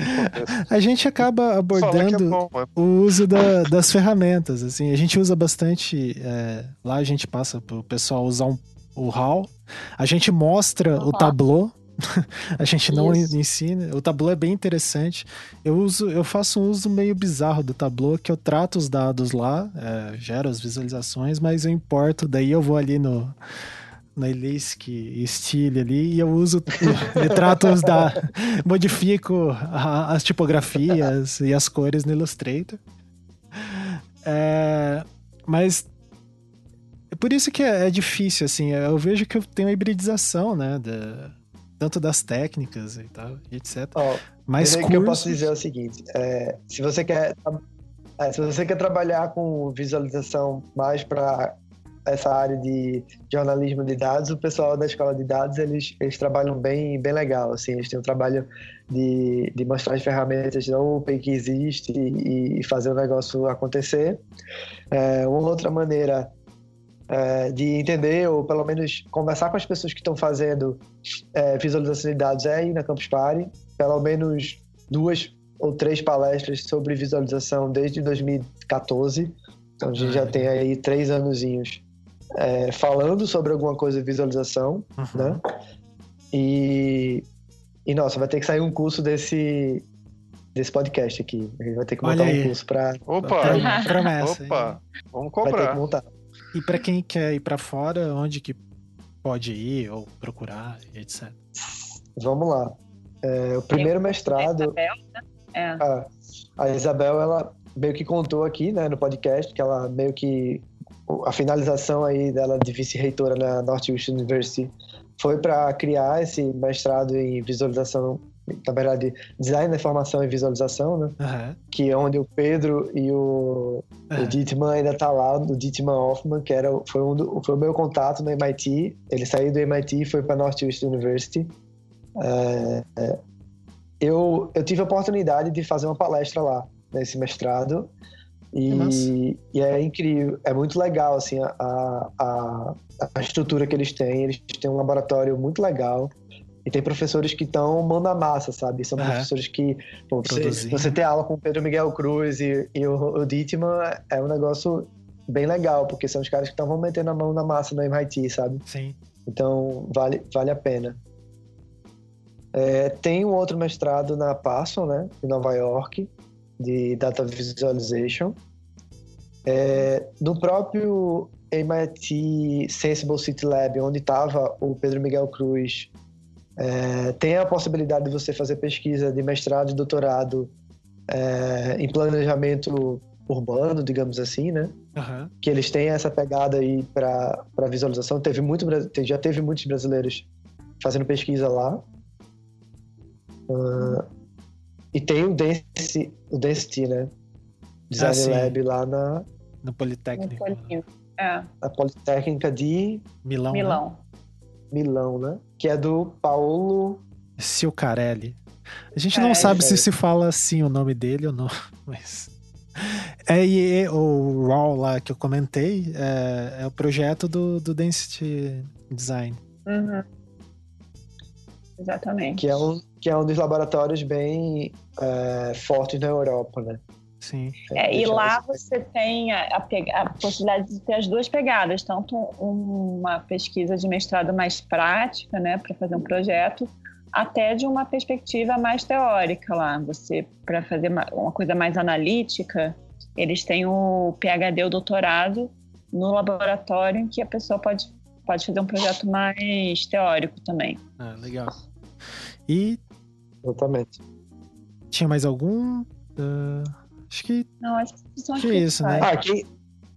a gente acaba abordando é bom, é o uso da, das ferramentas. Assim, a gente usa bastante. É, lá a gente passa para o pessoal usar um, o HAL. A gente mostra uhum. o Tableau. a gente não Isso. ensina. O Tableau é bem interessante. Eu uso, eu faço um uso meio bizarro do Tableau, que eu trato os dados lá, é, gero as visualizações, mas eu importo. Daí eu vou ali no na Elisk ali e eu uso retratos da modifico a, as tipografias e as cores no Illustrator é, mas por isso que é, é, difícil assim eu vejo que eu tenho uma hibridização né da, tanto das técnicas e tal etc oh, mas curso... que eu posso dizer é o seguinte é, se você quer é, se você quer trabalhar com visualização mais para essa área de jornalismo de dados, o pessoal da escola de dados, eles, eles trabalham bem, bem legal, assim, eles têm um trabalho de, de mostrar as ferramentas da Open que existe e, e fazer o negócio acontecer. É, uma outra maneira é, de entender, ou pelo menos conversar com as pessoas que estão fazendo é, visualização de dados é ir na Campus Party, pelo menos duas ou três palestras sobre visualização desde 2014, então a gente já tem aí três anozinhos é, falando sobre alguma coisa de visualização, uhum. né? E, e, nossa, vai ter que sair um curso desse, desse podcast aqui. A gente vai ter que montar um curso para Opa! Promessa. Opa! Vamos cobrar. Vai ter que montar. E para quem quer ir para fora, onde que pode ir ou procurar, etc. Vamos lá. É, o primeiro mestrado. A Isabel, né? é. a, a Isabel, ela meio que contou aqui, né, no podcast, que ela meio que a finalização aí dela de vice-reitora na Northwest University foi para criar esse mestrado em visualização, na verdade, design da informação e visualização, né? Uhum. Que é onde o Pedro e o, uhum. o Dietman ainda tá lá, o Dietman Hoffman, que era, foi, um do, foi o meu contato no MIT. Ele saiu do MIT e foi para Northwest University. É, é, eu, eu tive a oportunidade de fazer uma palestra lá, nesse mestrado, e, e, é incrível, é muito legal assim a, a, a, estrutura que eles têm. Eles têm um laboratório muito legal e tem professores que estão mão na massa, sabe? São professores que pô, você, você ter aula com o Pedro Miguel Cruz e, e o, o Dittman é um negócio bem legal, porque são os caras que estavam metendo a mão na massa no MIT, sabe? Sim. Então vale, vale a pena. É, tem um outro mestrado na Parsons, né, em Nova York, de Data Visualization. É, no próprio MIT Sensible City Lab, onde estava o Pedro Miguel Cruz, é, tem a possibilidade de você fazer pesquisa de mestrado e doutorado é, em planejamento urbano, digamos assim, né? Uhum. Que eles têm essa pegada aí para visualização. Teve muito, já teve muitos brasileiros fazendo pesquisa lá. Uh, e tem o Density, o Density né? Design ah, Lab lá na... No Politécnico. No é. A Politécnica de... Milão, Milão. Né? Milão, né? Que é do Paulo... Silcarelli. A gente não é, sabe se se fala assim o nome dele ou não, mas... É, e o RAW lá que eu comentei é, é o projeto do, do Density Design. Uhum. Exatamente. Que é um, que é um dos laboratórios bem é, fortes na Europa, né? Sim. É, e lá você tem a, a, a, possibilidade de ter as duas pegadas, tanto uma pesquisa de mestrado mais prática, né, para fazer um projeto, até de uma perspectiva mais teórica lá. Você, para fazer uma, uma, coisa mais analítica, eles têm o PhD, o doutorado, no laboratório em que a pessoa pode, pode fazer um projeto mais teórico também. Ah, legal. E. Exatamente. Tinha mais algum? Uh, acho que. Não, acho que são que isso, né? Ah, quem,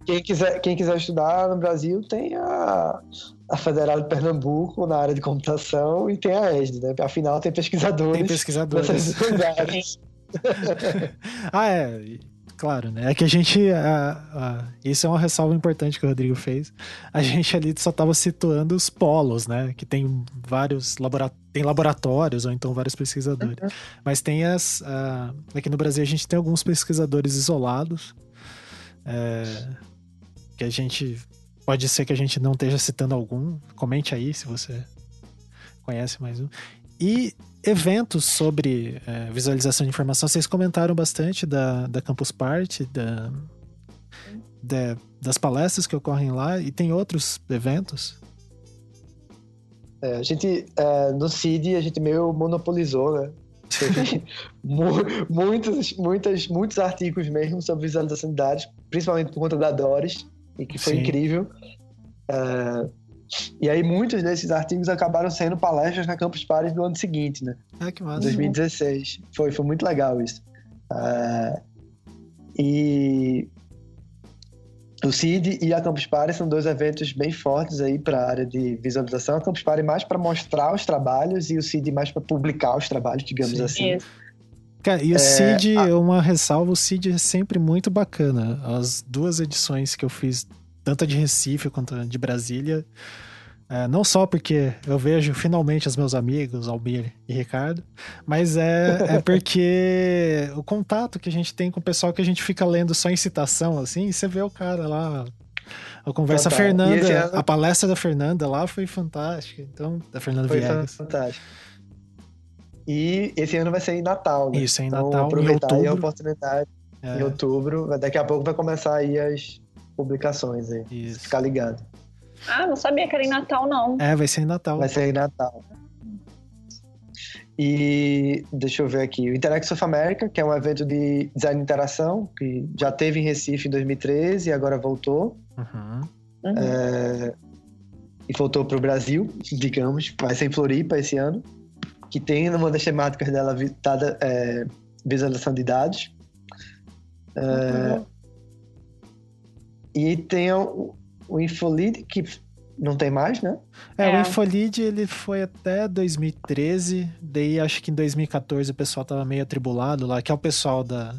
quem, quiser, quem quiser estudar no Brasil tem a, a Federal de Pernambuco na área de computação e tem a ESD, né? Afinal, tem pesquisadores. Tem pesquisadores. ah, é claro, né? É que a gente. A, a, isso é uma ressalva importante que o Rodrigo fez. A gente ali só estava situando os polos, né? Que tem vários labora tem laboratórios, ou então vários pesquisadores. Uhum. Mas tem as. Uh, aqui no Brasil a gente tem alguns pesquisadores isolados. É, que a gente. Pode ser que a gente não esteja citando algum. Comente aí se você conhece mais um. E eventos sobre é, visualização de informação. Vocês comentaram bastante da, da Campus Party, da, da, das palestras que ocorrem lá, e tem outros eventos? É, a gente, é, no CID, a gente meio monopolizou, né? muitos, muitos, muitos artigos mesmo sobre visualização de dados, principalmente por conta da Doris, e que foi Sim. incrível. É, e aí muitos desses artigos acabaram sendo palestras na Campus Party do ano seguinte, né? Ah, que massa. 2016. Foi, foi muito legal isso. Uh, e o CID e a Campus Party são dois eventos bem fortes aí para a área de visualização. A Campus Party mais para mostrar os trabalhos e o CID mais para publicar os trabalhos, digamos Sim. assim. Isso. Cara, e o é, CID, a... uma ressalva, o CID é sempre muito bacana. As duas edições que eu fiz, tanto a de Recife quanto a de Brasília, é, não só porque eu vejo finalmente os meus amigos, Almir e Ricardo, mas é, é porque o contato que a gente tem com o pessoal que a gente fica lendo só em citação, assim, e você vê o cara lá. A conversa Total. Fernanda, ano... a palestra da Fernanda lá foi fantástica. Então, da Fernanda foi Viegas. Fantástico. E esse ano vai ser em Natal, né? Isso, é em então, Natal. Aproveitar em a oportunidade é. em outubro. Daqui a pouco vai começar aí as publicações aí. Isso. Ficar ligado. Ah, não sabia que era em Natal, não. É, vai ser em Natal. Vai ser em Natal. E deixa eu ver aqui, o Interact of America, que é um evento de design e interação, que já teve em Recife em 2013 e agora voltou. Uhum. É, e voltou para o Brasil, digamos, vai ser em Floripa esse ano, que tem uma das temáticas dela dada, é, visualização de dados. É, uhum. E tem o, Infolid, que não tem mais, né? É, é, o Infolid ele foi até 2013, daí acho que em 2014 o pessoal tava meio atribulado lá, que é o pessoal da,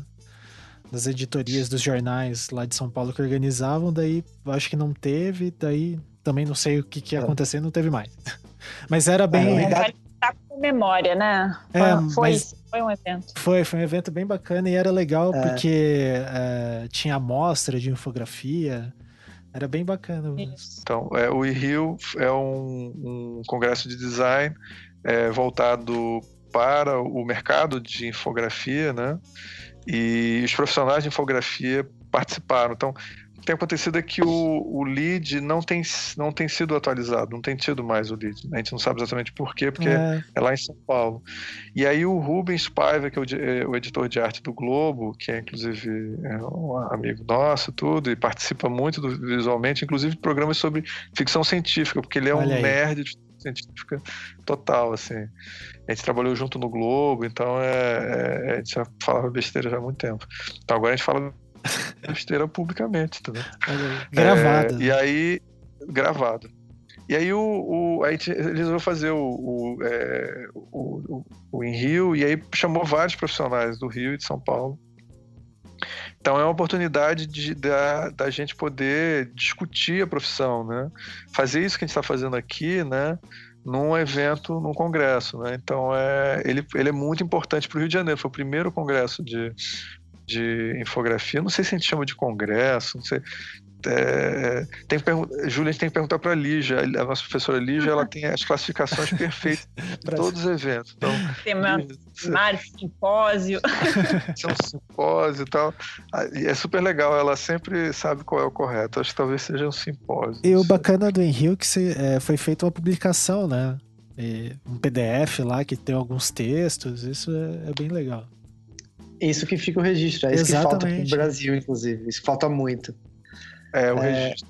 das editorias dos jornais lá de São Paulo que organizavam, daí acho que não teve, daí também não sei o que, que ia é. acontecer, não teve mais. Mas era bem. É, tá com memória, né? É, foi, mas... foi um evento. Foi, foi um evento bem bacana e era legal é. porque é, tinha amostra de infografia. Era bem bacana. Então, é, o eRio é um, um, congresso de design é, voltado para o mercado de infografia, né? E os profissionais de infografia participaram. Então, tem acontecido é que o, o lead não tem, não tem sido atualizado, não tem tido mais o lead. Né? A gente não sabe exatamente por quê, porque é. é lá em São Paulo. E aí o Rubens Paiva, que é o, é o, editor de arte do Globo, que é inclusive é um amigo nosso, tudo, e participa muito do, visualmente, inclusive de programas sobre ficção científica, porque ele é Olha um aí. nerd de científica total, assim. A gente trabalhou junto no Globo, então é, é, a gente já falava besteira já há muito tempo. Então agora a gente fala besteira publicamente, entendeu? Gravado. É, e aí, gravado. E aí o, o, a gente resolveu fazer o, o, é, o, o, o em Rio, e aí chamou vários profissionais do Rio e de São Paulo. Então é uma oportunidade de, da, da gente poder discutir a profissão, né? Fazer isso que a gente está fazendo aqui, né? Num evento, num congresso, né? Então é, ele, ele é muito importante para o Rio de Janeiro. Foi o primeiro congresso de, de infografia. Não sei se a gente chama de congresso, não sei. É, tem que Júlia, a gente tem que perguntar para a Lígia, a nossa professora Lígia, ela tem as classificações perfeitas para todos os eventos. Então, tem simpósio. Tem um simpósio e tal. E é super legal, ela sempre sabe qual é o correto. Acho que talvez seja um simpósio. E o bacana do Henrique é, foi feita uma publicação, né? E um PDF lá que tem alguns textos, isso é, é bem legal. Isso que fica o registro. É isso Exatamente. que falta pro Brasil, inclusive. Isso que falta muito. É, o é, registro.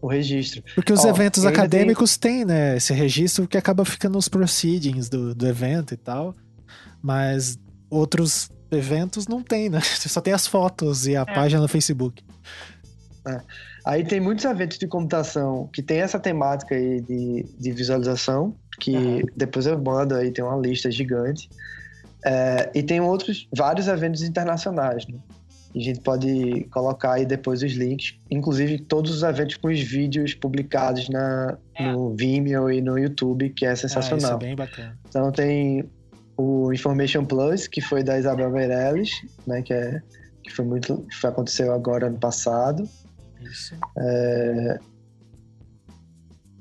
O registro. Porque os Ó, eventos acadêmicos tem... têm, né? Esse registro que acaba ficando nos proceedings do, do evento e tal. Mas outros eventos não tem, né? Só tem as fotos e a é. página no Facebook. É. Aí tem muitos eventos de computação que tem essa temática aí de, de visualização, que uhum. depois eu mando aí, tem uma lista gigante. É, e tem outros, vários eventos internacionais, né? a gente pode colocar aí depois os links, inclusive todos os eventos com os vídeos publicados na, é. no Vimeo e no YouTube, que é sensacional. Ah, isso é bem bacana. Então tem o Information Plus, que foi da Isabel Meirelles, né, que, é, que foi muito, que aconteceu agora ano passado. Isso. É,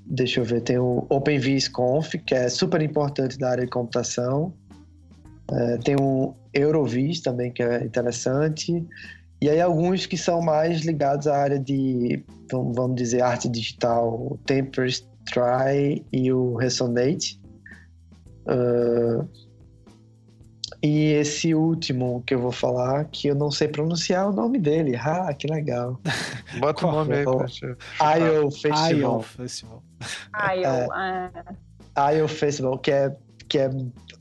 deixa eu ver, tem o OpenVisConf, que é super importante da área de computação. É, tem o Eurovis também, que é interessante. E aí alguns que são mais ligados à área de, vamos dizer, arte digital, o Tempest Try e o Resonate. Uh, e esse último que eu vou falar, que eu não sei pronunciar o nome dele. Ah, que legal. Bota o nome aí pra IO Festival. IO Festival. IO, é. IO Festival, que é, que é,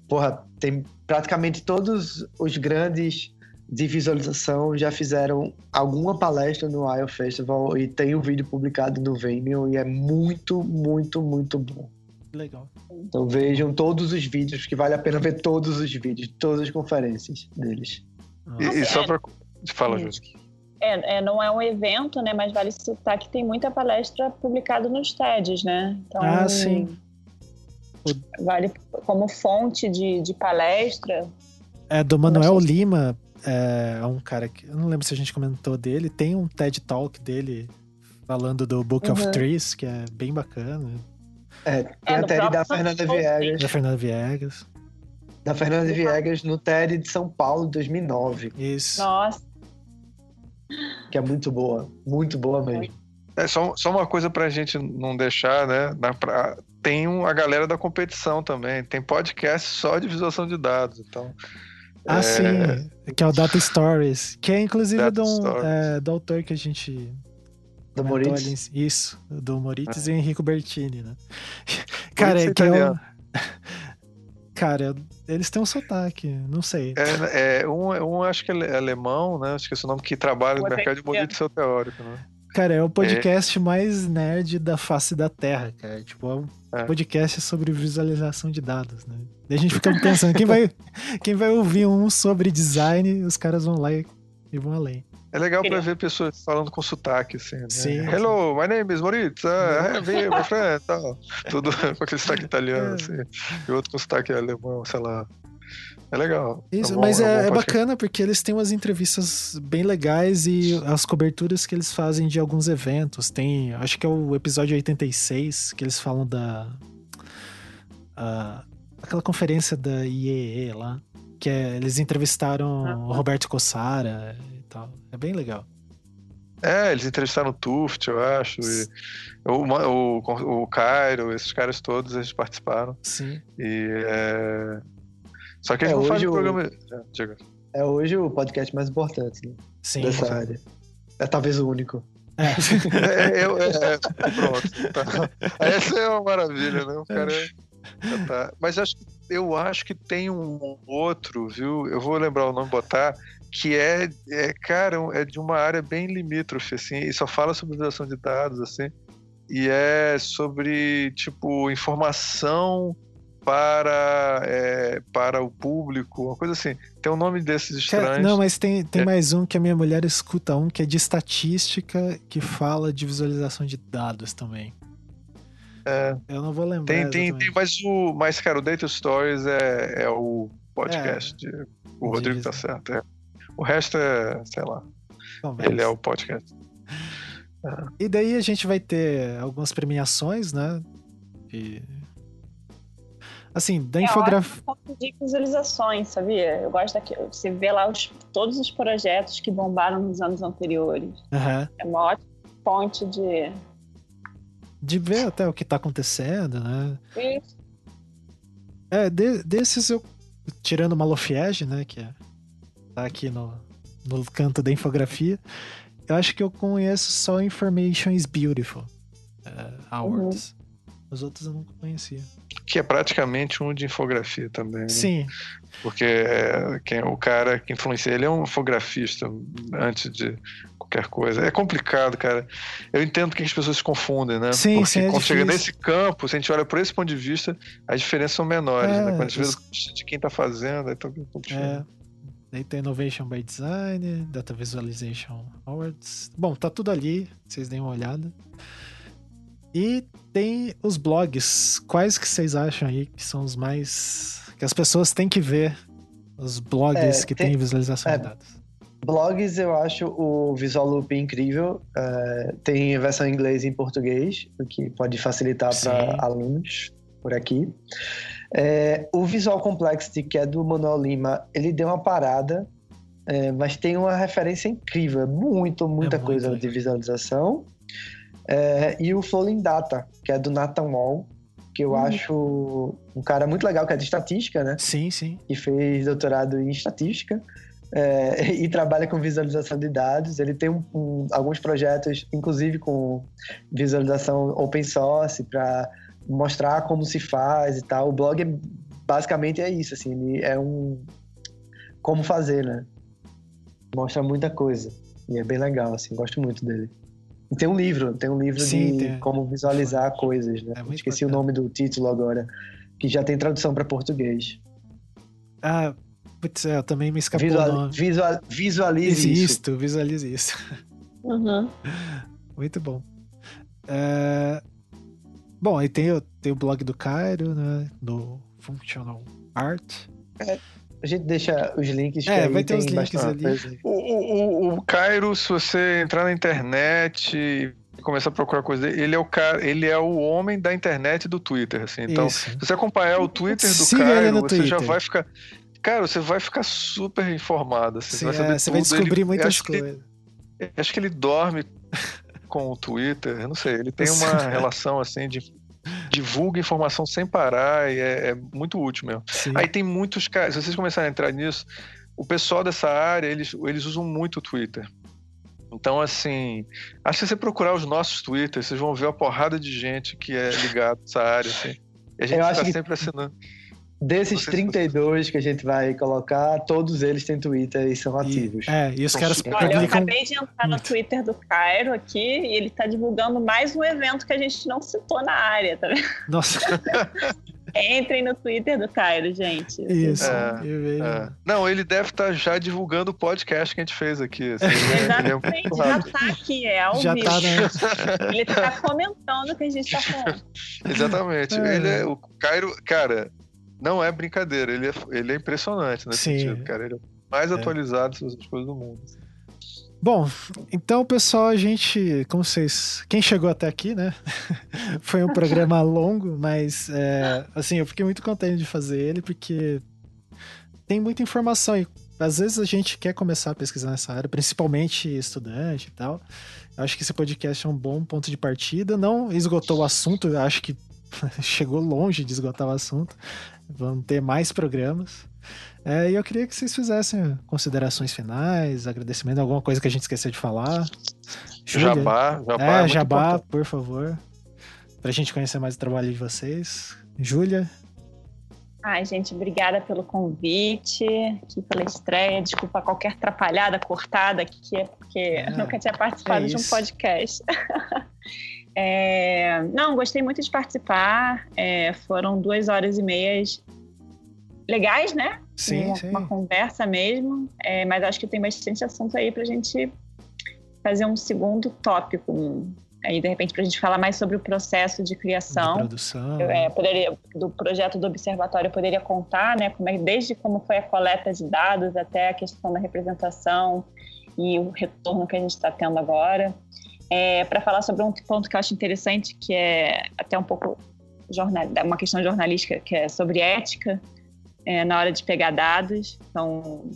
porra, tem praticamente todos os grandes de visualização já fizeram alguma palestra no IO Festival e tem um vídeo publicado no Vimeo e é muito, muito, muito bom. Legal. Então vejam todos os vídeos, que vale a pena ver todos os vídeos, todas as conferências deles. E, e, só para Fala, Júlio. É, é, não é um evento, né? Mas vale citar que tem muita palestra publicada nos TEDs, né? Então, ah, sim. Vale como fonte de, de palestra. É do Manuel Lima, é, é um cara que. Eu não lembro se a gente comentou dele. Tem um TED Talk dele falando do Book uhum. of Trees, que é bem bacana. É, tem é, a TED da Fernanda Viegas. Da Fernanda Viegas. Da Fernanda Viegas no TED de São Paulo, 2009. Isso. Nossa. Que é muito boa. Muito boa mesmo. É só, só uma coisa pra gente não deixar, né? Na, pra, tem um, a galera da competição também. Tem podcast só de visualização de dados. Então. Ah, é... sim. Que é o Data Stories. Que é inclusive do, é, do autor que a gente do Moritz? Isso, do Moritz ah. e Enrico Bertini, né? Cara, é que é o... Cara, eles têm um sotaque, não sei. É, é um, um acho que é alemão, né? Acho que é o nome que trabalha no mercado de modelo seu teórico, né? Cara, é o podcast é. mais nerd da face da Terra, cara. Tipo, é um é. podcast sobre visualização de dados, né? Daí a gente fica pensando, quem vai, quem vai ouvir um sobre design, os caras vão lá e, e vão além. É legal para ver pessoas falando com sotaque, assim. Né? Sim. Hello, my name is Moritz. Uh, hey, my friend. Tal. Tudo com aquele sotaque italiano, é. assim. E outro com sotaque alemão, sei lá. É legal. Isso, é bom, mas é, é, é bacana porque eles têm umas entrevistas bem legais e as coberturas que eles fazem de alguns eventos. Tem, acho que é o episódio 86, que eles falam da. Uh, aquela conferência da IEE lá. Que é, eles entrevistaram ah, o Roberto Cossara tal. É bem legal. É, eles entrevistaram o Tuft, eu acho, e o, o, o Cairo, esses caras todos, eles participaram. Sim. E é... Só que eles é, não fazem o programa... É, é hoje o podcast mais importante né? Sim, dessa área. É talvez o único. É. é, eu, é, pronto. Tá. Essa é uma maravilha, né? O cara é... tá. Mas acho, eu acho que tem um outro, viu? Eu vou lembrar o nome, botar, que é, é, cara, é de uma área bem limítrofe, assim, e só fala sobre visualização de dados, assim, e é sobre, tipo, informação para, é, para o público, uma coisa assim. Tem um nome desses estranhos. Não, mas tem, tem é. mais um que a minha mulher escuta, um que é de estatística, que fala de visualização de dados também. É. Eu não vou lembrar. Tem, tem, tem mas o. Mas, cara, o Data Stories é, é o podcast. É. O Rodrigo tá certo. É. O resto é, sei lá. Ele é o podcast. E daí a gente vai ter algumas premiações, né? E... Assim, da é, infografia. de visualizações, sabia? Eu gosto daquilo. Você vê lá os, todos os projetos que bombaram nos anos anteriores. Uhum. É uma ótima fonte de. De ver até o que tá acontecendo, né? Isso. É, de, desses eu. Tirando o Malofiege, né? Que é tá aqui no, no canto da infografia. Eu acho que eu conheço só Information is Beautiful uh, Awards. Uhum. Os outros eu não conhecia. Que é praticamente um de infografia também. Né? Sim. Porque é, quem, o cara que influencia ele é um infografista antes de qualquer coisa. É complicado, cara. Eu entendo que as pessoas se confundem, né? Sim, Porque sim, é quando chega nesse campo, se a gente olha por esse ponto de vista, as diferenças são menores, é, né? Quando a gente vê de quem tá fazendo, aí tá um pouco é, Daí tem Innovation by Design, Data Visualization Awards. Bom, tá tudo ali, vocês deem uma olhada. E tem os blogs. Quais que vocês acham aí que são os mais. que as pessoas têm que ver? Os blogs é, que tem, visualização é, de dados. blogs eu acho o Visual Loop incrível. Uh, tem versão em inglês e em português, o que pode facilitar para alunos por aqui. É, o Visual Complexity, que é do Manuel Lima, ele deu uma parada, é, mas tem uma referência incrível, é muito, muita é coisa muito de visualização. É, e o Flowing Data, que é do Nathan Wall, que eu hum. acho um cara muito legal, que é de estatística, né? Sim, sim. E fez doutorado em estatística. É, e trabalha com visualização de dados. Ele tem um, um, alguns projetos, inclusive com visualização open source, para mostrar como se faz e tal. O blog é, basicamente é isso, assim, ele é um como fazer, né? Mostra muita coisa e é bem legal, assim, gosto muito dele. E tem um livro, tem um livro Sim, de tem... como visualizar coisas, né? É Esqueci bacana. o nome do título agora, que já tem tradução para português. Ah, putz, é, eu também me escapou Visual, o nome. Visual, visualize isso. Isto, visualize isso. Uhum. Muito bom. É, Bom, aí tem, tem o blog do Cairo, né? Do Functional Art. É, a gente deixa os links. É, vai ter os links ali. O, o, o Cairo, se você entrar na internet e começar a procurar coisa dele, ele é o cara, ele é o homem da internet e do Twitter, assim. Então, Isso. se você acompanhar o Twitter do Siga Cairo, você Twitter. já vai ficar. Cara, você vai ficar super informado. Assim, Sim, você vai, é, você vai descobrir ele, muitas coisas. acho que ele dorme com o Twitter, eu não sei, ele tem uma relação assim de divulga informação sem parar e é, é muito útil mesmo. Sim. Aí tem muitos caras, se vocês começarem a entrar nisso, o pessoal dessa área, eles, eles usam muito o Twitter. Então, assim, acho que se você procurar os nossos Twitters, vocês vão ver uma porrada de gente que é ligada a essa área, assim. E a gente está sempre assinando. Desses 32 que a gente vai colocar, todos eles têm Twitter e são ativos. E, é, e os caras Olha, eu acabei de entrar no Twitter do Cairo aqui e ele tá divulgando mais um evento que a gente não citou na área, tá vendo? Nossa. Entrem no Twitter do Cairo, gente. Isso. É, é. Não, ele deve estar tá já divulgando o podcast que a gente fez aqui. Assim, Exatamente, é já está aqui, é ao já vivo. Tá, né? Ele está comentando o que a gente está falando. Exatamente. É. Ele é, o Cairo, cara, não é brincadeira, ele é, ele é impressionante nesse Sim. sentido, cara. Ele é mais é. atualizado sobre as coisas do mundo. Bom, então, pessoal, a gente, como vocês. Quem chegou até aqui, né? Foi um programa longo, mas, é, assim, eu fiquei muito contente de fazer ele, porque tem muita informação e às vezes a gente quer começar a pesquisar nessa área, principalmente estudante e tal. Eu acho que esse podcast é um bom ponto de partida. Não esgotou o assunto, eu acho que chegou longe de esgotar o assunto. Vamos ter mais programas. É, e eu queria que vocês fizessem considerações finais, agradecimento, alguma coisa que a gente esqueceu de falar. Júlia, jabá, jabá. É, é jabá, importante. por favor. Pra gente conhecer mais o trabalho de vocês. Júlia. Ai, gente, obrigada pelo convite, aqui pela estreia. Desculpa qualquer atrapalhada, cortada aqui, é porque é, nunca tinha participado é de um podcast. É, não, gostei muito de participar. É, foram duas horas e meias legais, né? Sim, uma, sim. uma conversa mesmo. É, mas acho que tem bastante assunto aí para a gente fazer um segundo tópico. Aí, de repente, para a gente falar mais sobre o processo de criação. De produção. Eu, é, poderia, do projeto do observatório, eu poderia contar, né? Como é, desde como foi a coleta de dados até a questão da representação e o retorno que a gente está tendo agora é, para falar sobre um ponto que eu acho interessante, que é até um pouco jornal, uma questão jornalística, que é sobre ética é, na hora de pegar dados. Então,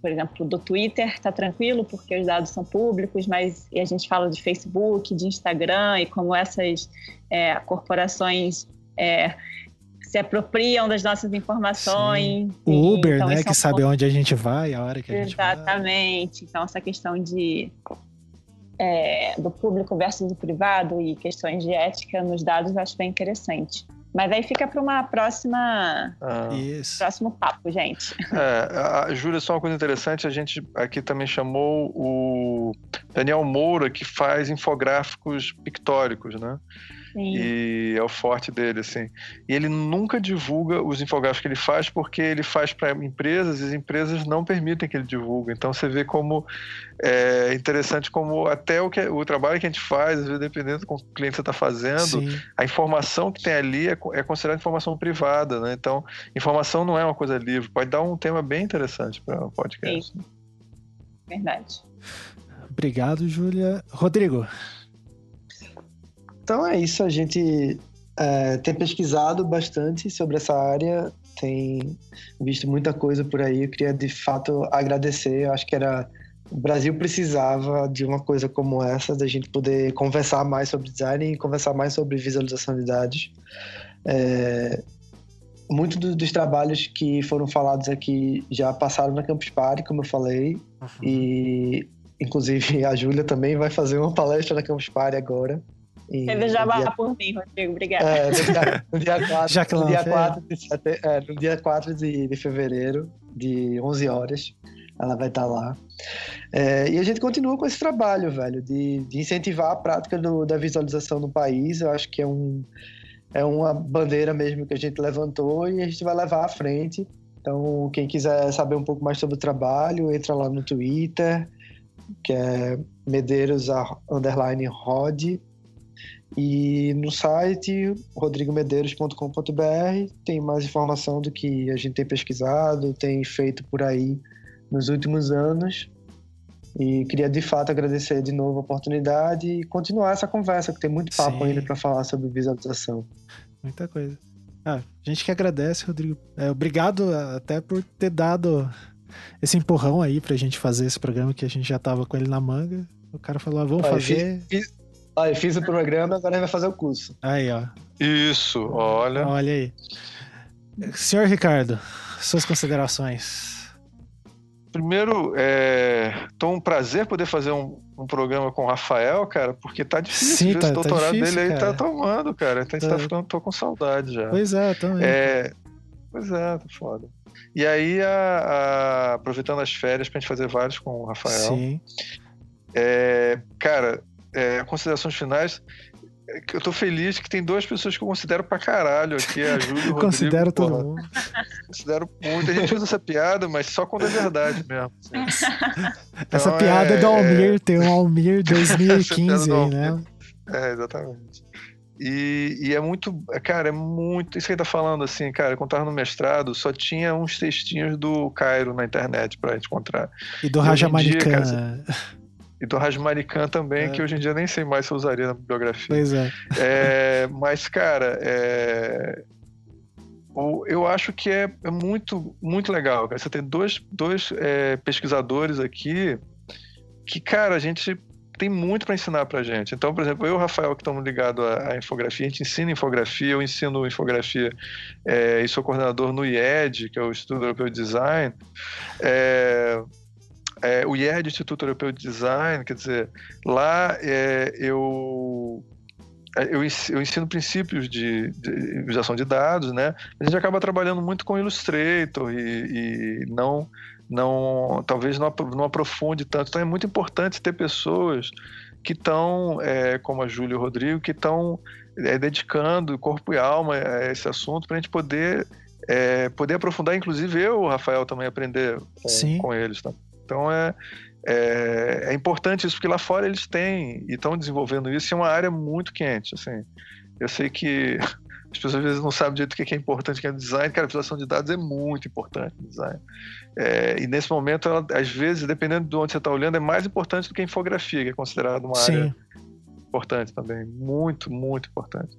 por exemplo, do Twitter está tranquilo porque os dados são públicos, mas e a gente fala de Facebook, de Instagram e como essas é, corporações é, se apropriam das nossas informações. Sim. O Uber, então, né, que é um sabe ponto... onde a gente vai, a hora que a gente vai. Exatamente. Então, essa questão de é, do público versus do privado e questões de ética nos dados eu acho bem interessante. Mas aí fica para uma próxima. Ah. Próximo papo, gente. É, a Júlia, só uma coisa interessante: a gente aqui também chamou o Daniel Moura, que faz infográficos pictóricos, né? Sim. E é o forte dele, assim. E ele nunca divulga os infográficos que ele faz porque ele faz para empresas e as empresas não permitem que ele divulgue. Então você vê como é interessante como até o, que, o trabalho que a gente faz, às vezes, dependendo do que o cliente você está fazendo, Sim. a informação que tem ali é, é considerada informação privada, né? Então, informação não é uma coisa livre. Pode dar um tema bem interessante para o um podcast. Sim. Verdade. Obrigado, Júlia. Rodrigo. Então é isso, a gente é, tem pesquisado bastante sobre essa área, tem visto muita coisa por aí. Eu queria de fato agradecer, eu acho que era o Brasil precisava de uma coisa como essa, da gente poder conversar mais sobre design e conversar mais sobre visualização de dados. É, Muitos do, dos trabalhos que foram falados aqui já passaram na Campus Party, como eu falei, uhum. e inclusive a Júlia também vai fazer uma palestra na Campus Party agora. Ele já vai dia... por mim, Rodrigo, obrigado. É, no dia, 4, já que no dia 4, de, é, no dia 4 de, de fevereiro, de 11 horas, ela vai estar lá. É, e a gente continua com esse trabalho, velho, de, de incentivar a prática do, da visualização no país. Eu acho que é um, é uma bandeira mesmo que a gente levantou e a gente vai levar à frente. Então, quem quiser saber um pouco mais sobre o trabalho, entra lá no Twitter, que é Medeiros underline Rod. E no site rodrigomedeiros.com.br tem mais informação do que a gente tem pesquisado, tem feito por aí nos últimos anos. E queria de fato agradecer de novo a oportunidade e continuar essa conversa, que tem muito papo Sim. ainda para falar sobre visualização. Muita coisa. Ah, a gente que agradece, Rodrigo. É, obrigado até por ter dado esse empurrão aí pra gente fazer esse programa que a gente já tava com ele na manga. O cara falou, ah, vamos ah, fazer. Fiz, fiz, ah, eu fiz o programa, agora ele vai fazer o curso. Aí, ó. Isso, olha. Olha aí. Senhor Ricardo, suas considerações. Primeiro, é tô um prazer poder fazer um, um, programa com o Rafael, cara, porque tá difícil. Sim, tá, esse tá doutorado difícil, dele cara. aí tá tomando, cara. Então tá. tá ficando, tô com saudade já. Pois é, também. É, pois é, tá foda. E aí, a, a, aproveitando as férias pra gente fazer vários com o Rafael. Sim. É, cara, é, considerações finais eu tô feliz que tem duas pessoas que eu considero pra caralho aqui, a Júlia e o Rodrigo. Considero todo porra. mundo. Considero muito. A gente usa essa piada, mas só quando é verdade mesmo. Então, essa piada é, do Almir, é... tem um Almir 2015 aí, né? É, exatamente. E, e, é muito, cara, é muito. Isso que ele tá falando, assim, cara, quando tava no mestrado, só tinha uns textinhos do Cairo na internet pra gente encontrar. E do Raja Maricana. E do Rajmarikan também, é. que hoje em dia nem sei mais se eu usaria na bibliografia. Pois é. é mas, cara, é, eu acho que é, é, muito, muito legal. Cara. Você tem dois, dois é, pesquisadores aqui que, cara, a gente tem muito para ensinar para gente. Então, por exemplo, eu e o Rafael, que estamos ligados à, à, infografia, a gente ensina infografia, eu ensino infografia é, e sou coordenador no IED, que é o Instituto Europeu de Design. É, é, o IED, Instituto Europeu de Design, quer dizer, lá é, eu, é, eu, eu ensino princípios de, de de dados, né? A gente acaba trabalhando muito com Illustrator e, e não, não, talvez não, não aprofunde tanto. Então é muito importante ter pessoas que estão, é, como a Júlia e o Rodrigo, que estão é, dedicando corpo e alma a esse assunto para a gente poder é, poder aprofundar, inclusive eu, o Rafael, também aprender com, com eles. Tá? Então é, é, é, importante isso, porque lá fora eles têm e estão desenvolvendo isso, e é uma área muito quente. Assim. Eu sei que as pessoas às vezes não sabem direito o que é importante, que é design. Cara, a visualização de dados é muito importante no design. É, e nesse momento, ela, às vezes, dependendo de onde você está olhando, é mais importante do que a infografia, que é considerada uma Sim. área importante também, muito, muito importante.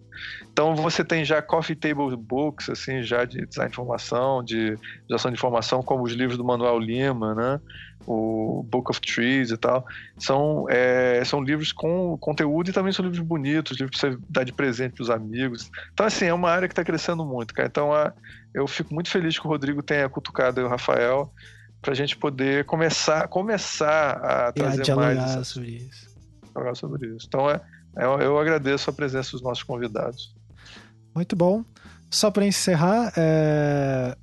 Então você tem já coffee table books, assim, já de design de informação, de geração de informação, como os livros do Manuel Lima, né? O Book of Trees e tal. São, é, são livros com conteúdo e também são livros bonitos, livros que você dá de presente para os amigos. Então, assim, é uma área que está crescendo muito, cara. Então, a, eu fico muito feliz que o Rodrigo tenha cutucado e o Rafael para a gente poder começar, começar a trazer mais. sobre isso falar sobre isso. Então, é, é, eu agradeço a presença dos nossos convidados. Muito bom. Só para encerrar, é...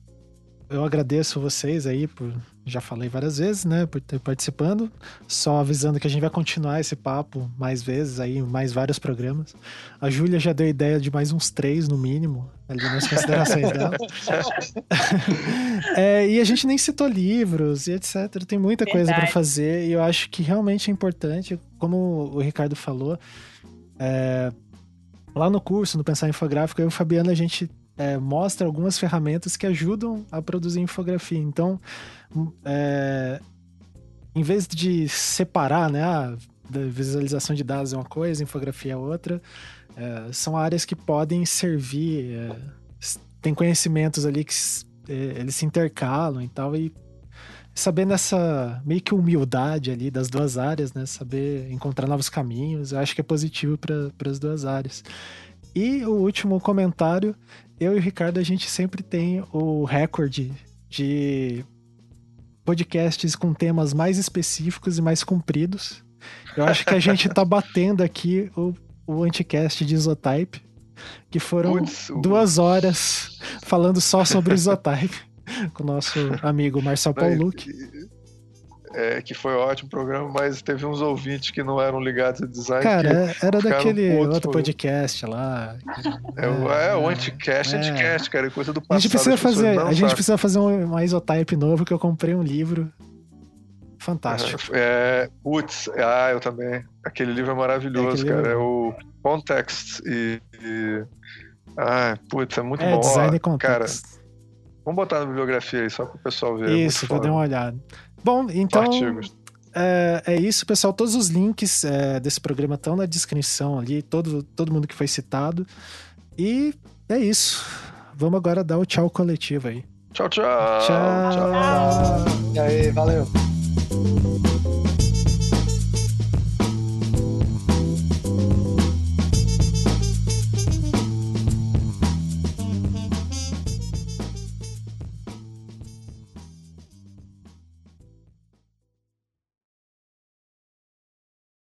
eu agradeço vocês aí por já falei várias vezes, né, por ter participando. Só avisando que a gente vai continuar esse papo mais vezes aí, mais vários programas. A Júlia já deu ideia de mais uns três, no mínimo, ali nas considerações dela. é, e a gente nem citou livros e etc. Tem muita Verdade. coisa para fazer e eu acho que realmente é importante, como o Ricardo falou, é, lá no curso, no Pensar Infográfico, eu e o Fabiano, a gente é, mostra algumas ferramentas que ajudam a produzir infografia. Então, é, em vez de separar, né? A visualização de dados é uma coisa, infografia é outra. É, são áreas que podem servir. É, tem conhecimentos ali que é, eles se intercalam e tal. E sabendo essa meio que humildade ali das duas áreas, né? Saber encontrar novos caminhos, eu acho que é positivo para as duas áreas. E o último comentário, eu e o Ricardo, a gente sempre tem o recorde de podcasts com temas mais específicos e mais compridos. Eu acho que a gente tá batendo aqui o, o anticast de Isotype, que foram duas horas falando só sobre Isotype, com o nosso amigo Marcel Pauluc é, que foi um ótimo programa, mas teve uns ouvintes que não eram ligados a design. Cara, era daquele outro podcast lá. É, o, é, o Anticast, é. Anticast, cara, é coisa do passado. A gente precisa fazer, a gente precisa fazer um, um isotype novo, que eu comprei um livro. Fantástico. É, putz, ah, eu também. Aquele livro é maravilhoso, é cara. Livro... É o Context e. e... Ah, putz, é muito é, bom. Design Context. Cara, vamos botar na bibliografia aí, só para o pessoal ver. Isso, vou dar uma olhada. Bom, então. É, é, isso, pessoal. Todos os links é, desse programa estão na descrição ali, todo, todo mundo que foi citado. E é isso. Vamos agora dar o tchau coletivo aí. Tchau, tchau. Tchau. tchau. E aí, valeu.